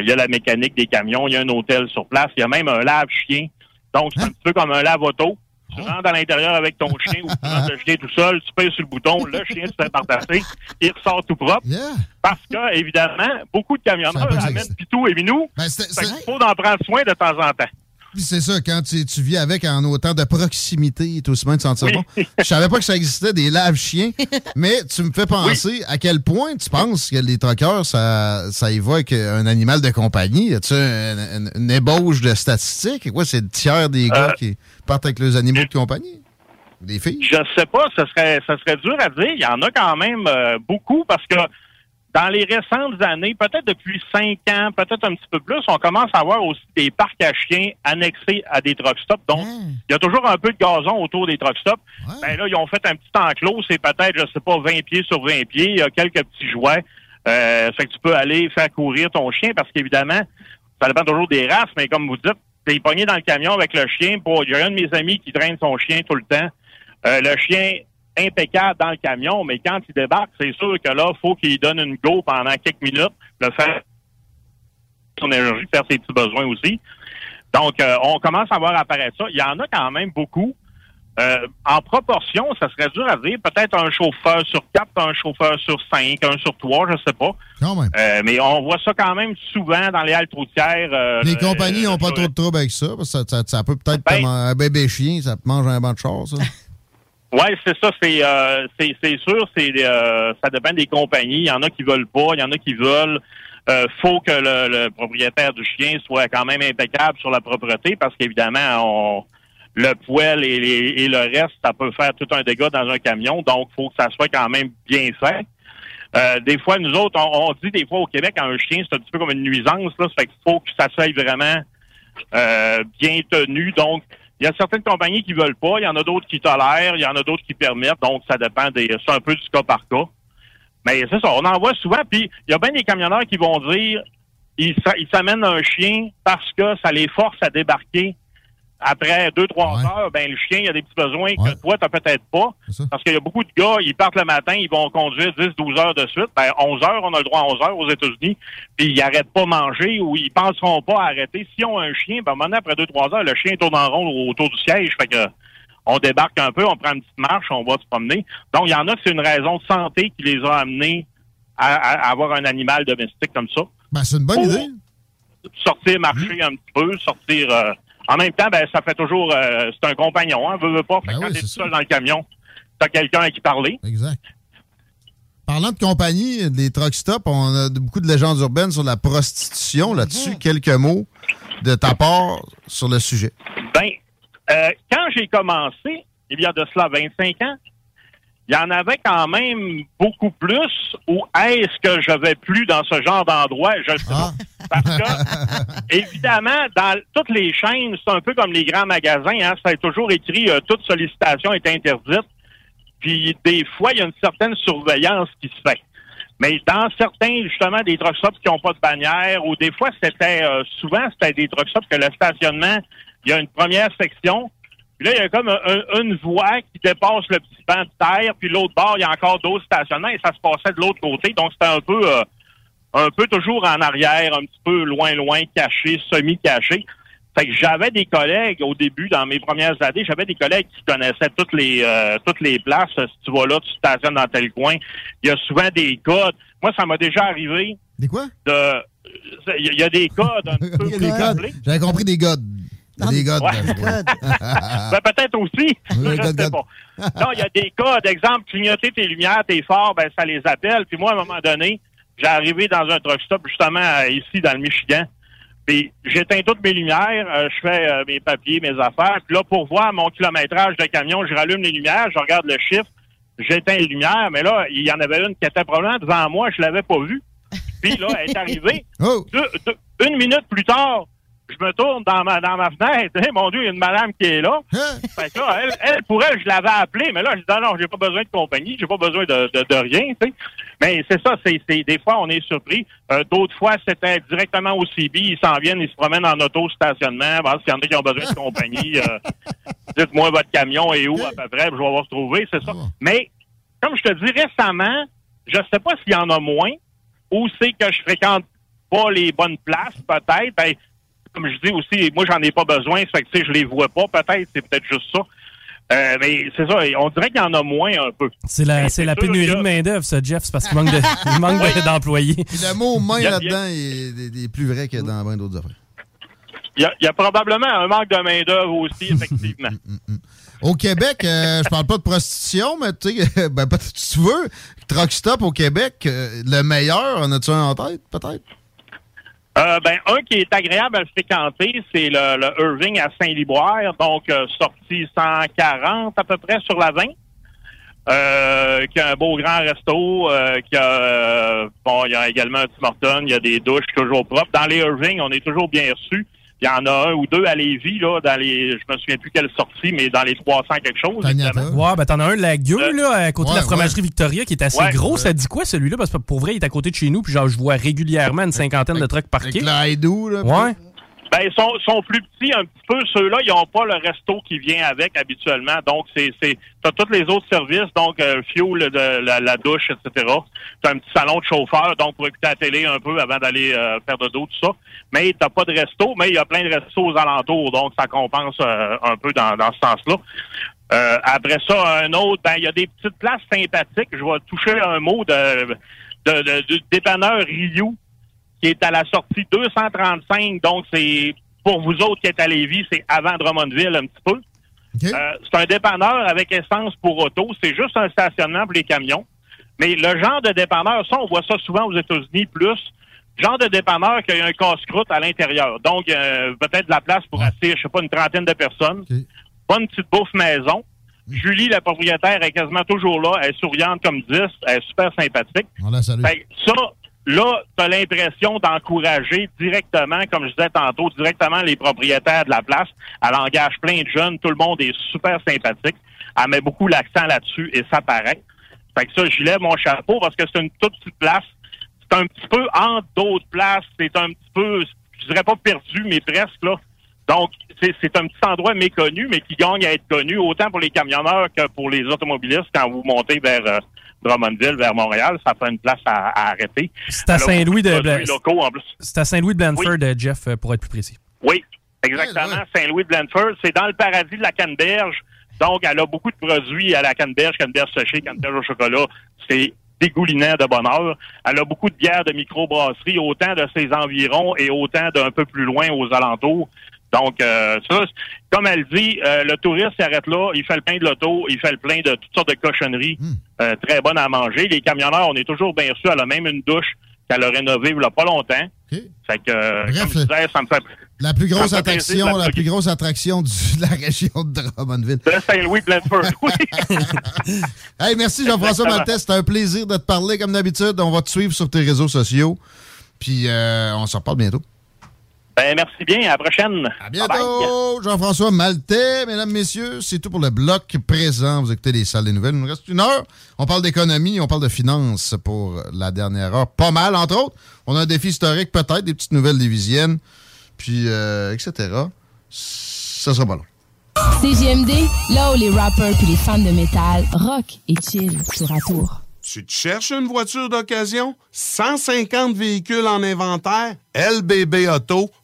Il y a la mécanique des camions. Il y a un hôtel sur place. Il y a même un lave-chien. Donc, c'est un petit peu comme un lave-auto. Tu rentres à l'intérieur avec ton chien ou tu rentres le chien tout seul, tu pèses sur le bouton, le chien se fait partasser, il ressort tout propre. Parce que, évidemment, beaucoup de camionneurs amènent pitou et minou. Ben, qu'il faut en prendre soin de temps en temps. Puis c'est ça, quand tu, tu vis avec en autant de proximité, tout aussi bien de sentir bon? Je savais pas que ça existait, des lave-chiens, [LAUGHS] mais tu me fais penser à quel point tu penses que les troqueurs, ça, ça évoque un animal de compagnie. Y a-tu une, une, une ébauche de statistiques? Quoi, c'est le tiers des gars Euh, qui partent avec leurs animaux de compagnie? Des filles? Je sais pas, ce serait, ce serait dur à dire. Il y en a quand même euh, beaucoup parce que dans les récentes années, peut-être depuis cinq ans, peut-être un petit peu plus, on commence à avoir aussi des parcs à chiens annexés à des truck stops. Donc, il y a toujours un peu de gazon autour des truck stops. Ben là, ils ont fait un petit enclos, c'est peut-être, je sais pas, 20 pieds sur 20 pieds. Il y a quelques petits jouets. Euh, fait que tu peux aller faire courir ton chien parce qu'évidemment, ça dépend toujours des races, mais comme vous dites, t'es pogné dans le camion avec le chien. Pour, il y a un de mes amis qui traîne son chien tout le temps. Euh, le chien impeccable dans le camion, mais quand il débarque, c'est sûr que là, faut qu'il donne une go pendant quelques minutes, le faire son énergie, faire ses petits besoins aussi. Donc, euh, on commence à voir apparaître ça. Il y en a quand même beaucoup. Euh, en proportion, ça serait dur à dire. Peut-être un chauffeur sur quatre, un chauffeur sur cinq, un sur trois, je sais pas. Euh, mais on voit ça quand même souvent dans les haltes routières. euh, Les compagnies n'ont pas trop de trouble avec ça, parce que ça, ça- ça peut peut-être comme un bébé chien, ça te mange un banc de char, ça. [LAUGHS] Oui, c'est ça. C'est euh, c'est sûr. C'est euh, ça dépend des compagnies. Il y en a qui veulent pas, il y en a qui veulent. Euh, faut que le, le propriétaire du chien soit quand même impeccable sur la propreté, parce qu'évidemment, on le poêle et, les- et le reste, ça peut faire tout un dégât dans un camion. Donc, faut que ça soit quand même bien fait. Euh, des fois, nous autres, on, on dit des fois au Québec, un chien, c'est un petit peu comme une nuisance. Là, ça fait qu'il faut que ça soit vraiment euh, bien tenu. Donc, il y a certaines compagnies qui veulent pas, il y en a d'autres qui tolèrent, il y en a d'autres qui permettent. Donc, ça dépend des. C'est un peu du cas par cas. Mais c'est ça, on en voit souvent. Puis, il y a bien des camionneurs qui vont dire ils s'a- ils s'amènent un chien parce que ça les force à débarquer après deux, trois heures, ben le chien, il a des petits besoins que toi, t'as peut-être pas. Parce qu'il y a beaucoup de gars, ils partent le matin, ils vont conduire 10, 12 heures de suite. Ben, 11 heures, on a le droit à 11 heures aux États-Unis. Puis ils arrêtent pas manger ou ils penseront pas à arrêter. Si on a un chien, ben maintenant, après deux, trois heures, le chien tourne en rond autour du siège. Fait que on débarque un peu, on prend une petite marche, on va se promener. Donc, il y en a que c'est une raison de santé qui les a amenés à, à avoir un animal domestique comme ça. Ben, c'est une bonne idée. Sortir, marcher un petit peu, sortir. euh, en même temps, ben, ça fait toujours. euh, c'est un compagnon, hein, veut, veut pas. Fait que quand t'es tout seul dans le camion, t'as quelqu'un à qui parler. Exact. Parlant de compagnie, des truck stops, on a beaucoup de légendes urbaines sur la prostitution. Là-dessus, quelques mots de ta part sur le sujet. Ben, euh, quand j'ai commencé, il y a de cela 25 ans, il y en avait quand même beaucoup plus. Ou est-ce que je vais plus dans ce genre d'endroit? Je ne sais pas. Parce que, [LAUGHS] évidemment, dans toutes les chaînes, c'est un peu comme les grands magasins. Hein, ça est toujours écrit euh, toute sollicitation est interdite. Puis des fois, il y a une certaine surveillance qui se fait. Mais dans certains, justement, des truck stops qui n'ont pas de bannière, ou des fois, c'était euh, souvent, c'était des truck que le stationnement, il y a une première section, puis là, il y a comme un- un- une voie qui dépasse le petit banc de terre, puis l'autre bord, il y a encore d'autres stationnements, et ça se passait de l'autre côté. Donc, c'était un peu euh, un peu toujours en arrière, un petit peu loin, loin, caché, semi-caché. Fait que j'avais des collègues au début, dans mes premières années, j'avais des collègues qui connaissaient toutes les euh, toutes les places. Si tu vas là, tu stationnes dans tel coin. Il y a souvent des codes. Moi, ça m'a déjà arrivé. Des quoi? De il y a- des codes un [LAUGHS] peu. J'avais compris des godes. Des godes. Ouais. [LAUGHS] ben, peut-être aussi. Je sais pas. Non, il y a des codes. Exemple, clignoter tes lumières, tes phares, ben, ça les appelle. Puis moi, à un moment donné, j'ai arrivé dans un truck stop, justement, ici, dans le Michigan. Puis j'éteins toutes mes lumières, euh, je fais euh, mes papiers, mes affaires. Puis là, pour voir mon kilométrage de camion, je rallume les lumières, je regarde le chiffre, j'éteins les lumières. Mais là, il y en avait une qui était probablement devant moi, je l'avais pas vue. Puis là, elle est arrivée. [LAUGHS] Deux- deux- une minute plus tard, je me tourne dans ma, dans ma fenêtre. Hey, mon Dieu, il y a une madame qui est là. fait que là, elle, elle, pour elle, je l'avais appelée, mais là, je dis non, non, j'ai pas besoin de compagnie, j'ai pas besoin de, de, de rien. Mais c'est ça, c'est, c'est- des fois, on est surpris. Euh, d'autres fois, c'était directement au CB, ils s'en viennent, ils se promènent en auto-stationnement. Bon, S'il y en a qui ont besoin de compagnie, euh, [LAUGHS] dites-moi votre camion est où à peu près, puis je vais voir se trouver, c'est ça. Mais, comme je te dis, récemment, je sais pas s'il y en a moins, ou c'est que je fréquente pas les bonnes places, peut-être. Ben, comme je dis aussi, moi, j'en ai pas besoin, ça fait que, tu sais, je les vois pas, peut-être, c'est peut-être juste ça. Euh, mais c'est ça, on dirait qu'il y en a moins un peu. C'est la, c'est la pénurie que- de main-d'œuvre, ça, Jeff. C'est parce qu'il manque de- [LAUGHS] il manque de- d'employés. Puis le mot main là-dedans est, est- est plus vrai que dans bien d'autres affaires. Il y, a, il y a probablement un manque de main-d'œuvre aussi, [LAUGHS] effectivement. Au Québec, euh, je parle pas de prostitution, mais tu sais, ben, peut- si tu veux, Truck Stop au Québec, euh, le meilleur, en as-tu un en tête, peut-être? Euh, ben, un qui est agréable à fréquenter, c'est le, le Irving à Saint-Liboire, donc euh, sortie 140 à peu près sur la 20. Euh, qui a un beau grand resto, euh, qui a euh, bon, il y a également un Tim Hortons, il y a des douches toujours propres. Dans les Irving, on est toujours bien reçus. Il y en a un ou deux à Lévis, là, dans les je me souviens plus quelle sortie, mais dans les 300 quelque chose. évidemment. Ouais, ben t'en as un, la gueule, là, à côté de la ouais, fromagerie Victoria, qui est assez Ouais. gros. Ça dit quoi, celui-là? Parce que pour vrai, il est à côté de chez nous, puis genre, je vois régulièrement une cinquantaine de trucks parqués. Avec là. Ouais. Ben, ils sont, sont plus petits un petit peu. Ceux-là, ils n'ont pas le resto qui vient avec habituellement. Donc, c'est, c'est, t'as tous les autres services, donc euh, fuel, de, la, la douche, etc. T'as un petit salon de chauffeur, donc pour écouter la télé un peu avant d'aller euh, faire de dos, tout ça. Mais t'as pas de resto, mais il y a plein de restos aux alentours, donc ça compense euh, un peu dans, dans ce sens-là. Euh, après ça, un autre, ben il y a des petites places sympathiques. Je vais toucher un mot de, de, de- du dépanneur Ryu qui est à la sortie 235. Donc, c'est pour vous autres qui êtes à Lévis, c'est avant Drummondville un petit peu. Euh, c'est un dépanneur avec essence pour auto. C'est juste un stationnement pour les camions. Mais le genre de dépanneur, ça, on voit ça souvent aux États-Unis plus. Genre de dépanneur qui a un casse-croûte à l'intérieur. Donc, euh, peut-être de la place pour assis, je sais pas, une trentaine de personnes. Pas une petite bouffe maison. Julie, la propriétaire, est quasiment toujours là. Elle est souriante comme 10. Elle est super sympathique. On la salue. Ça, là, tu as l'impression d'encourager directement, comme je disais tantôt, directement les propriétaires de la place. Elle engage plein de jeunes. Tout le monde est super sympathique. Elle met beaucoup l'accent là-dessus et ça paraît. Fait que ça, je lève mon chapeau parce que c'est une toute petite place. C'est un petit peu entre d'autres places. C'est un petit peu, je dirais pas perdu, mais presque, là. Donc, c'est c'est un petit endroit méconnu, mais qui gagne à être connu, autant pour les camionneurs que pour les automobilistes quand vous montez vers euh, Drummondville, vers Montréal. Ça fait une place à, à arrêter. C'est à Saint-Louis de. C'est à Saint-Louis de Blanford, Jeff, euh, pour être plus précis. Oui, exactement. Saint-Louis de Blanford. C'est dans le paradis de la canneberge. Donc, elle a beaucoup de produits à la canneberge, canneberge séchée, canneberge au chocolat. C'est dégoulinant de bonheur. Elle a beaucoup de bières de microbrasserie, autant de ses environs et autant d'un peu plus loin aux alentours. Donc, euh, ça, comme elle dit, euh, le touriste s'arrête là, il fait le plein de l'auto, il fait le plein de toutes sortes de cochonneries, euh, très bonnes à manger. Les camionneurs, on est toujours bien sûr, elle a même une douche qu'elle a rénovée il y a pas longtemps. Fait que, comme je disais, ça me fait... La plus grosse attraction, de la la- plus grosse attraction du- [LAUGHS] de la région de Drummondville. De Saint-Louis Blanford, [LAUGHS] oui. Hey, merci Jean-François. Maltais. C'était un plaisir de te parler comme d'habitude. On va te suivre sur tes réseaux sociaux. Puis euh, on se reparle bientôt. Ben, merci bien. À la prochaine. À bientôt. Jean-François Maltais, mesdames, messieurs, c'est tout pour le bloc présent. Vous écoutez les salles des nouvelles. Il nous reste une heure. On parle d'économie, on parle de finances pour la dernière heure. Pas mal, entre autres. On a un défi historique, peut-être, des petites nouvelles lévisiennes, puis euh, etc. Ça sera pas long. CGMD, là où les rappers puis les fans de métal rock et chill tour à tour. Tu te cherches une voiture d'occasion? 150 véhicules en inventaire? LBBauto.com.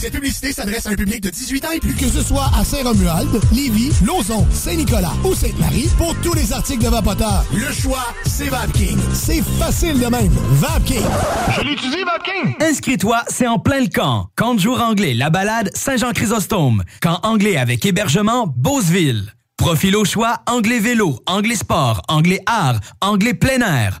Cette publicité s'adresse à un public de 18 ans et plus. Que ce soit à Saint-Romuald, Lévis, Lauson, Saint-Nicolas ou Sainte-Marie, pour tous les articles de Vapoteur, le choix, c'est VapKing. C'est facile de même. VapKing. Je l'utilise, VapKing! Inscris-toi, c'est en plein le camp. Camp de jour anglais, la balade, Saint-Jean-Chrysostome. Camp anglais avec hébergement, Beauceville. Profil au choix, anglais vélo, anglais sport, anglais art, anglais plein air.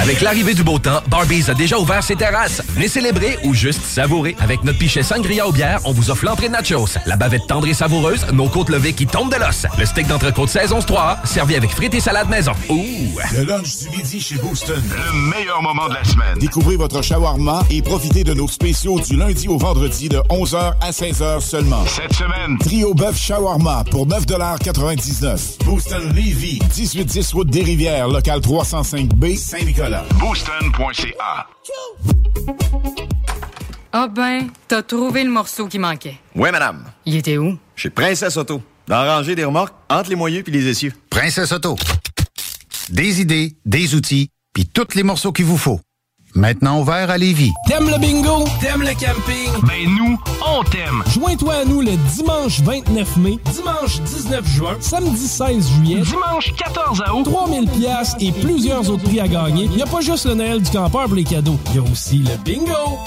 Avec l'arrivée du beau temps, Barbies a déjà ouvert ses terrasses. Venez célébrer ou juste savourer. Avec notre pichet sangria aux bières, on vous offre l'entrée de nachos, la bavette tendre et savoureuse, nos côtes levées qui tombent de l'os, le steak d'entrecôte saison 3, servi avec frites et salade maison. Ouh! Le lunch du midi chez Booston. Le meilleur moment de la semaine. Découvrez votre shawarma et profitez de nos spéciaux du lundi au vendredi de 11h à 16h seulement. Cette semaine, trio bœuf shawarma pour 9,99 Booston Levy, 1810 route des Rivières, local 305B, Saint-Nicolas. Booston.ca. Ah ben, t'as trouvé le morceau qui manquait. Oui, madame. Il était où? Chez Princesse Auto. Dans la rangée des remorques, entre les moyeux puis les essieux. Princesse Auto. Des idées, des outils, puis tous les morceaux qu'il vous faut. Maintenant ouvert à Lévis. T'aimes le bingo? T'aimes le camping? Ben nous, on t'aime! Joins-toi à nous le dimanche 29 mai, dimanche 19 juin, samedi 16 juillet, dimanche 14 août, 3000 pièces et plusieurs autres prix à gagner. Il n'y a pas juste le Noël du campeur pour les cadeaux, il y a aussi le bingo!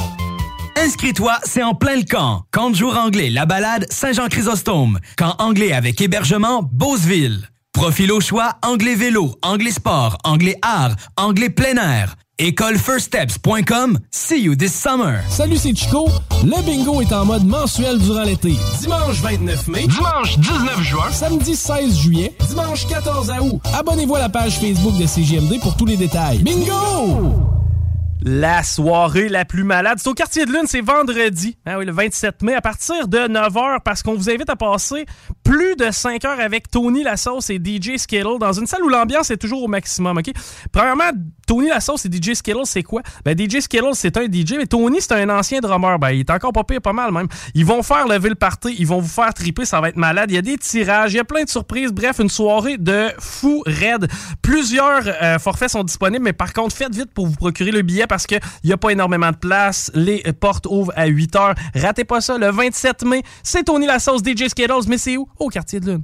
Inscris-toi, c'est en plein le camp. Camp de jour anglais, la balade, Saint-Jean-Chrysostome. Camp anglais avec hébergement, Beauceville. Profil au choix, anglais vélo, anglais sport, anglais art, anglais plein air. Écolefirststeps.com. See you this summer. Salut, c'est Chico. Le bingo est en mode mensuel durant l'été. Dimanche 29 mai, dimanche 19 juin, samedi 16 juillet, dimanche 14 août. Abonnez-vous à la page Facebook de CGMD pour tous les détails. Bingo! La soirée la plus malade. C'est au quartier de lune, c'est vendredi, ah oui, le 27 mai, à partir de 9h, parce qu'on vous invite à passer plus de 5 heures avec Tony Lasauce et DJ Skittle dans une salle où l'ambiance est toujours au maximum. ok? Premièrement, Tony Lasauce et DJ Skittle, c'est quoi? Ben, DJ Skittle, c'est un DJ, mais Tony, c'est un ancien drummer. Ben, il est encore pas pire, pas mal même. Ils vont faire lever le party, ils vont vous faire triper, ça va être malade. Il y a des tirages, il y a plein de surprises. Bref, une soirée de fou raide. Plusieurs euh, forfaits sont disponibles, mais par contre, faites vite pour vous procurer le billet parce qu'il n'y a pas énormément de place. Les portes ouvrent à 8 heures. Ratez pas ça, le 27 mai, c'est Tony Lasauce, DJ Skittles, mais c'est où? Au quartier de lune.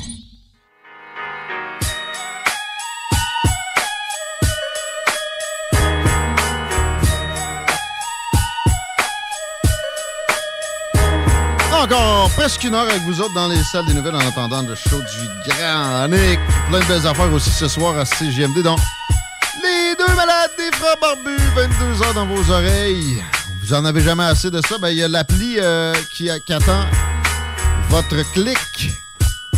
Encore presque une heure avec vous autres dans les salles des nouvelles en attendant le show du Grand Nick. Plein de belles affaires aussi ce soir à CGMD. Donc, les deux malades des frères barbus, 22 heures dans vos oreilles. Vous en avez jamais assez de ça? Ben, il y a l'appli euh, qui, qui attend votre clic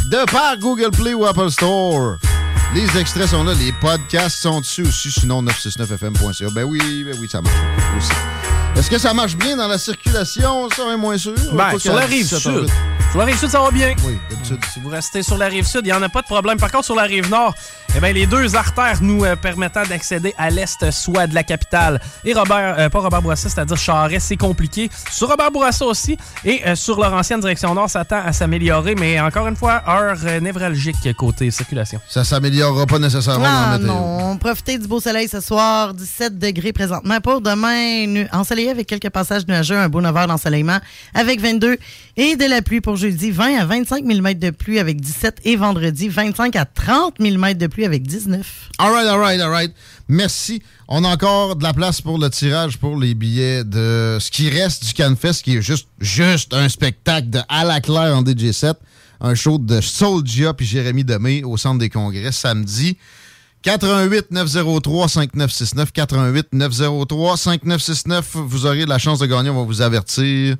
de par Google Play ou Apple Store. Les extraits sont là, les podcasts sont dessus aussi, sinon 969fm.ca. Ben oui, ben oui, ça marche aussi. Est-ce que ça marche bien dans la circulation? Ça, est moins sûr? Ben, sur la rive 17 sud. Sur la rive sud, ça va bien. Oui, d'habitude. Si vous restez sur la rive sud, il n'y en a pas de problème. Par contre, sur la rive nord, eh bien, les deux artères nous euh, permettant d'accéder à l'est soit de la capitale. Et Robert, euh, pas Robert Bourassa, c'est-à-dire Charest, c'est compliqué. Sur Robert Bourassa aussi. Et euh, sur leur ancienne direction nord, ça tend à s'améliorer. Mais encore une fois, heure euh, névralgique côté circulation. Ça s'améliorera pas nécessairement dans Ah la météo. non, profitez du beau soleil ce soir, 17 degrés présentement. Pour demain, ensoleillé avec quelques passages nuageux, un beau 9 heures d'ensoleillement avec 22 et de la pluie pour jeudi, 20 à 25 mm de pluie avec 17 et vendredi, 25 à 30 mm de pluie avec 19. All right, all right, all right. Merci. On a encore de la place pour le tirage pour les billets de ce qui reste du CanFest, qui est juste, juste un spectacle de à la claire en DJ7. Un show de Soulja puis Jérémy Demé au Centre des Congrès samedi. 88 903 5969 88 903 5969 vous aurez la chance de gagner on va vous avertir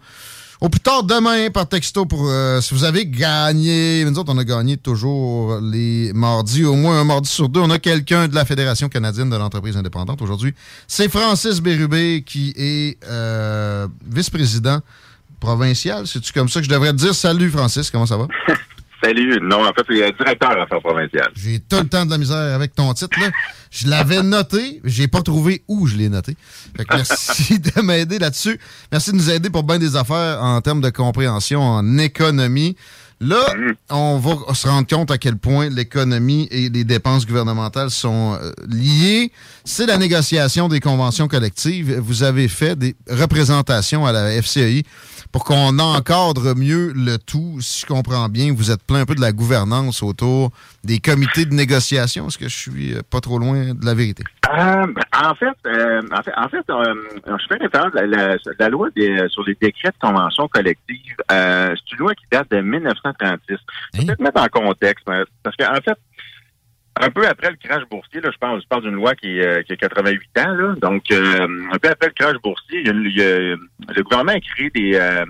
au plus tard demain par texto pour euh, si vous avez gagné. Nous autres on a gagné toujours les mardis au moins un mardi sur deux. On a quelqu'un de la Fédération canadienne de l'entreprise indépendante. Aujourd'hui c'est Francis Bérubé qui est euh, vice-président provincial. C'est-tu comme ça que je devrais te dire? Salut Francis comment ça va? [LAUGHS] Salut. Non, en fait, c'est directeur affaires provinciales. J'ai tout le temps de la misère avec ton titre. Là. Je l'avais [LAUGHS] noté, j'ai pas trouvé où je l'ai noté. Fait que merci [LAUGHS] de m'aider là-dessus. Merci de nous aider pour bien des affaires en termes de compréhension en économie. Là, on va se rendre compte à quel point l'économie et les dépenses gouvernementales sont euh, liées. C'est la négociation des conventions collectives. Vous avez fait des représentations à la FCI pour qu'on encadre mieux le tout. Si je comprends bien, vous êtes plein un peu de la gouvernance autour des comités de négociation. Est-ce que je suis euh, pas trop loin de la vérité? Euh, en fait, euh, en fait, en fait euh, je fais référence à la, la loi des- sur les décrets de convention collective. Euh, c'est une loi qui date de 1936. Je vais peut-être mettre en contexte, mais- parce qu'en fait, un peu après le crash boursier, là, je parle, je parle d'une loi qui, euh, qui a 88 ans, là, donc euh, un peu après le crash boursier, il y a, il y a- le gouvernement a créé des, euh,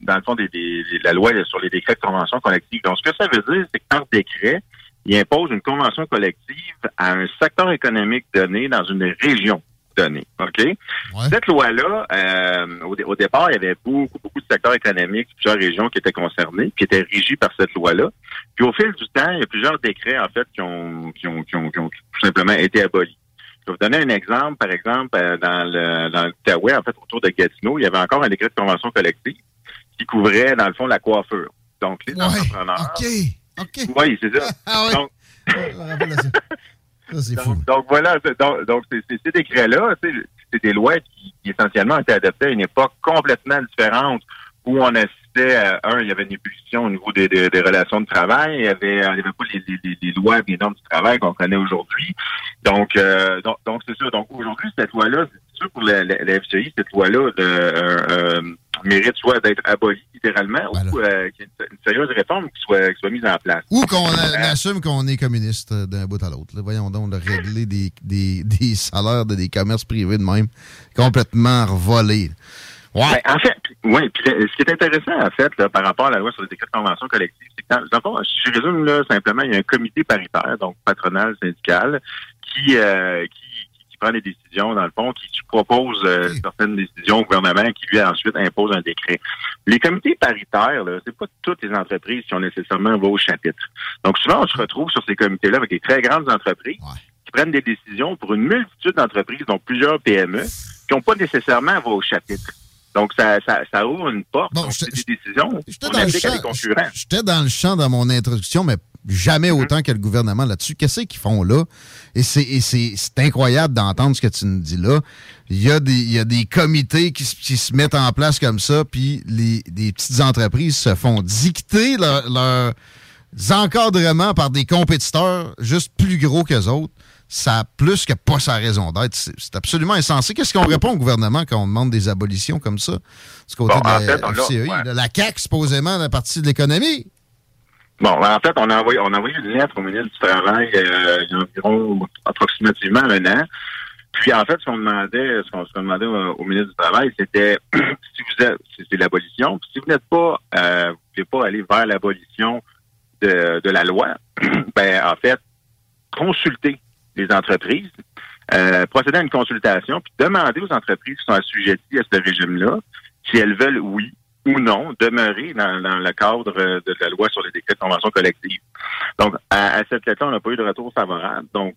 dans le fond, des, des- des- la loi sur les décrets de convention collective. Donc, ce que ça veut dire, c'est que par décret, il impose une convention collective à un secteur économique donné dans une région donnée. OK? Cette loi-là, euh, au, dé- au départ, il y avait beaucoup, beaucoup de secteurs économiques, plusieurs régions qui étaient concernées, qui étaient régies par cette loi-là. Puis au fil du temps, il y a plusieurs décrets, en fait, qui ont, qui ont, qui ont, qui ont tout simplement été abolis. Je vais vous donner un exemple. Par exemple, euh, dans le dans l'Outaouais, en fait, autour de Gatineau, il y avait encore un décret de convention collective qui couvrait, dans le fond, la coiffure. Donc, les entrepreneurs. OK. OK. Oui, c'est ça. [LAUGHS] Ah oui. Donc, Ça, donc, donc, voilà, donc, donc ces décrets-là, c'est des lois qui, qui essentiellement ont été adoptées à une époque complètement différente où on assistait à, un, il y avait une ébullition au niveau des, des- des relations de travail, il y avait, il y avait pas les, les- les- les lois et les normes du travail qu'on connaît aujourd'hui. Donc, euh, donc, donc c'est ça. Donc aujourd'hui, cette loi-là, sûr pour la, la, la FCI, cette loi-là de, euh, euh, mérite soit d'être abolie littéralement ou euh, qu'il y ait une, une sérieuse réforme qui soit, qui soit mise en place. Ou qu'on assume qu'on est communiste euh, d'un bout à l'autre. Voyons donc, de régler des, des, des salaires de des commerces privés de même, complètement volés. Ouais. Ben, en fait, oui, puis ce qui est intéressant, en fait, là, par rapport à la loi sur les décrets de convention collective, c'est que, dans, dans je résume là, simplement, il y a un comité paritaire, donc patronal, syndical, qui, euh, qui, qui- prend des décisions, dans le fond, qui, propose euh, certaines décisions au gouvernement, qui lui ensuite impose un décret. Les comités paritaires, c'est pas toutes les entreprises qui ont nécessairement voix au chapitre. Donc souvent, on se retrouve sur ces comités-là avec des très grandes entreprises qui prennent des décisions pour une multitude d'entreprises, donc plusieurs PME, qui n'ont pas nécessairement voix au chapitre. Donc, ça, ça, ça ouvre une porte. donc, c'est des décisions J'étais qu'on dans, le applique à champ, des concurrents. j'étais dans le champ dans mon introduction, mais jamais autant que le gouvernement là-dessus. Qu'est-ce qu'ils font là? Et c'est incroyable d'entendre ce que tu nous dis là. Il y a des, il y a des comités qui, se mettent en place comme ça, puis les, petites entreprises se font dicter leurs encadrements par des compétiteurs juste plus gros qu'eux autres ça a plus que pas sa raison d'être. C'est absolument insensé. Qu'est-ce qu'on répond au gouvernement quand on demande des abolitions comme ça? Du côté de la FCI, la CAQ, supposément, la partie de l'économie? Bon, en fait, on a envoyé, on a envoyé une lettre au ministre du Travail euh, il y a environ approximativement un an. Puis en fait, ce qu'on demandait, ce qu'on demandait au, ministre du Travail, c'était [CLEARS THROAT] si vous êtes c'est l'abolition, si vous n'êtes pas euh, vous voulez pas aller vers l'abolition de, de la loi, [CLEARS THROAT] ben en fait, consultez les entreprises, euh, procéder à une consultation, puis demander aux entreprises qui sont assujetties à ce régime-là si elles veulent, oui ou non, demeurer dans, le cadre de la loi sur les décrets de convention collective. Donc, à, cette lettre-là, on n'a pas eu de retour favorable. Donc,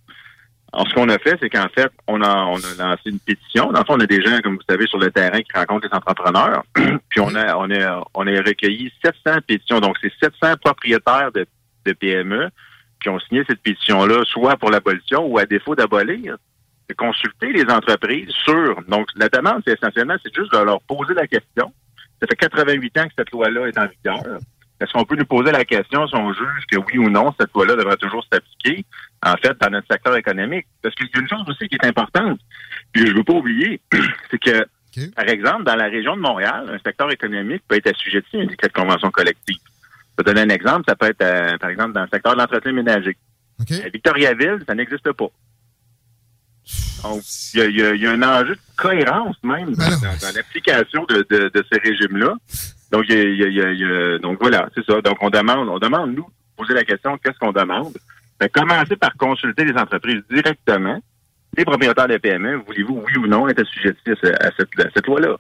ce qu'on a fait, c'est qu'en fait, on a, on a lancé une pétition. Dans le fond, on a des gens, comme vous savez, sur le terrain qui rencontrent les entrepreneurs. [CLEARS THROAT] puis on a, on a, on a recueilli 700 pétitions. Donc, c'est 700 propriétaires de, de PME qui ont signé cette pétition-là, soit pour l'abolition ou à défaut d'abolir, de consulter les entreprises sur. Donc, la demande, c'est essentiellement, c'est juste de leur poser la question. Ça fait 88 ans que cette loi-là est en vigueur. Est-ce qu'on peut nous poser la question si on juge que oui ou non, cette loi-là devrait toujours s'appliquer, en fait, dans notre secteur économique? Parce qu'il y a une chose aussi qui est importante, puis je ne veux pas oublier, [CLEARS THROAT] c'est que, par exemple, dans la région de Montréal, un secteur économique peut être assujetti à un décret de convention collective. Je vais donner un exemple. Ça peut être, euh, par exemple, dans le secteur de l'entretien ménager. À Victoriaville, ça n'existe pas. Donc, il y, a, un enjeu de cohérence même dans, l'application de, ces régimes-là. Donc, donc voilà, c'est ça. Donc, on demande, on demande, nous, poser la question, qu'est-ce qu'on demande? Ben, commencer par consulter les entreprises directement. Les propriétaires de PME, voulez-vous, oui ou non, être assujettis à, cette, à cette loi-là?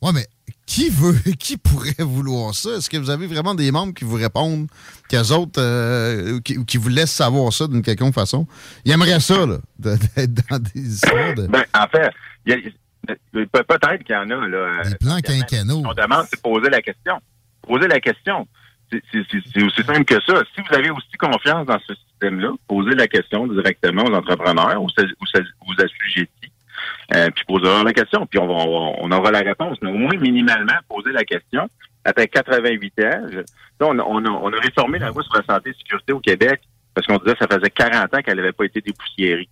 Oui, mais qui veut, [LAUGHS] qui pourrait vouloir ça? Est-ce que vous avez vraiment des membres qui vous répondent, qu'eux autres, euh, qui, vous laissent savoir ça d'une quelconque façon? Ils aimeraient ça, là, [LAUGHS] d'être dans des histoires de... Ben, en fait, peut-être qu'il y en a, là. Des plans quinquennaux. On demande, c'est poser la question. Poser la question. C'est aussi simple que ça. Si vous avez aussi confiance dans ce système-là, posez la question directement aux entrepreneurs, aux, aux, aux assujettis euh, puis poser la question, puis on, on, aura la réponse. Mais au moins, minimalement, poser la question. Après 88 ans, on, on, a, on a réformé la loi sur la santé et sécurité au Québec parce qu'on disait que ça faisait 40 ans qu'elle n'avait pas été dépoussiérée.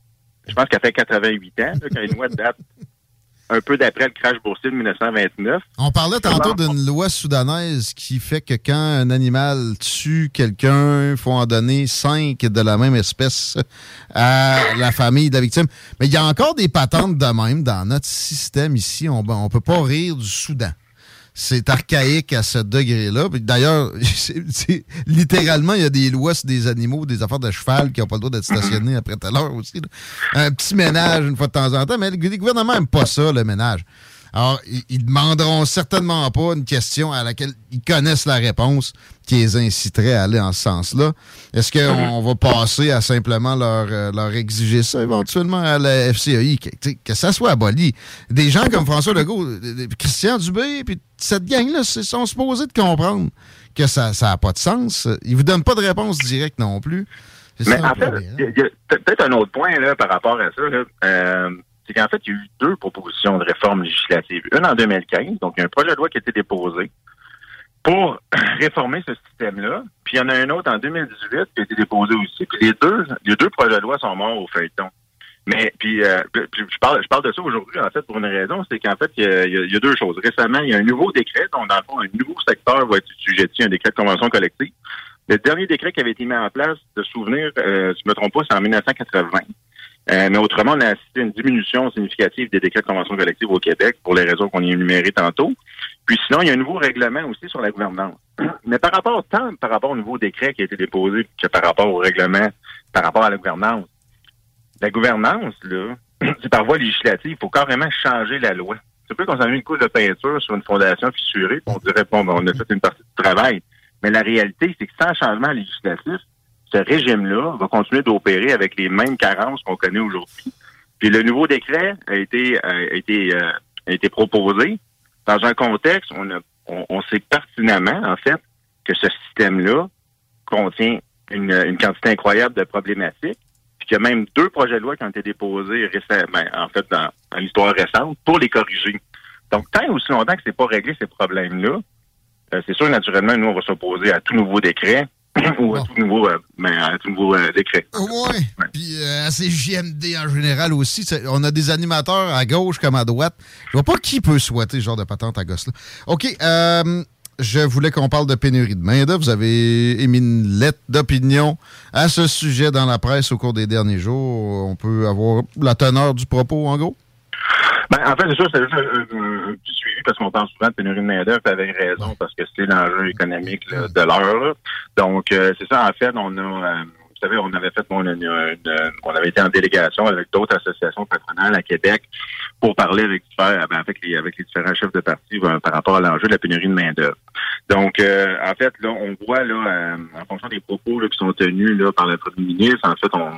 Je pense fait 88 ans, là, quand une loi date un peu d'après le crash boursier de 1929. On parlait tantôt d'une loi soudanaise qui fait que quand un animal tue quelqu'un, il faut en donner cinq de la même espèce à la famille de la victime. Mais il y a encore des patentes de même dans notre système ici. On ne peut pas rire du Soudan c'est archaïque à ce degré-là. D'ailleurs, [LAUGHS] littéralement, il y a des lois sur des animaux, des affaires de cheval qui n'ont pas le droit d'être stationnés après tout à l'heure aussi. Un petit ménage une fois de temps en temps, mais le gouvernement n'aime pas ça, le ménage. Alors, ils, demanderont certainement pas une question à laquelle ils connaissent la réponse qui les inciterait à aller en ce sens-là. Est-ce qu'on va passer à simplement leur, euh, leur exiger ça éventuellement à la FCI, que, ça soit aboli? Des gens comme François Legault, euh, euh, Christian Dubé, puis cette gang-là sont supposés de comprendre que ça n'a pas de sens. Ils vous donnent pas de réponse directe non plus. Mais en fait, il y a, peut-être un autre point là, par rapport à ça. Là c'est qu'en fait, il y a eu deux propositions de réforme législative. Une en 2015, donc il y a un projet de loi qui a été déposé pour [COUGHS] réformer ce système-là. Puis il y en a un autre en 2018 qui a été déposé aussi. Puis les deux, les deux projets de loi sont morts au feuilleton. Mais puis, euh, je parle je parle de ça aujourd'hui en fait pour une raison, c'est qu'en fait il y, a, deux choses. Récemment, il y a un nouveau décret, donc dans le fond un nouveau secteur va être sujet à un décret de convention collective. Le dernier décret qui avait été mis en place, de souvenir, euh, je me trompe pas, c'est en 1980. Euh, mais autrement, on a assisté à une diminution significative des décrets de convention collective au Québec pour les raisons qu'on y énumérées tantôt. Puis sinon, il y a un nouveau règlement aussi sur la gouvernance. [CLEARS THROAT] Mais par rapport, tant par rapport au nouveau décret qui a été déposé que par rapport au règlement, par rapport à la gouvernance. La gouvernance, là, [CLEARS THROAT] c'est par voie législative. Il faut carrément changer la loi. C'est peu qu'on s'en mis une couche de peinture sur une fondation fissurée, on dirait, bon, ben, on a fait une partie du travail. Mais la réalité, c'est que sans changement législatif, ce régime-là va continuer d'opérer avec les mêmes carences qu'on connaît aujourd'hui. Puis le nouveau décret a été a été euh, a été proposé dans un contexte où on, a, on, sait pertinemment en fait que ce système-là contient une, une quantité incroyable de problématiques. Puis qu'il y a même deux projets de loi qui ont été déposés récemment, en fait, dans, dans l'histoire récente, pour les corriger. Donc, tant et aussi longtemps que c'est pas réglé ces problèmes-là, euh, c'est sûr, naturellement, nous, on va s'opposer à tout nouveau décret ou à tout nouveau, euh, ben, à tout nouveau euh, décret. Ouais. Puis euh, à en général aussi, on a des animateurs à gauche comme à droite. Je vois pas qui peut souhaiter ce genre de patente à gosse-là. OK. euh, je voulais qu'on parle de pénurie de main-d'œuvre. Vous avez émis une lettre d'opinion à ce sujet dans la presse au cours des derniers jours. On peut avoir la teneur du propos, en gros? Ben, en fait, c'est sûr, c'est juste un, un- un petit suivi parce qu'on parle souvent de pénurie de main-d'œuvre avec raison parce que c'est l'enjeu économique là, de l'heure. Donc, euh, c'est ça, en fait, on a, euh, vous savez, on avait fait, bon, une- une- on avait été en délégation avec d'autres associations patronales à Québec pour parler avec, ben, avec, les, avec les différents chefs de parti ben, par rapport à l'enjeu de la pénurie de main-d'œuvre. Donc, euh, en fait, là, on voit, là, euh, en fonction des propos là, qui sont tenus là, par le premier ministre, en fait, on,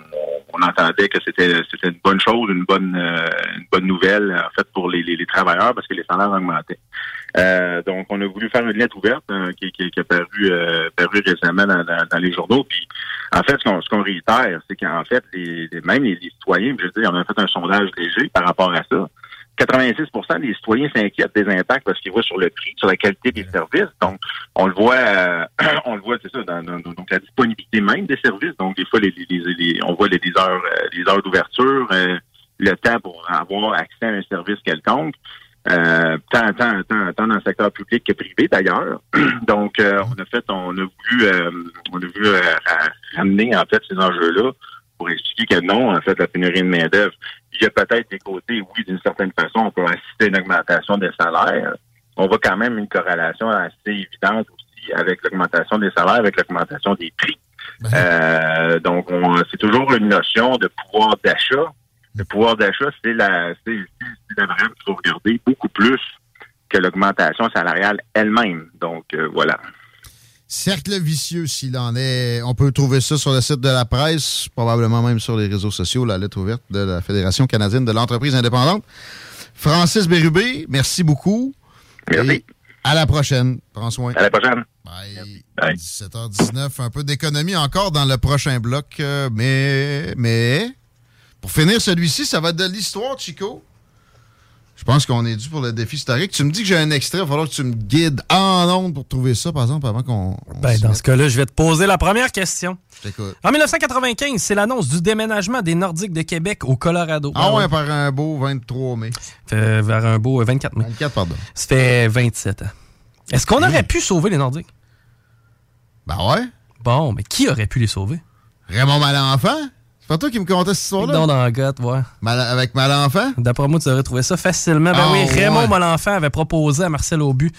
on- entendait que c'était c'était une bonne chose, une bonne euh, une bonne nouvelle, en fait, pour les, les, les travailleurs parce que les salaires augmentaient. Euh, donc, on a voulu faire une lettre ouverte hein, qui, qui, qui a paru, euh, paru récemment dans, dans- dans les journaux. Puis, en fait, ce qu'on ce qu'on réitère, c'est qu'en fait, les, les- même les, les citoyens, je veux dire, on a fait un sondage léger par rapport à ça. 86% des citoyens s'inquiètent des impacts parce qu'ils voient sur le prix, sur la qualité des services. Donc, on le voit, euh, [CLEARS THROAT] on le voit, c'est ça, dans, dans- donc la disponibilité même des services. Donc, des fois, les, les- les- on voit les, les heures, euh, les heures d'ouverture, euh, le temps pour avoir accès à un service quelconque. Euh, tant, tant, tant, tant dans le secteur public que privé d'ailleurs. [CLEARS THROAT] Donc, euh, on a fait, on a voulu, euh, on a voulu ra- ramener en fait ces enjeux-là pour expliquer que non, en fait, la pénurie de main d'œuvre, il y a peut-être des côtés, oui, d'une certaine façon, on peut assister à une augmentation des salaires. On voit quand même une corrélation assez évidente aussi avec l'augmentation des salaires, avec l'augmentation des prix. Euh, donc, on- c'est toujours une notion de pouvoir d'achat. Le pouvoir d'achat, c'est la, c'est la variable qu'il faut regarder beaucoup plus que l'augmentation salariale elle-même. Donc, euh, voilà. Cercle vicieux, s'il en est. On peut trouver ça sur le site de la presse, probablement même sur les réseaux sociaux, la lettre ouverte de la Fédération canadienne de l'entreprise indépendante. Francis Bérubé, merci beaucoup. Merci. à la prochaine. Prends soin. À la prochaine. Bye. 17h19, un peu d'économie encore dans le prochain bloc, euh, mais, mais, pour finir celui-ci, ça va être de l'histoire, Chico. Je pense qu'on est dû pour le défi historique. Tu me dis que j'ai un extrait, il va falloir que tu me guides en ondes pour trouver ça, par exemple, avant qu'on. on Ben, dans mette. ce cas-là, je vais te poser la première question. En 1995, c'est l'annonce du déménagement des Nordiques de Québec au Colorado. Ah ouais, par un beau 23 mai. Fait vers un beau euh, 24 mai. 24, pardon. Ça fait 27 ans. Est-ce qu'on aurait pu sauver les Nordiques? Ben ouais. Bon, mais qui aurait pu les sauver? Raymond Malenfant? C'est pas toi qui me contais cette histoire-là? Non, dans la gotte, ouais. avec Malenfant? D'après moi, tu aurais trouvé ça facilement. Ben Ah, oui, Raymond ouais. Malenfant avait proposé à Marcel Aubu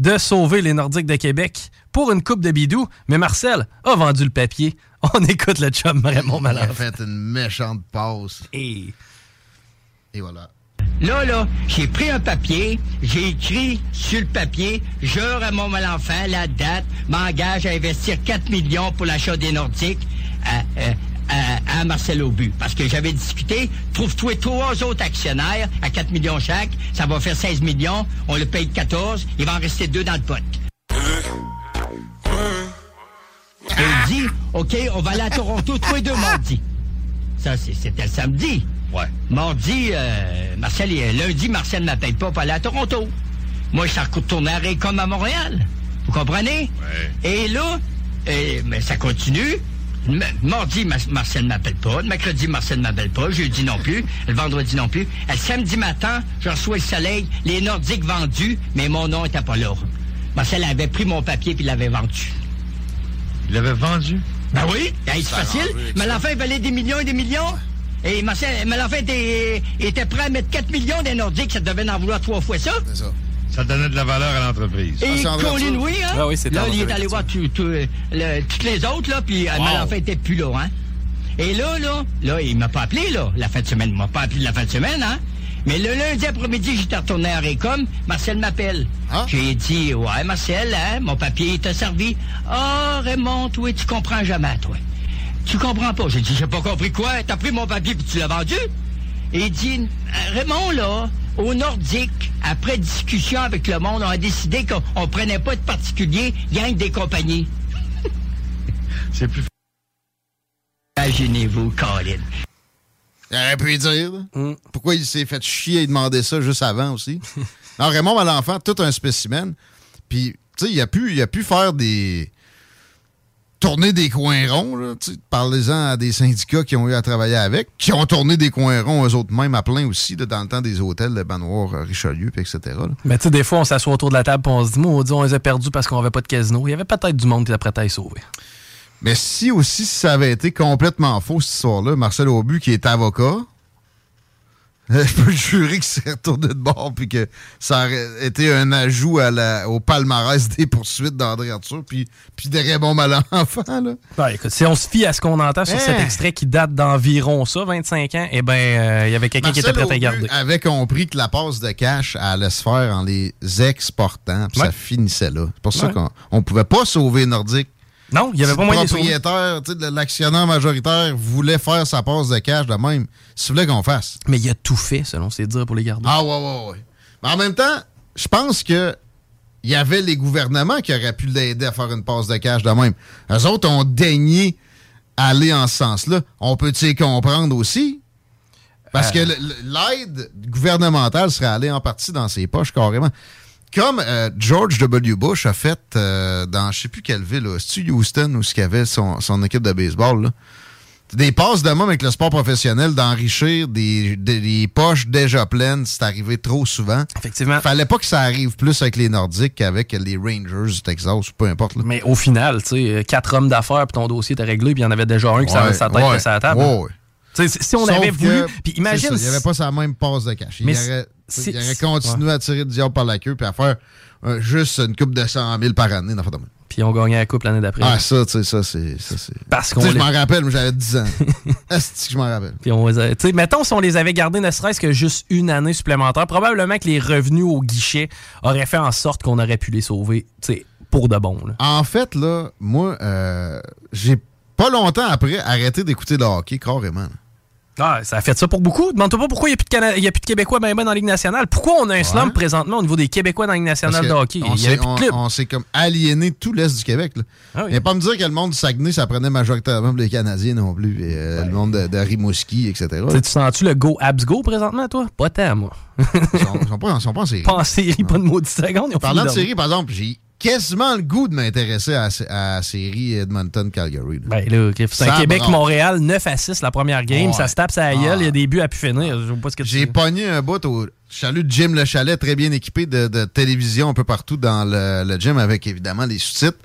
de sauver les Nordiques de Québec pour une coupe de bidou, mais Marcel a vendu le papier. [LAUGHS] On écoute le chum Raymond Il a Malenfant. fait une méchante passe. Et... Et voilà. Là, là, j'ai pris un papier, j'ai écrit sur le papier, jure à mon malenfant, la date, m'engage à investir 4 millions pour l'achat des Nordiques à, à- à- à Marcel Aubu. Parce que j'avais discuté, trouve-toi trois autres actionnaires à 4 millions chaque, ça va faire 16 millions, on le paye 14, il va en rester deux dans le pot. Et il dit, OK, on va aller à Toronto tous les deux mardi. Ça, c'était le samedi. Ouais. Mardi, euh, Marcel, lundi, Marcel ne m'appelle pas pour aller à Toronto. Moi, je suis retourné à Raycom à Montréal. Vous comprenez? Et là, mais ça continue. Mardi, Ma- Marcel ne m'appelle pas. Le mercredi, Marcel ne m'appelle pas. Jeudi non plus. Le vendredi non plus. Le samedi matin, je reçois le soleil, les Nordiques vendus, mais mon nom n'était pas là. Marcel avait pris mon papier puis l'avait vendu. Il l'avait vendu? Ben oui, Hey, c'est facile. Mais l'enfant, il valait des millions et des millions. Et Marcel, mais l'enfant était, était prêt à mettre 4 millions des Nordiques, ça devait en vouloir trois fois ça. C'est ça. Ça donnait de la valeur à l'entreprise. Et Colin, oui, hein? Ah oui, c'était Là, il est allé voir tout- tout, le- toutes les autres, là, puis euh, Wow. mais l'enfant était plus là, hein? Et là, là, là, il m'a pas appelé, là, la fin de semaine. Il m'a pas appelé la fin de semaine, hein? Mais le lundi après-midi, j'étais retourné à Récom. Marcel m'appelle. J'ai dit, ouais, Marcel, hein, mon papier t'a servi. Ah, Raymond, toi, tu comprends jamais, toi. Tu comprends pas. J'ai dit, j'ai pas compris quoi. T'as pris mon papier puis tu l'as vendu? Et il dit, Raymond, là, au Nordique, après discussion avec le monde, on a décidé qu'on on prenait pas de particulier, gang des compagnies. [LAUGHS] C'est plus Imaginez-vous, Colin. Il aurait pu y dire. là. Pourquoi il s'est fait chier et demander ça juste avant aussi? [LAUGHS] non, Raymond Malenfant, tout un spécimen. Puis, tu sais, il a pu, il a pu faire des. Tourner des coins ronds, Parlez-en à des syndicats qui ont eu à travailler avec, qui ont tourné des coins ronds eux autres mêmes à plein aussi, là, dans le temps des hôtels de Manoir, euh, Richelieu, puis etc. là. Mais tu sais, des fois, on s'assoit autour de la table et on se dit, maudit, on les a perdus parce qu'on avait pas de casino. Il y avait peut-être du monde qui était prêt à les sauver. Mais si aussi ça avait été complètement faux, cette histoire-là, Marcel Aubu, qui est avocat, [LAUGHS] je peux jurer qu'il s'est retourné de bord puis que ça aurait été un ajout à la- au palmarès des poursuites d'André Arthur puis, puis de Raymond Malenfant. Là. Ben, écoute, si on se fie à ce qu'on entend sur Hein? cet extrait qui date d'environ ça, 25 ans, eh ben, euh, il y avait quelqu'un qui était prêt à garder. avait compris que la passe de cash allait se faire en les exportant, puis Ouais. ça finissait là. C'est pour ça qu'on on pouvait pas sauver Nordique. Non, il y avait Si pas moyen de propriétaire, l'actionnaire majoritaire voulait faire sa passe de cash de même. S'il voulait qu'on fasse. Mais il a tout fait, selon ses dires, pour les garder. Ah ouais, ouais, ouais. Mais en même temps, je pense que il y avait les gouvernements qui auraient pu l'aider à faire une passe de cash de même. Eux autres ont daigné aller en ce sens-là. On peut-tu les comprendre aussi? Parce que Euh. le- l'aide gouvernementale serait allée en partie dans ses poches carrément. Comme euh, George W. Bush a fait euh, dans je sais plus quelle ville, c'est-tu Houston où ce qu'il y avait son, son équipe de baseball, là? Des passes de même avec le sport professionnel, d'enrichir des, des- des poches déjà pleines, c'est arrivé trop souvent. Effectivement. Fallait pas que ça arrive plus avec les Nordiques qu'avec les Rangers du Texas ou peu importe. là. Mais au final, tu sais, euh, quatre hommes d'affaires, puis ton dossier était réglé, puis il y en avait déjà un qui savait sa tête ouais, de sa table. ouais, si on Sauf avait voulu. Puis imagine. Il n'y avait pas sa même passe de cash. Il Mais aurait, il aurait continué à tirer le diable par la queue puis à faire euh, juste une coupe de 100 000 par année. dans. Puis on gagnait la coupe l'année d'après. Ah, ça, tu sais, ça, c'est. Parce Tu qu'on sais, je m'en rappelle, mais j'avais 10 ans. [LAUGHS] Est-ce que je m'en rappelle? Puis on tu sais, mettons si on les avait gardés ne serait-ce que juste une année supplémentaire, probablement que les revenus au guichet auraient fait en sorte qu'on aurait pu les sauver, tu sais, pour de bon. là. En fait, là, moi, euh, j'ai pas longtemps après arrêté d'écouter le hockey, carrément. là. Ah, ça a fait ça pour beaucoup. Demande-toi pas pourquoi il n'y a, plus de Cana- il y a plus de Québécois ben dans la Ligue nationale. Pourquoi on a un slump présentement au niveau des Québécois dans la Ligue nationale de hockey? on Il y avait s'est- plus de on-. On comme aliéné tout l'Est du Québec. Là. Ah oui. A pas me dire que le monde du Saguenay, ça prenait majoritairement les Canadiens non plus. et, euh, Le monde de, de Rimouski, etc. Tu sens-tu le go abs go présentement, toi? Pas tant, moi. Ils sont, ils sont pas, ils sont pas en série. Pas en série, pas de maudite seconde. Parlant de série, par exemple, j'ai quasiment le goût de m'intéresser à, à la série Edmonton-Calgary. Ben là, c'est Québec-Montréal, brasse. 9 à 6 la première game. Ouais. Ça se tape sa gueule, Ah. il y a des buts à pu finir. J'ai pogné un bout au chalut de Jim Le Chalet, très bien équipé de, de télévision un peu partout dans le, le gym avec évidemment les sous-titres.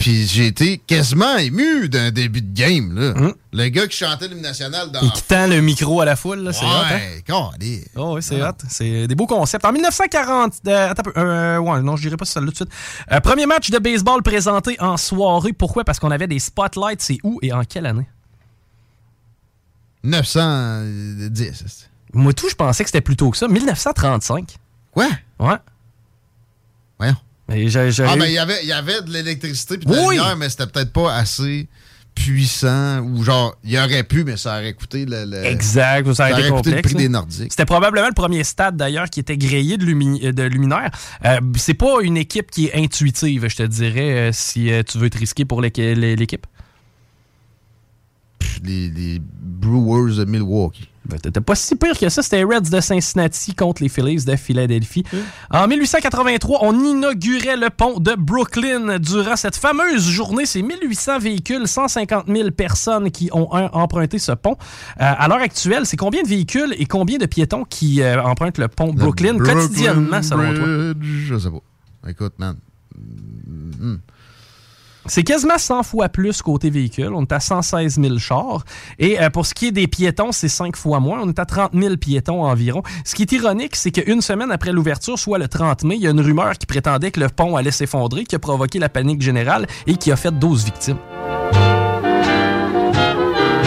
Puis j'ai été quasiment ému d'un début de game. Là. Le gars qui chantait l'hymne national dans Et qui tend le micro à la foule, là, c'est hot, hein? Ouais, calé. Oh, oui, c'est hot. C'est des beaux concepts. En 1940, euh, attends un peu, euh, ouais, non, je dirais pas celle-là tout de suite. Euh, premier match de baseball présenté en soirée. Pourquoi? Parce qu'on avait des spotlights. C'est où et en quelle année? 910. Moi, tout, je pensais que c'était plus tôt que ça. 1935. Quoi? Ouais. Voyons. Ah, ben, il y avait- y avait de l'électricité puis de la Oui. lumière, mais c'était peut-être pas assez puissant ou genre, il aurait pu, mais ça aurait coûté le. le- Exact, ça été aurait coûté le prix là. des Nordiques. C'était probablement le premier stade d'ailleurs qui était grillé de, lumi- de luminaire. Euh, c'est pas une équipe qui est intuitive, je te dirais, euh, si euh, tu veux te risquer pour l'équi- l'équipe. Les, les Brewers de Milwaukee. Ben, T'étais pas si pire que ça. C'était Reds de Cincinnati contre les Phillies de Philadelphie. En 1883, on inaugurait le pont de Brooklyn. Durant cette fameuse journée, c'est 1800 véhicules, 150 000 personnes qui ont un- emprunté ce pont. Euh, à l'heure actuelle, c'est combien de véhicules et combien de piétons qui euh, empruntent le pont Brooklyn, Le Brooklyn quotidiennement, selon toi? Je sais pas. Écoute, man. Hmm. C'est quasiment 100 fois plus côté véhicule. On est à 116 000 chars. Et euh, pour ce qui est des piétons, c'est 5 fois moins. On est à 30 000 piétons environ. Ce qui est ironique, c'est qu'une semaine après l'ouverture, soit le 30 mai, il y a une rumeur qui prétendait que le pont allait s'effondrer, qui a provoqué la panique générale et qui a fait 12 victimes.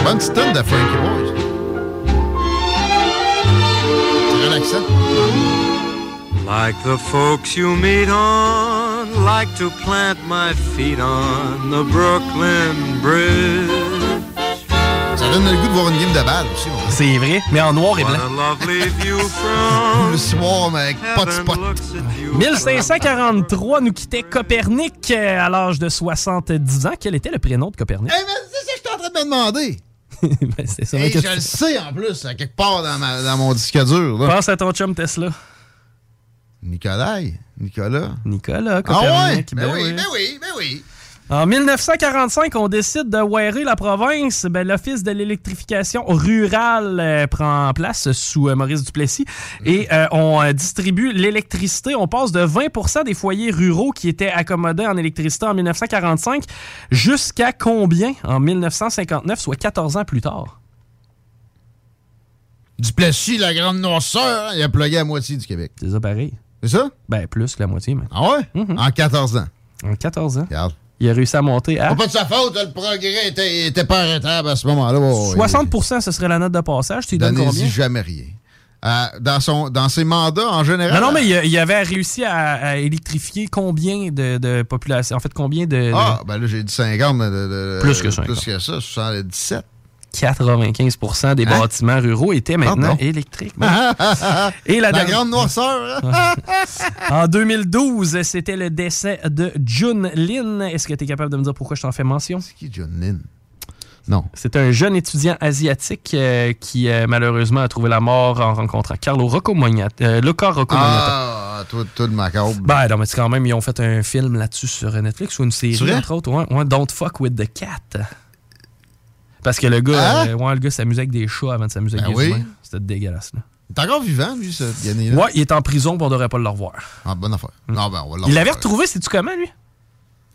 Bonne petite de Frankie Boys. C'est relaxant. Like the folks you meet on, like to plant my feet on the Brooklyn Bridge. Ça donne le goût de voir une game de balle aussi. C'est vrai, mais en noir et blanc. [LAUGHS] Le soir, mais avec pas de spot. 1543 nous quittait Copernic euh, à l'âge de 70 ans. Quel était le prénom de Copernic? Hey, mais c'est ça que je suis en train de me demander. [LAUGHS] Ben, c'est ça. Et que je tu- le sais en plus, à quelque part dans, ma- dans mon disque dur. là. Pense à ton chum Tesla. Nicolas. Nicolas? Nicolas, Ah ouais? Ben ben oui, oui. ben oui, ben oui. En 1945, on décide de wirer la province. Ben, L'Office de l'électrification rurale euh, prend place sous euh, Maurice Duplessis et euh, on distribue l'électricité. On passe de 20% des foyers ruraux qui étaient accommodés en électricité en 1945 jusqu'à combien en 1959, soit 14 ans plus tard? Duplessis, la grande noirceur, il a plugué à moitié du Québec. C'est ça pareil. C'est ça? Ben, plus que la moitié, mais. Ah ouais? En 14 ans. En 14 ans. Regarde. Il a réussi à monter à. C'est pas de sa faute, le progrès était, était pas arrêtable à ce moment-là. Oh, oui. 60% ce serait la note de passage. Tu lui donnes combien? Jamais rien. Euh, dans, son, dans ses mandats, en général. Non, non, mais il, a- il avait réussi à, à électrifier combien de, de population? En fait, combien de. Ah, ben là, j'ai dit 50, mais de, de- Plus que 50. Plus que ça, 77. 95% des Hein? bâtiments ruraux étaient maintenant bon? électriques. [LAUGHS] Et la grande noirceur. hein? En 2012, c'était le décès de Jun Lin. Est-ce que tu es capable de me dire pourquoi je t'en fais mention? C'est qui Jun Lin? Non. C'est un jeune étudiant asiatique euh, qui euh, malheureusement a trouvé la mort en rencontrant Carlo Rocco Magnata. euh, Luca Rocco. Ah, toi, toi, le macabre. Ben non, mais c'est quand même, ils ont fait un film là-dessus sur Netflix ou une série, entre autres. Ouais, ouais, Don't Fuck with the Cat. Parce que le gars, Hein? euh, ouais, le gars s'amusait avec des chats avant de s'amuser Ben avec oui. des humains. C'était dégueulasse. Là. Il est encore vivant, lui, ce Yannick-là? Ouais, il est en prison, puis on devrait pas le revoir. Ah, bonne affaire. Non, ben, on va le Il l'avait retrouvé, sais-tu comment, lui?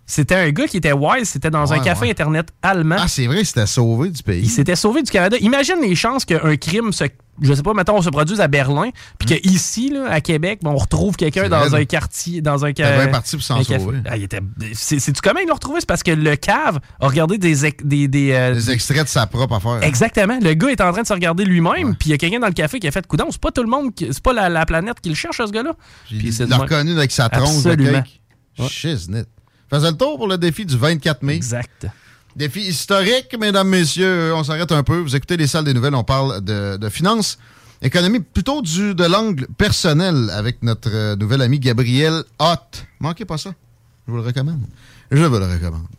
C'était un gars qui était wise, c'était dans un café ouais. Internet allemand. Ah, c'est vrai, il s'était sauvé du pays. Il s'était sauvé du Canada. Imagine les chances qu'un crime se. Je sais pas, mettons, on se produise à Berlin, puis qu'ici, là, à Québec, ben, on retrouve quelqu'un dans un quartier, dans un ca- bien parti pour s'en un café. sauver. Ah, il était- c'est- C'est-tu comment il l'a retrouvé? C'est parce que le cave a regardé des. ex- des, des, euh, Des extraits de sa propre affaire. Exactement. Le gars est en train de se regarder lui-même, puis il y a quelqu'un dans le café qui a fait coudon. C'est pas tout le monde, qui- c'est pas la, la planète qui le cherche, ce gars-là. Il l'a reconnu avec sa tronche de cake. Shiznit. Faisait le tour pour le défi du 24 mai. Exact. Défi historique, mesdames, messieurs. On s'arrête un peu. Vous écoutez les salles des nouvelles. On parle de, finances, économie, plutôt du, de l'angle personnel avec notre euh, nouvel ami Gabriel Hott. Manquez pas ça. Je vous le recommande. Je vous le recommande.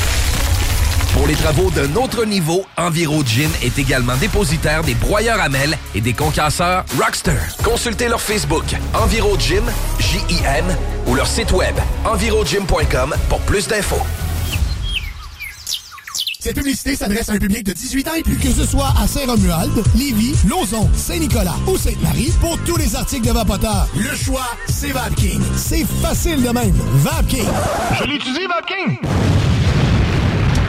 Pour les travaux d'un autre niveau, Enviro Gym est également dépositaire des broyeurs à mêles et des concasseurs Rockster. Consultez leur Facebook Enviro Gym, J-I-M, ou leur site web envirogym.com pour plus d'infos. Cette publicité s'adresse à un public de 18 ans et plus. Que ce soit à Saint-Romuald, Lévis, Lauson, Saint-Nicolas ou Sainte-Marie, pour tous les articles de Vapoteur, le choix, c'est VapKing. C'est facile de même. VapKing. Je l'utilise, Vapking!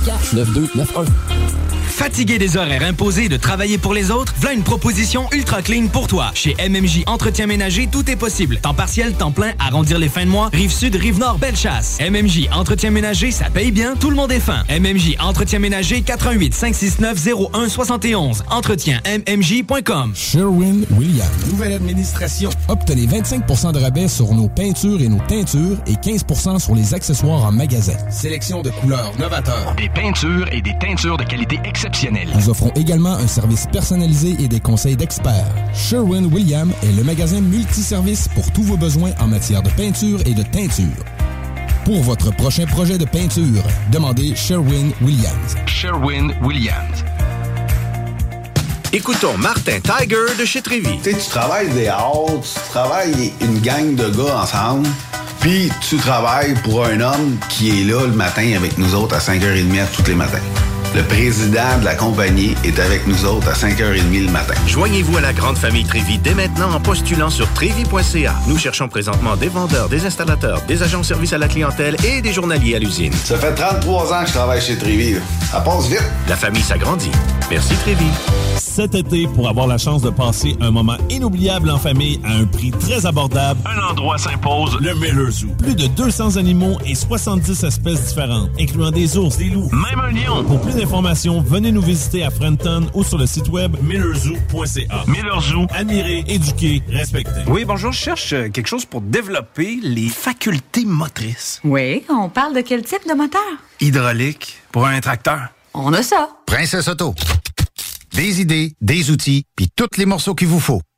624 9291. Fatigué des horaires imposés de travailler pour les autres, voilà une proposition ultra clean pour toi. Chez MMJ Entretien Ménager, tout est possible. Temps partiel, temps plein, arrondir les fins de mois, rive sud, rive nord, belle chasse. MMJ Entretien Ménager, ça paye bien, tout le monde est fin. MMJ Entretien Ménager, 88 569 01 71. Entretien MMJ.com. Sherwin Williams. Nouvelle administration. Obtenez 25% de rabais sur nos peintures et nos teintures et 15% sur les accessoires en magasin. Sélection de couleurs novateurs. Des peintures et des teintures de qualité exceptionnelle. Nous offrons également un service personnalisé et des conseils d'experts. Sherwin Williams est le magasin multiservice pour tous vos besoins en matière de peinture et de teinture. Pour votre prochain projet de peinture, demandez Sherwin Williams. Sherwin Williams. Écoutons Martin Tiger de chez Trévy. Tu sais, tu travailles des heures, tu travailles une gang de gars ensemble, puis tu travailles pour un homme qui est là le matin avec nous autres à 5h30 tous les matins. Le président de la compagnie est avec nous autres à 5h30 le matin. Joignez-vous à la grande famille Trévi dès maintenant en postulant sur trévi.ca. Nous cherchons présentement des vendeurs, des installateurs, des agents de service à la clientèle et des journaliers à l'usine. Ça fait 33 ans que je travaille chez Trévi. Ça passe vite. La famille s'agrandit. Merci Trévi. Cet été, pour avoir la chance de passer un moment inoubliable en famille à un prix très abordable, un endroit s'impose, le Miller Zoo. Plus de 200 animaux et 70 espèces différentes, incluant des ours, des loups, même un lion. Pour plus d'informations, venez nous visiter à Frenton ou sur le site web millerzoo.ca. Miller Zoo. Admirer, éduquer, respecter. Oui, bonjour, je cherche euh, quelque chose pour développer les facultés motrices. Oui, on parle de quel type de moteur? Hydraulique, pour un tracteur. On a ça. Princesse Auto. Des idées, des outils, puis tous les morceaux qu'il vous faut.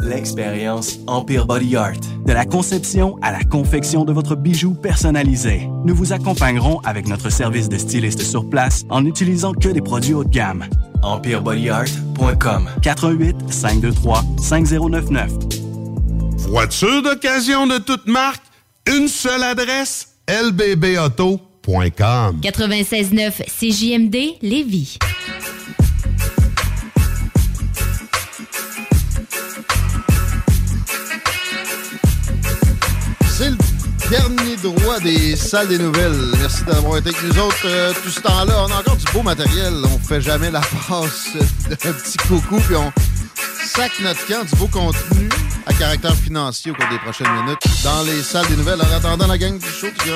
L'expérience Empire Body Art. De la conception à la confection de votre bijou personnalisé. Nous vous accompagnerons avec notre service de styliste sur place en n'utilisant que des produits haut de gamme. EmpireBodyArt.com 418 523 5099 Voiture d'occasion de toute marque, une seule adresse, lbbauto.com 96.9 CJMD Lévis. Dernier droit des salles des nouvelles. Merci d'avoir été avec nous autres euh, tout ce temps-là. On a encore du beau matériel. On fait jamais la [LAUGHS] passe d'un petit coucou, puis on sac notre camp du beau contenu à caractère financier au cours des prochaines minutes dans les salles des nouvelles. En attendant la gang du show, tu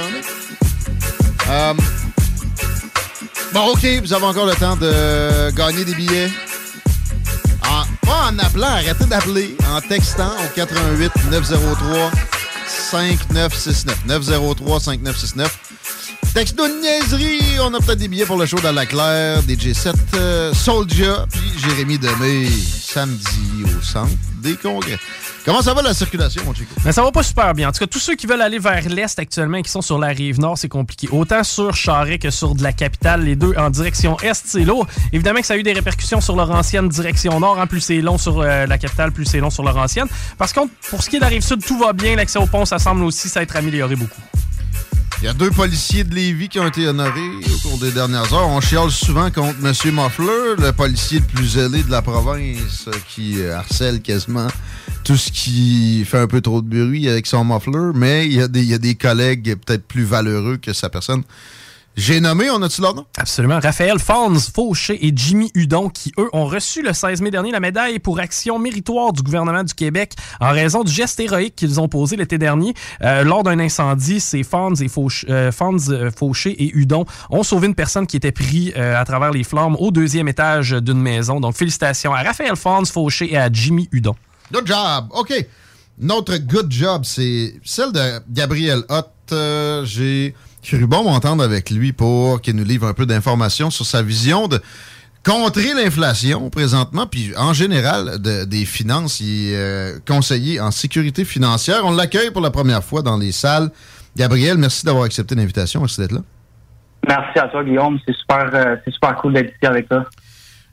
euh, Bon, OK, vous avez encore le temps de gagner des billets. En, pas en appelant, arrêtez d'appeler. En textant au 88 903 5969. 903 5969. Texte de niaiserie. On a peut-être des billets pour le show dans la Claire, DJ7, euh, Soulja, puis Jérémy Demé, samedi au centre des congrès. Comment ça va la circulation, mon Chico? Mais ça va pas super bien. En tout cas, tous ceux qui veulent aller vers l'est actuellement et qui sont sur la rive nord, c'est compliqué. Autant sur Charest que sur de la capitale, les deux en direction est, c'est lourd. Évidemment que ça a eu des répercussions sur leur ancienne direction nord. En plus c'est long sur euh, la capitale, plus c'est long sur leur ancienne. Parce que pour ce qui est de la rive sud, tout va bien. L'accès au pont, ça semble aussi s'être amélioré beaucoup. Il y a deux policiers de Lévis qui ont été honorés au cours des dernières heures. On chiale souvent contre M. Moffler, le policier le plus zélé de la province, euh, qui euh, harcèle quasiment tout ce qui fait un peu trop de bruit avec son muffler, mais il y, a des- collègues peut-être plus valeureux que sa personne. J'ai nommé, on a-tu leur nom? Absolument. Raphaël Fons, Fauché et Jimmy Hudon, qui, eux, ont reçu le 16 mai dernier la médaille pour action méritoire du gouvernement du Québec en raison du geste héroïque qu'ils ont posé l'été dernier. Euh, lors d'un incendie, ces Fons, euh, euh, Fauché et Hudon ont sauvé une personne qui était prise à travers les flammes au deuxième étage d'une maison. Donc, félicitations à Raphaël Fons, Fauché et à Jimmy Hudon. Good job. OK. Notre good job, c'est celle de Gabriel Hott. Euh, J'ai cru bon m'entendre avec lui pour qu'il nous livre un peu d'informations sur sa vision de contrer l'inflation présentement, puis en général de- des finances. Il est euh, conseiller en sécurité financière. On l'accueille pour la première fois dans les salles. Gabriel, merci d'avoir accepté l'invitation. Merci d'être là. Merci à toi, Guillaume. C'est super, euh, super cool d'être ici avec toi.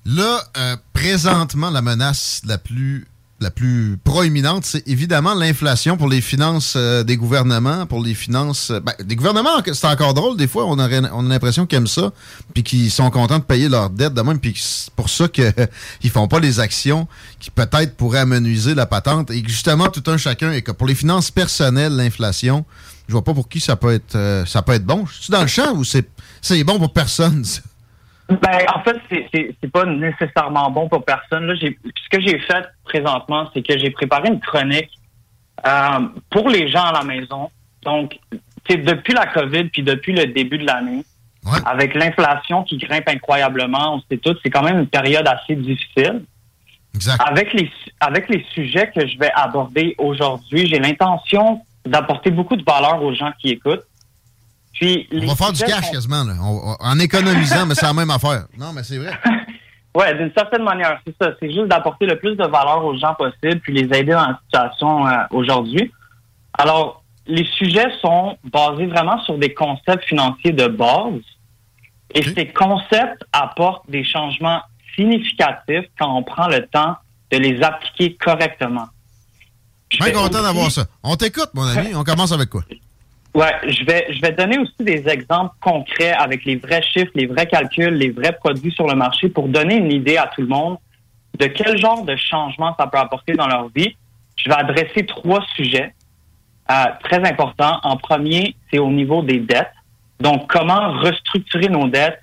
Là, euh, présentement, la menace la plus, la plus proéminente, c'est évidemment l'inflation pour les finances euh, des gouvernements, pour les finances... euh, ben, des gouvernements, c'est encore drôle, des fois, on, a l'impression qu'ils aiment ça, puis qu'ils sont contents de payer leurs dettes de même, puis c'est pour ça qu'ils [LAUGHS] font pas les actions qui peut-être pourraient amenuiser la patente, et justement, tout un chacun, et que pour les finances personnelles, l'inflation, je vois pas pour qui ça peut être, euh, ça peut être bon. Je suis dans le champ ou c'est c'est bon pour personne, ça? Ben, en fait, c'est- pas nécessairement bon pour personne. Là, ce que j'ai fait présentement, c'est que j'ai préparé une chronique euh, pour les gens à la maison. Donc, tu sais, depuis la COVID puis depuis le début de l'année, avec l'inflation qui grimpe incroyablement, on sait tous, c'est quand même une période assez difficile. Avec les avec les sujets que je vais aborder aujourd'hui, j'ai l'intention d'apporter beaucoup de valeur aux gens qui écoutent. Puis On va faire du cash quasiment, là. On- on- en économisant, mais c'est la même affaire. Non, mais c'est vrai. [LAUGHS] Ouais, d'une certaine manière, c'est ça. C'est juste d'apporter le plus de valeur aux gens possible, puis les aider dans la situation euh, aujourd'hui. Alors, les sujets sont basés vraiment sur des concepts financiers de base. Et ces concepts apportent des changements significatifs quand on prend le temps de les appliquer correctement. Bien content d'avoir ça. On t'écoute, mon ami. On commence avec quoi? Ouais, je vais, je vais donner aussi des exemples concrets avec les vrais chiffres, les vrais calculs, les vrais produits sur le marché pour donner une idée à tout le monde de quel genre de changement ça peut apporter dans leur vie. Je vais adresser trois sujets euh, très importants. En premier, c'est au niveau des dettes. Donc, comment restructurer nos dettes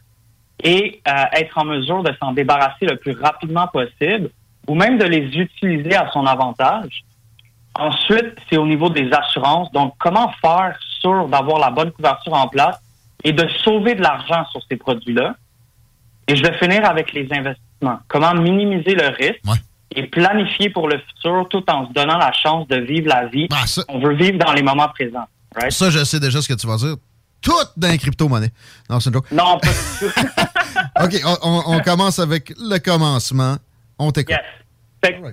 et euh, être en mesure de s'en débarrasser le plus rapidement possible ou même de les utiliser à son avantage. Ensuite, c'est au niveau des assurances. Donc, comment faire sûr d'avoir la bonne couverture en place et de sauver de l'argent sur ces produits-là? Et je vais finir avec les investissements. Comment minimiser le risque et planifier pour le futur tout en se donnant la chance de vivre la vie qu'on veut vivre dans les moments présents. right? Ça, je sais déjà ce que tu vas dire. Tout dans les crypto-monnaies. Non, c'est une joke. Non, pas du tout. [LAUGHS] OK, on, commence avec le commencement. On t'écoute.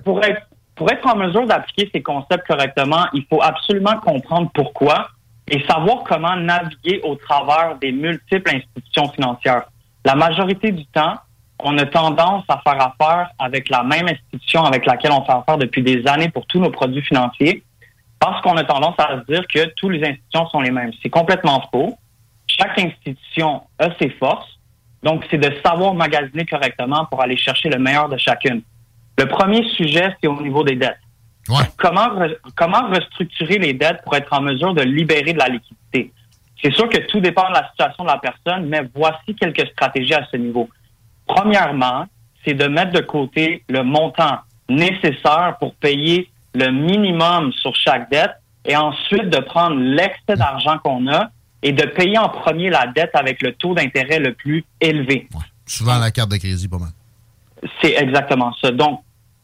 Pour, être, pour être en mesure d'appliquer ces concepts correctement, il faut absolument comprendre pourquoi et savoir comment naviguer au travers des multiples institutions financières. La majorité du temps, on a tendance à faire affaire avec la même institution avec laquelle on fait affaire depuis des années pour tous nos produits financiers parce qu'on a tendance à se dire que toutes les institutions sont les mêmes. C'est complètement faux. Chaque institution a ses forces. Donc, c'est de savoir magasiner correctement pour aller chercher le meilleur de chacune. Le premier sujet, c'est au niveau des dettes. Comment, re- comment restructurer les dettes pour être en mesure de libérer de la liquidité? C'est sûr que tout dépend de la situation de la personne, mais voici quelques stratégies à ce niveau. Premièrement, c'est de mettre de côté le montant nécessaire pour payer le minimum sur chaque dette et ensuite de prendre l'excès d'argent qu'on a et de payer en premier la dette avec le taux d'intérêt le plus élevé. Souvent la carte de crédit, pas mal. C'est exactement ça. Donc,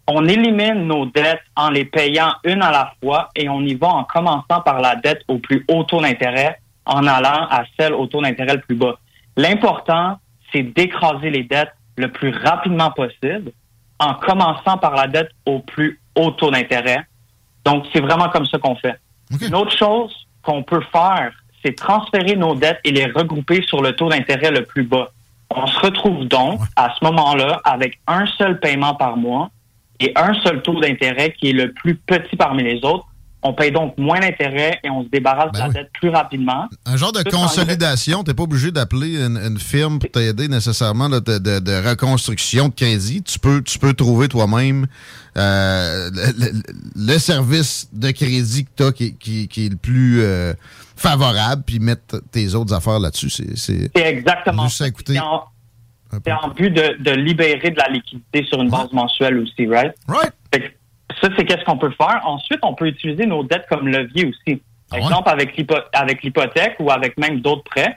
on élimine nos dettes en les payant une à la fois et on y va en commençant par la dette au plus haut taux d'intérêt en allant à celle au taux d'intérêt le plus bas. L'important, c'est d'écraser les dettes le plus rapidement possible en commençant par la dette au plus haut taux d'intérêt. Donc, c'est vraiment comme ça qu'on fait. Une autre chose qu'on peut faire, c'est transférer nos dettes et les regrouper sur le taux d'intérêt le plus bas. On se retrouve donc à ce moment-là avec un seul paiement par mois et un seul taux d'intérêt qui est le plus petit parmi les autres On paye donc moins d'intérêt et on se débarrasse de la dette plus rapidement. Un genre de Tout consolidation, t'es pas obligé d'appeler une, une firme pour t'aider nécessairement là, de, de- de reconstruction de crédit. Tu peux, tu peux trouver toi-même euh, le, le- le service de crédit que t'as qui, qui, qui est le plus euh, favorable, puis mettre tes autres affaires là-dessus. C'est, c'est C'est exactement écouter. C'est en, c'est en but de, de libérer de la liquidité sur une base mensuelle aussi, right? Right. Ça, c'est qu'est-ce qu'on peut faire. Ensuite, on peut utiliser nos dettes comme levier aussi. Ah Exemple, avec l'hypo- avec l'hypothèque ou avec même d'autres prêts.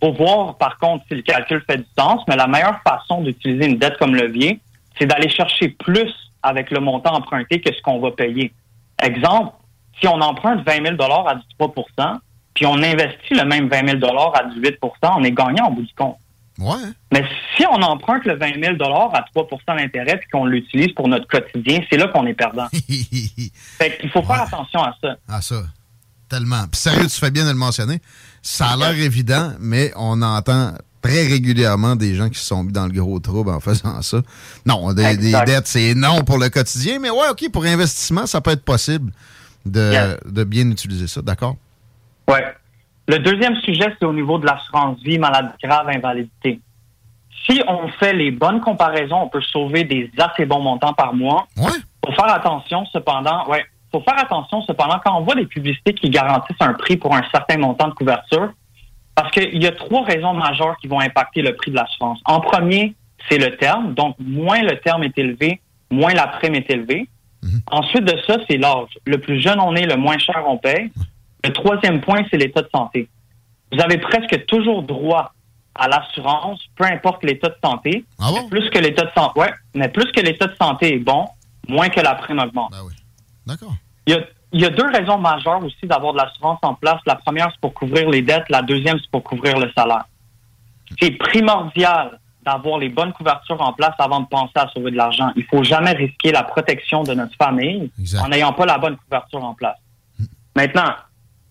Pour voir, par contre, si le calcul fait du sens. Mais la meilleure façon d'utiliser une dette comme levier, c'est d'aller chercher plus avec le montant emprunté que ce qu'on va payer. Exemple, si on emprunte 20 000 à 13% puis on investit le même 20 000 à 18% on est gagnant au bout du compte. Ouais. Mais si on emprunte le 20 000 à 3% d'intérêt puis qu'on l'utilise pour notre quotidien, c'est là qu'on est perdant. [LAUGHS] fait qu'il faut faire attention à ça. Ah, ça. Tellement. Puis sérieux, tu fais bien de le mentionner. Ça a l'air évident, mais on entend très régulièrement des gens qui se sont mis dans le gros trouble en faisant ça. Non, des, dettes, c'est non pour le quotidien, mais ouais, OK, pour investissement, ça peut être possible de, de bien utiliser ça. D'accord? Ouais. Le deuxième sujet, c'est au niveau de l'assurance vie, maladie grave, invalidité. Si on fait les bonnes comparaisons, on peut sauver des assez bons montants par mois. Ouais. Faut faire attention, cependant, ouais. Faut faire attention, cependant, quand on voit des publicités qui garantissent un prix pour un certain montant de couverture, parce qu'il y a trois raisons majeures qui vont impacter le prix de l'assurance. En premier, c'est le terme. Donc, moins le terme est élevé, moins la prime est élevée. Ensuite de ça, c'est l'âge. Le plus jeune on est, le moins cher on paye. Le troisième point, c'est l'état de santé. Vous avez presque toujours droit à l'assurance, peu importe l'état de santé. Mais Plus que l'état de santé, ouais, mais plus que l'état de santé est bon, moins que la prime augmente. D'accord. Il y, a, il y a deux raisons majeures aussi d'avoir de l'assurance en place. La première, c'est pour couvrir les dettes. La deuxième, c'est pour couvrir le salaire. C'est primordial d'avoir les bonnes couvertures en place avant de penser à sauver de l'argent. Il faut jamais risquer la protection de notre famille en n'ayant pas la bonne couverture en place. Maintenant,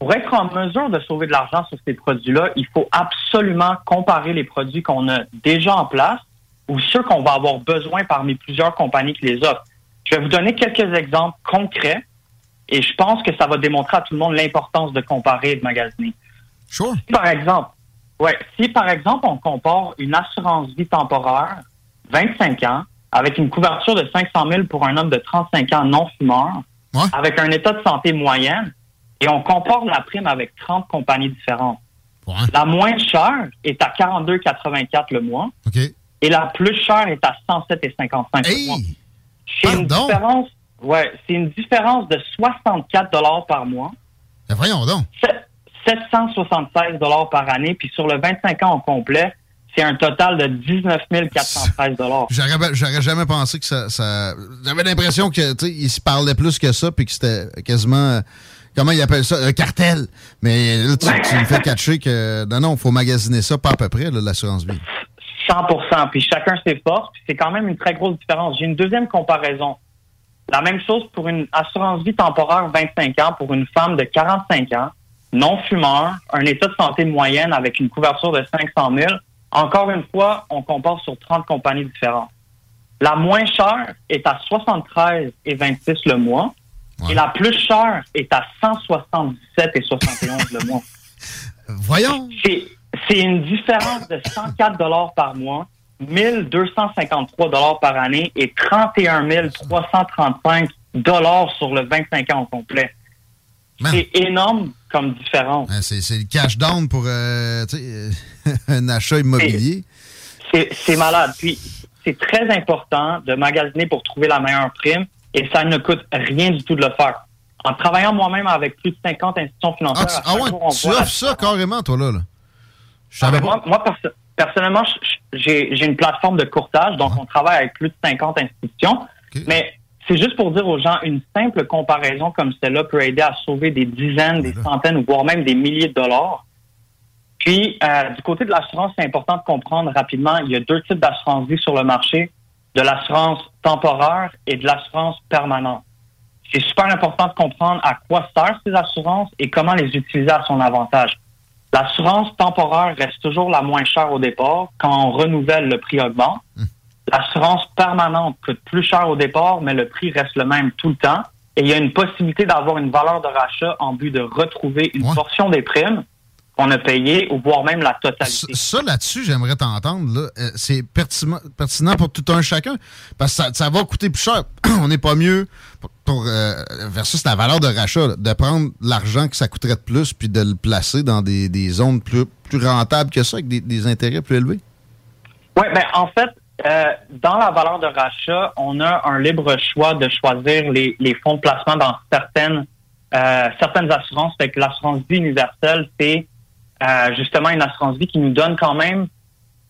pour être en mesure de sauver de l'argent sur ces produits-là, il faut absolument comparer les produits qu'on a déjà en place ou ceux qu'on va avoir besoin parmi plusieurs compagnies qui les offrent. Je vais vous donner quelques exemples concrets et je pense que ça va démontrer à tout le monde l'importance de comparer et de magasiner. Sure. Si, par exemple, ouais, si par exemple on compare une assurance vie temporaire, 25 ans, avec une couverture de 500 000 pour un homme de 35 ans non fumeur, avec un état de santé moyenne, et on compare la prime avec 30 compagnies différentes. La moins chère est à 42,84 le mois. Et la plus chère est à 107,55 le mois. C'est une différence, ouais, c'est une différence de 64 dollars par mois. Ben voyons donc. 776 dollars par année, puis sur le 25 ans au complet, c'est un total de 19 413 dollars. [LAUGHS] J'aurais jamais pensé que ça. ça- J'avais l'impression que il se parlait plus que ça, puis que c'était quasiment. Comment ils appellent ça? Un cartel. Mais là, tu, me fais catcher que. Non, non, il faut magasiner ça pas à peu près, l'assurance vie. 100% puis chacun ses forces, puis c'est quand même une très grosse différence. J'ai une deuxième comparaison. La même chose pour une assurance vie temporaire 25 ans pour une femme de 45 ans, non fumeur, un état de santé moyenne avec une couverture de 500 000. Encore une fois, on compare sur 30 compagnies différentes. La moins chère est à 73 et 26 le mois. Et la plus chère est à 177 et 71 le mois. [LAUGHS] Voyons. C'est, une différence de 104 dollars par mois, 1253 dollars par année et 31 335 dollars sur le 25 ans au complet. C'est énorme comme différence. Ben, c'est le cash down pour euh, [LAUGHS] un achat immobilier. C'est malade. Puis, c'est très important de magasiner pour trouver la meilleure prime et ça ne coûte rien du tout de le faire. En travaillant moi-même avec plus de 50 institutions Ah, financières, ah ouais, jour, tu offres ça carrément, toi, là. là. Ah. Moi, moi, perso- personnellement, j'ai une plateforme de courtage, donc on travaille avec plus de 50 institutions. Mais c'est juste pour dire aux gens, une simple comparaison comme celle-là peut aider à sauver des dizaines, des centaines, voire même des milliers de dollars. Puis, euh, du côté de l'assurance, c'est important de comprendre rapidement, il y a deux types d'assurance vie sur le marché, de l'assurance temporaire et de l'assurance permanente. C'est super important de comprendre à quoi servent ces assurances et comment les utiliser à son avantage. L'assurance temporaire reste toujours la moins chère au départ. Quand on renouvelle, le prix augmente. L'assurance permanente coûte plus cher au départ, mais le prix reste le même tout le temps. et il y a une possibilité d'avoir une valeur de rachat en but de retrouver une portion des primes qu'on a payées ou voire même la totalité. Ça, ça, là-dessus, j'aimerais t'entendre. là. Euh, C'est pertinent, pertinent pour tout un chacun. Parce que ça, ça va coûter plus cher. [CLEARS THROAT] On n'est pas mieux pour, pour, euh, versus la valeur de rachat, là, de prendre l'argent que ça coûterait de plus puis de le placer dans des, des zones plus, plus rentables que ça, avec des, des intérêts plus élevés. Oui, ben en fait, euh, dans la valeur de rachat, on a un libre choix de choisir les, les fonds de placement dans certaines euh, certaines assurances. Fait que l'assurance vie universelle, c'est justement une assurance vie qui nous donne quand même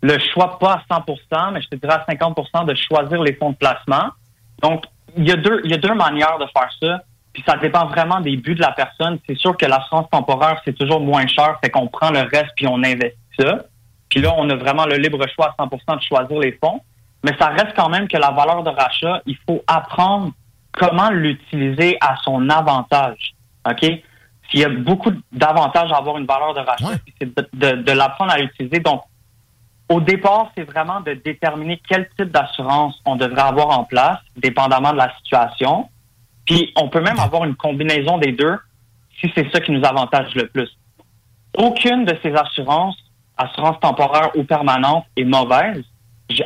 le choix, pas à 100% mais je te dirais à 50% de choisir les fonds de placement. Donc, il y a deux, il y a deux manières de faire ça. Puis ça dépend vraiment des buts de la personne. C'est sûr que l'assurance temporaire, c'est toujours moins cher, fait qu'on prend le reste puis on investit ça. Puis là, on a vraiment le libre choix à 100% de choisir les fonds. Mais ça reste quand même que la valeur de rachat, il faut apprendre comment l'utiliser à son avantage. OK? S'il y a beaucoup d'avantages à avoir une valeur de rachat, puis c'est de, de- de l'apprendre à l'utiliser. Donc, au départ, c'est vraiment de déterminer quel type d'assurance on devrait avoir en place, dépendamment de la situation. Puis, on peut même avoir une combinaison des deux si c'est ça qui nous avantage le plus. Aucune de ces assurances, assurance temporaire ou permanente, est mauvaise.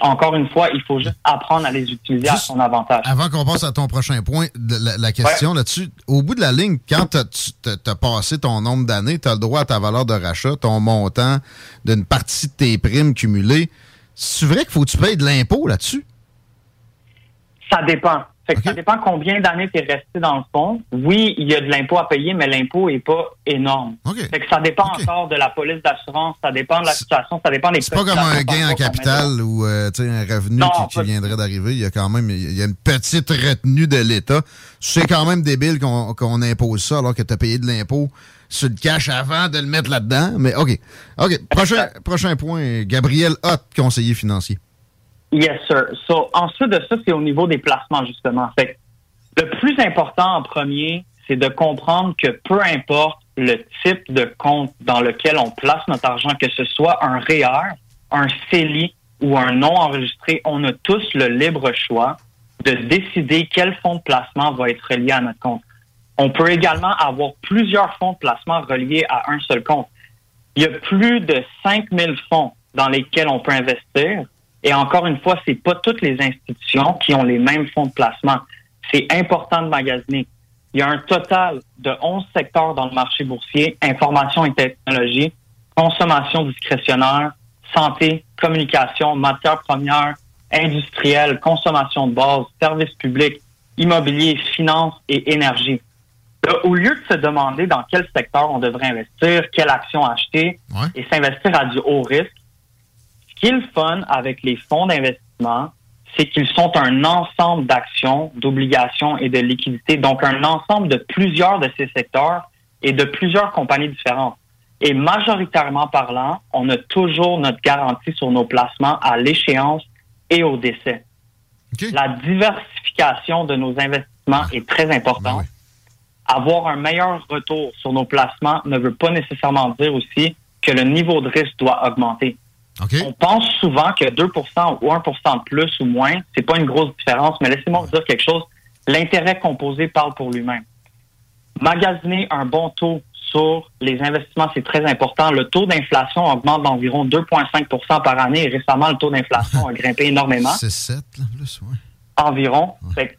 Encore une fois, il faut juste apprendre à les utiliser à son avantage. Avant qu'on passe à ton prochain point, la, la question là-dessus, au bout de la ligne, quand tu as, passé ton nombre d'années, tu as le droit à ta valeur de rachat, ton montant d'une partie de tes primes cumulées. C'est vrai qu'il faut que tu payes de l'impôt là-dessus? Ça dépend. Fait que Ça dépend combien d'années tu es resté dans le fond. Oui, il y a de l'impôt à payer, mais l'impôt est pas énorme. Fait que ça dépend encore de la police d'assurance, ça dépend de la situation, ça dépend des C'est pas comme un gain en capital ou euh, un revenu Non, qui, qui viendrait d'arriver. Il y a quand même il y a une petite retenue de l'État. C'est quand même débile qu'on qu'on impose ça alors que tu as payé de l'impôt sur le cash avant de le mettre là-dedans. Mais OK. OK. Prochain, prochain point. Gabriel Hott, conseiller financier. Yes, sir. So, ensuite de ça, c'est au niveau des placements, justement. Fait le plus important en premier, c'est de comprendre que peu importe le type de compte dans lequel on place notre argent, que ce soit un REER, un CELI ou un non enregistré, on a tous le libre choix de décider quel fonds de placement va être relié à notre compte. On peut également avoir plusieurs fonds de placement reliés à un seul compte. Il y a plus de 5000 fonds dans lesquels on peut investir. Et encore une fois, c'est pas toutes les institutions qui ont les mêmes fonds de placement. C'est important de magasiner. Il y a un total de 11 secteurs dans le marché boursier, information et technologie, consommation discrétionnaire, santé, communication, matières premières, industrielle, consommation de base, services publics, immobilier, finances et énergie. Au lieu de se demander dans quel secteur on devrait investir, quelle action acheter et s'investir à du haut risque, ce qui est le fun avec les fonds d'investissement, c'est qu'ils sont un ensemble d'actions, d'obligations et de liquidités, donc un ensemble de plusieurs de ces secteurs et de plusieurs compagnies différentes. Et majoritairement parlant, on a toujours notre garantie sur nos placements à l'échéance et au décès. La diversification de nos investissements est très importante. Avoir un meilleur retour sur nos placements ne veut pas nécessairement dire aussi que le niveau de risque doit augmenter. On pense souvent que 2% ou 1% de plus ou moins, c'est pas une grosse différence, mais laissez-moi vous dire quelque chose. L'intérêt composé parle pour lui-même. Magasiner un bon taux sur les investissements, c'est très important. Le taux d'inflation augmente d'environ 2,5% par année et récemment, le taux d'inflation a grimpé [LAUGHS] énormément. C'est 7, là, plus, ouais. Environ. Fait que,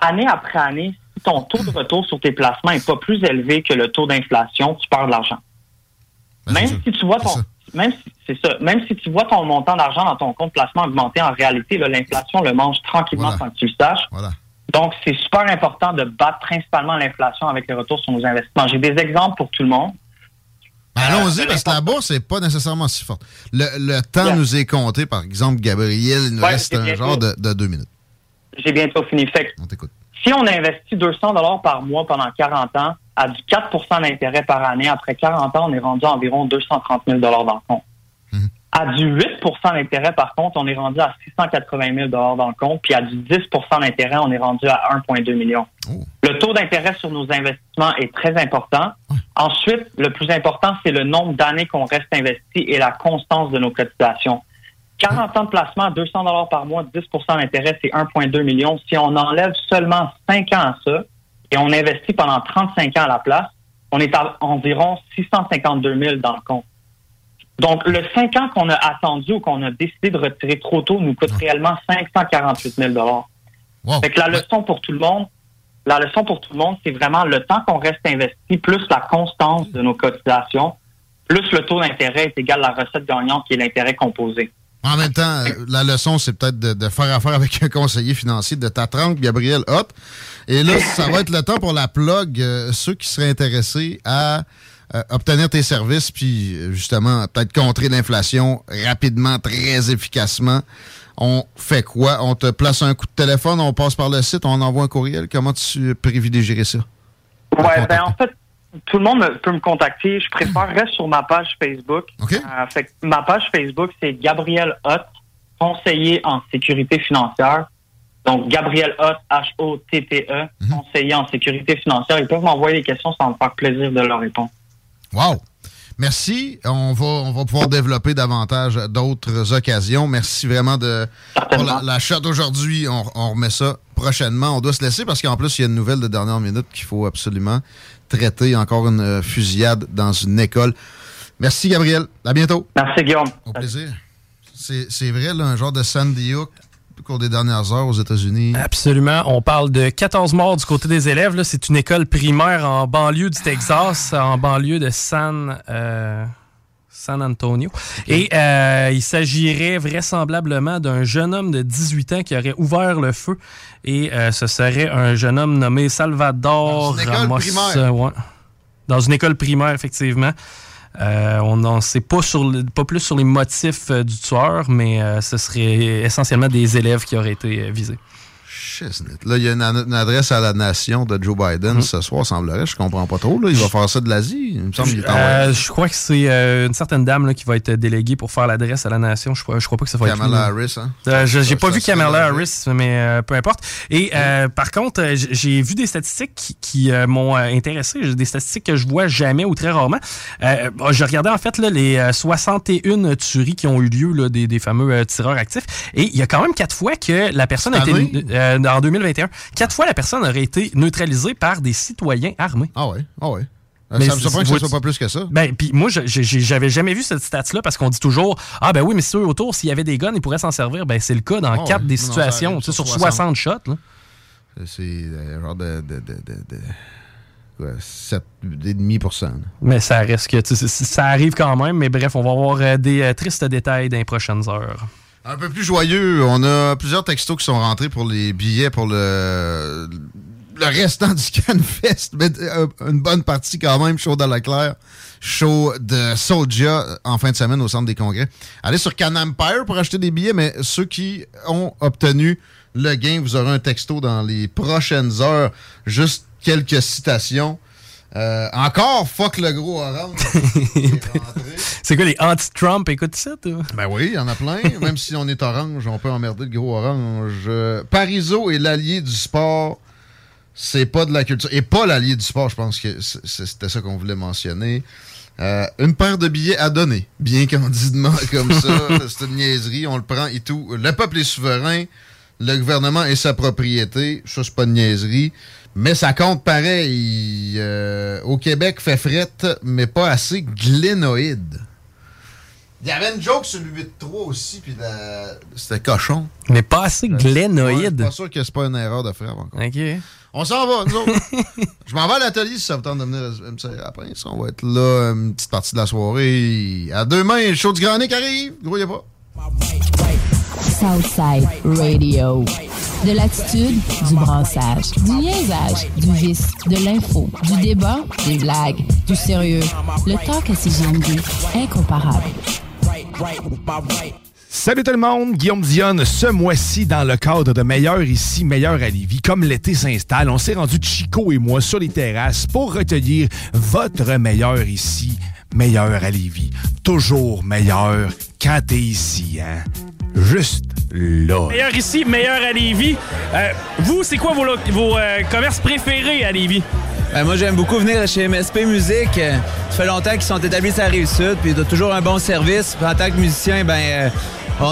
année après année, si ton taux de retour sur tes placements n'est pas plus élevé que le taux d'inflation, tu perds de l'argent. Même si tu vois ton, même si, c'est ça, même si tu vois ton montant d'argent dans ton compte placement augmenter, en réalité, l'inflation le mange tranquillement sans que tu le saches. Donc, c'est super important de battre principalement l'inflation avec les retours sur nos investissements. J'ai des exemples pour tout le monde. Ben, Allons-y, parce que la bourse n'est pas nécessairement si forte. Le, le temps nous est compté. Par exemple, Gabriel, il nous Ouais, reste un genre de, de deux minutes. J'ai bientôt fini. Fait que, si on investit 200 dollars par mois pendant 40 ans, à du 4% d'intérêt par année, après 40 ans, on est rendu à environ 230 000 dollars dans le compte. À du 8% d'intérêt, par contre, on est rendu à 680 000 dollars dans le compte, puis à du 10% d'intérêt, on est rendu à 1,2 million. Le taux d'intérêt sur nos investissements est très important. Ensuite, le plus important, c'est le nombre d'années qu'on reste investi et la constance de nos cotisations. 40 ans de placement, 200 dollars par mois, 10% d'intérêt, c'est 1,2 million. Si on enlève seulement 5 ans à ça, et on investit pendant 35 ans à la place, on est à environ 652 000 dans le compte. Donc, le 5 ans qu'on a attendu ou qu'on a décidé de retirer trop tôt nous coûte réellement 548 000 Wow. Fait que la leçon pour tout le monde, la leçon pour tout le monde, c'est vraiment le temps qu'on reste investi, plus la constance de nos cotisations, plus le taux d'intérêt est égal à la recette gagnante qui est l'intérêt composé. En même temps, euh, la leçon, c'est peut-être de, de faire affaire avec un conseiller financier de ta trempe, Gabriel Hop. Et là, ça va être le temps pour la plug, euh, ceux qui seraient intéressés à euh, obtenir tes services, puis justement, peut-être contrer l'inflation rapidement, très efficacement. On fait quoi? On te place un coup de téléphone, on passe par le site, on envoie un courriel. Comment tu privilégierais ça? Ouais, ben en fait, tout le monde peut me contacter. Je préfère rester sur ma page Facebook. Euh, fait que ma page Facebook, c'est Gabriel Hott, conseiller en sécurité financière. Donc, Gabriel Hott, H-O-T-T-E, conseiller en sécurité financière. Ils peuvent m'envoyer des questions, ça va me faire plaisir de leur répondre. Wow! Merci. On va, on va pouvoir développer davantage d'autres occasions. Merci vraiment de pour la, la aujourd'hui. On, on remet ça prochainement. On doit se laisser parce qu'en plus, il y a une nouvelle de dernière minute qu'il faut absolument traiter. Encore une euh, fusillade dans une école. Merci, Gabriel. À bientôt. Merci, Guillaume. Au plaisir. C'est vrai, là, un genre de Sandy Hook au cours des dernières heures aux États-Unis. Absolument. On parle de 14 morts du côté des élèves. C'est une école primaire en banlieue du Texas, en banlieue de San, euh, San Antonio. Et euh, il s'agirait vraisemblablement d'un jeune homme de 18 ans qui aurait ouvert le feu. Et euh, ce serait un jeune homme nommé Salvador Dans une école Ramos. primaire. euh, ouais. Dans une école primaire, effectivement. Euh, on n'en sait pas, sur le- pas plus sur les motifs du tueur, mais ce serait essentiellement des élèves qui auraient été visés. Là, il y a une, adresse à la nation de Joe Biden Mm. ce soir, semblerait. Je comprends pas trop. Là. Il va faire ça de l'Asie. Il me semble en Euh, je crois que c'est euh, une certaine dame là, qui va être déléguée pour faire l'adresse à la nation. Je crois, je crois pas que ça va être Kamala. Harris, hein? Euh, je- j'ai pas vu Kamala. Harris, mais peu importe. Et euh, par contre, j'ai vu des statistiques qui, qui, m'ont intéressé. Des statistiques que je vois jamais ou très rarement. Bon, je regardais en fait là, les euh, 61 tueries qui ont eu lieu là, des, des fameux tireurs actifs. Et il y a quand même quatre fois que la personne a été... euh, en 2021, quatre fois la personne aurait été neutralisée par des citoyens armés. Ah ouais, ah ouais. Euh, Mais ça me surprend que ce soit pas plus que ça. Ben, puis moi, j'avais jamais vu cette stat-là parce qu'on dit toujours Ah, ben oui, mais ceux autour, s'il y avait des guns, ils pourraient s'en servir. Ben, c'est le cas dans Ah quatre ouais. des Non, situations. sais, sur sur 60. 60 shots, là. C'est euh, genre de. de, de, de, de quoi, 7,5 là. Mais ça reste que tu sais, c'est- ça arrive quand même. Mais bref, on va avoir euh, des euh, tristes détails dans les prochaines heures. Un peu plus joyeux, on a plusieurs textos qui sont rentrés pour les billets pour le, le restant du [LAUGHS] CanFest, mais euh, une bonne partie quand même, show de Leclerc, show de Soulja en fin de semaine au Centre des Congrès. Allez sur Can Empire pour acheter des billets, mais ceux qui ont obtenu le gain, vous aurez un texto dans les prochaines heures. Juste quelques citations. Euh, encore, fuck le gros orange. [LAUGHS] C'est quoi les anti-Trump? Écoute ça, toi? Ben oui, il y en a plein. [LAUGHS] Même si on est orange, on peut emmerder le gros orange. Euh, Parizeau est l'allié du sport. C'est pas de la culture. Et pas l'allié du sport, je pense que c'était ça qu'on voulait mentionner. Euh, une paire de billets à donner. Bien candidement [LAUGHS] comme ça. C'est une niaiserie, on le prend et tout. Le peuple est souverain. Le gouvernement est sa propriété. Ça, c'est pas de niaiserie. Mais ça compte pareil. Euh, au Québec, fait frette, mais pas assez glénoïde. Il y avait une joke sur le 8-3 aussi, puis la- c'était cochon. Mais pas assez je glénoïde. suis pas sûr que c'est pas une erreur de frère encore. OK. On s'en va, nous autres. [LAUGHS] Je m'en vais à l'atelier si ça vous tente de venir me tirer après. On va être là une petite partie de la soirée. À demain, le show du Grand Nick arrive. Grouillez pas. Southside Radio. De l'attitude, du brassage, du niaisage, du vice, de l'info, du débat, des blagues, du sérieux. Le talk à CGMD, incomparable. Salut tout le monde, Guillaume Dionne. Ce mois-ci, dans le cadre de Meilleur ici, Meilleur à Lévis, comme l'été s'installe, on s'est rendu Chico et moi sur les terrasses pour recueillir votre meilleur ici, Meilleur à Lévis. Toujours meilleur quand t'es ici, hein? Juste là. Meilleur ici, meilleur à Lévis. Euh, vous, c'est quoi vos, vos euh, commerces préférés à Lévis? Ben, moi, j'aime beaucoup venir chez MSP Musique. Euh, Ça fait longtemps qu'ils sont établis sur la Rive-Sud, puis ils ont toujours un bon service. Puis en tant que musicien, ben, euh,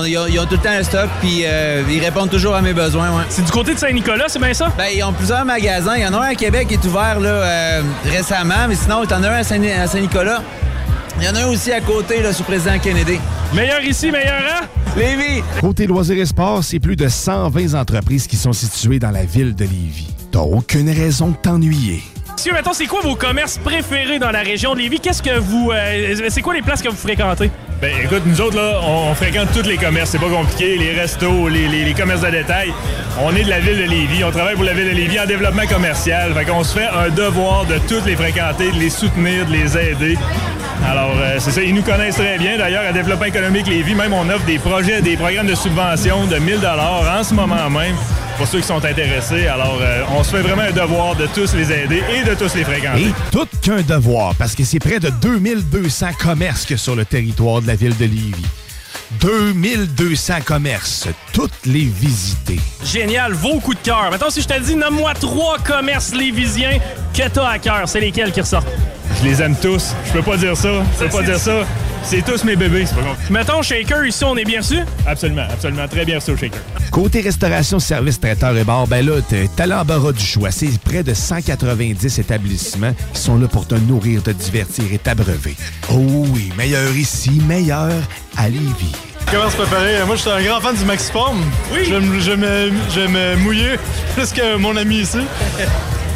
ils, ont, tout le temps un stock, puis euh, ils répondent toujours à mes besoins. Ouais. C'est du côté de Saint-Nicolas, c'est bien ça? Ben, ils ont plusieurs magasins. Il y en a un à Québec qui est ouvert là, euh, récemment, mais sinon, il y en a un à Saint-Nicolas. Il y en a un aussi à côté, là, sous président Kennedy. Meilleur ici, meilleur hein? Lévis! Côté loisirs et sports, c'est plus de 120 entreprises qui sont situées dans la ville de Lévis. T'as aucune raison de t'ennuyer. Monsieur, mettons, c'est quoi vos commerces préférés dans la région de Lévis? Qu'est-ce que vous. Euh, c'est quoi les places que vous fréquentez? Ben écoute, nous autres, là, on, fréquente tous les commerces, c'est pas compliqué, les restos, les, commerces de détail. On est de la ville de Lévis, on travaille pour la ville de Lévis en développement commercial. Fait qu'on se fait un devoir de toutes les fréquenter, de les soutenir, de les aider. Alors, euh, c'est ça, ils nous connaissent très bien. D'ailleurs, à Développement économique Lévis, même on offre des projets, des programmes de subvention de 1000 en ce moment même pour ceux qui sont intéressés. Alors, euh, on se fait vraiment un devoir de tous les aider et de tous les fréquenter. Et tout qu'un devoir, parce que c'est près de 2200 commerces que sur le territoire de la ville de Lévis. 2200 commerces, toutes les visiter. Génial, vos coups de cœur. Maintenant, si je te dis, nomme-moi trois commerces lévisiens que t'as à cœur, c'est lesquels qui ressortent? Je les aime tous. Je peux pas dire ça. Je peux pas dire ça. C'est tous mes bébés, c'est pas compliqué. Mettons Shaker ici, on est bien sûr? Absolument, absolument. Très bien reçu au Shaker. Côté restauration, service, traiteur et bar, ben là, t'as l'embarras du choix. C'est près de 190 établissements qui sont là pour te nourrir, te divertir et t'abreuver. Oh oui, meilleur ici, meilleur à Lévis. Comment se préparer? Moi, je suis un grand fan du Maxiform. Oui. Je vais me mouiller [LAUGHS] plus que mon ami ici.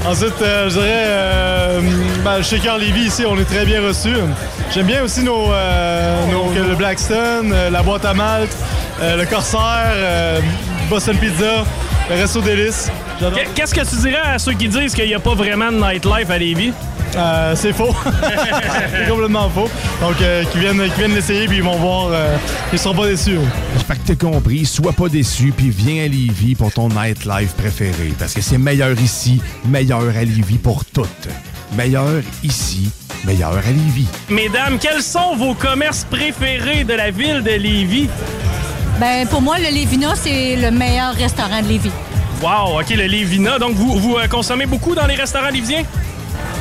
Ensuite, euh, je dirais, euh, ben, Levy, ici, on est très bien reçus. J'aime bien aussi nos, euh, le Blackstone, la boîte à malte, le Corsair, Boston Pizza, le Resto Délice. Qu'est-ce que tu dirais à ceux qui disent qu'il n'y a pas vraiment de nightlife à Lévis? Euh, c'est faux. [LAUGHS] c'est complètement faux. Donc, euh, qui viennent, qui viennent l'essayer puis ils vont voir. Euh, ils seront pas déçus. Fait que t'as compris, sois pas déçu puis viens à Lévis pour ton nightlife préféré. Parce que c'est meilleur ici, meilleur à Lévis pour toutes. Meilleur ici, meilleur à Lévis. Mesdames, quels sont vos commerces préférés de la ville de Lévis? Ben, pour moi, le Lévina, c'est le meilleur restaurant de Lévis. Wow, OK, le Lévina. Donc, vous, vous consommez beaucoup dans les restaurants lévisiens?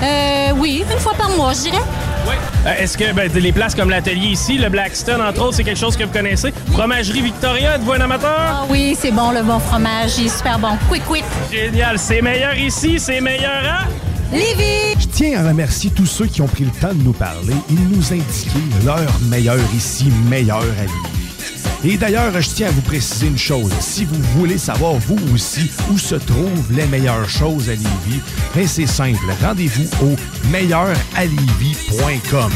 Euh, oui, une fois par mois, je dirais. Oui. Euh, est-ce que ben, les places comme l'atelier ici, le Blackstone, entre autres, c'est quelque chose que vous connaissez? Fromagerie Victoria, êtes-vous un amateur? Ah oui, c'est bon, le bon fromage, il est super bon. Quick, quick. Génial, c'est meilleur ici, c'est meilleur à... Lévis! Je tiens à remercier tous ceux qui ont pris le temps de nous parler et de nous indiquer leur meilleur ici, meilleur à Lévis. Et d'ailleurs, je tiens à vous préciser une chose. Si vous voulez savoir, vous aussi, où se trouvent les meilleures choses à Lévis, ben c'est simple. Rendez-vous au meilleuralivis.com.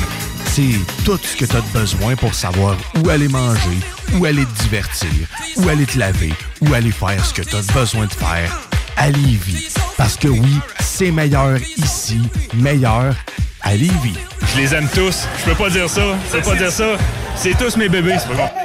C'est tout ce que tu as besoin pour savoir où aller manger, où aller te divertir, où aller te laver, où aller faire ce que tu as besoin de faire à Lévis. Parce que oui, c'est meilleur ici, meilleur à Lévis. Je les aime tous. Je peux pas dire ça. Je peux pas dire ça. C'est tous mes bébés, c'est pas bon.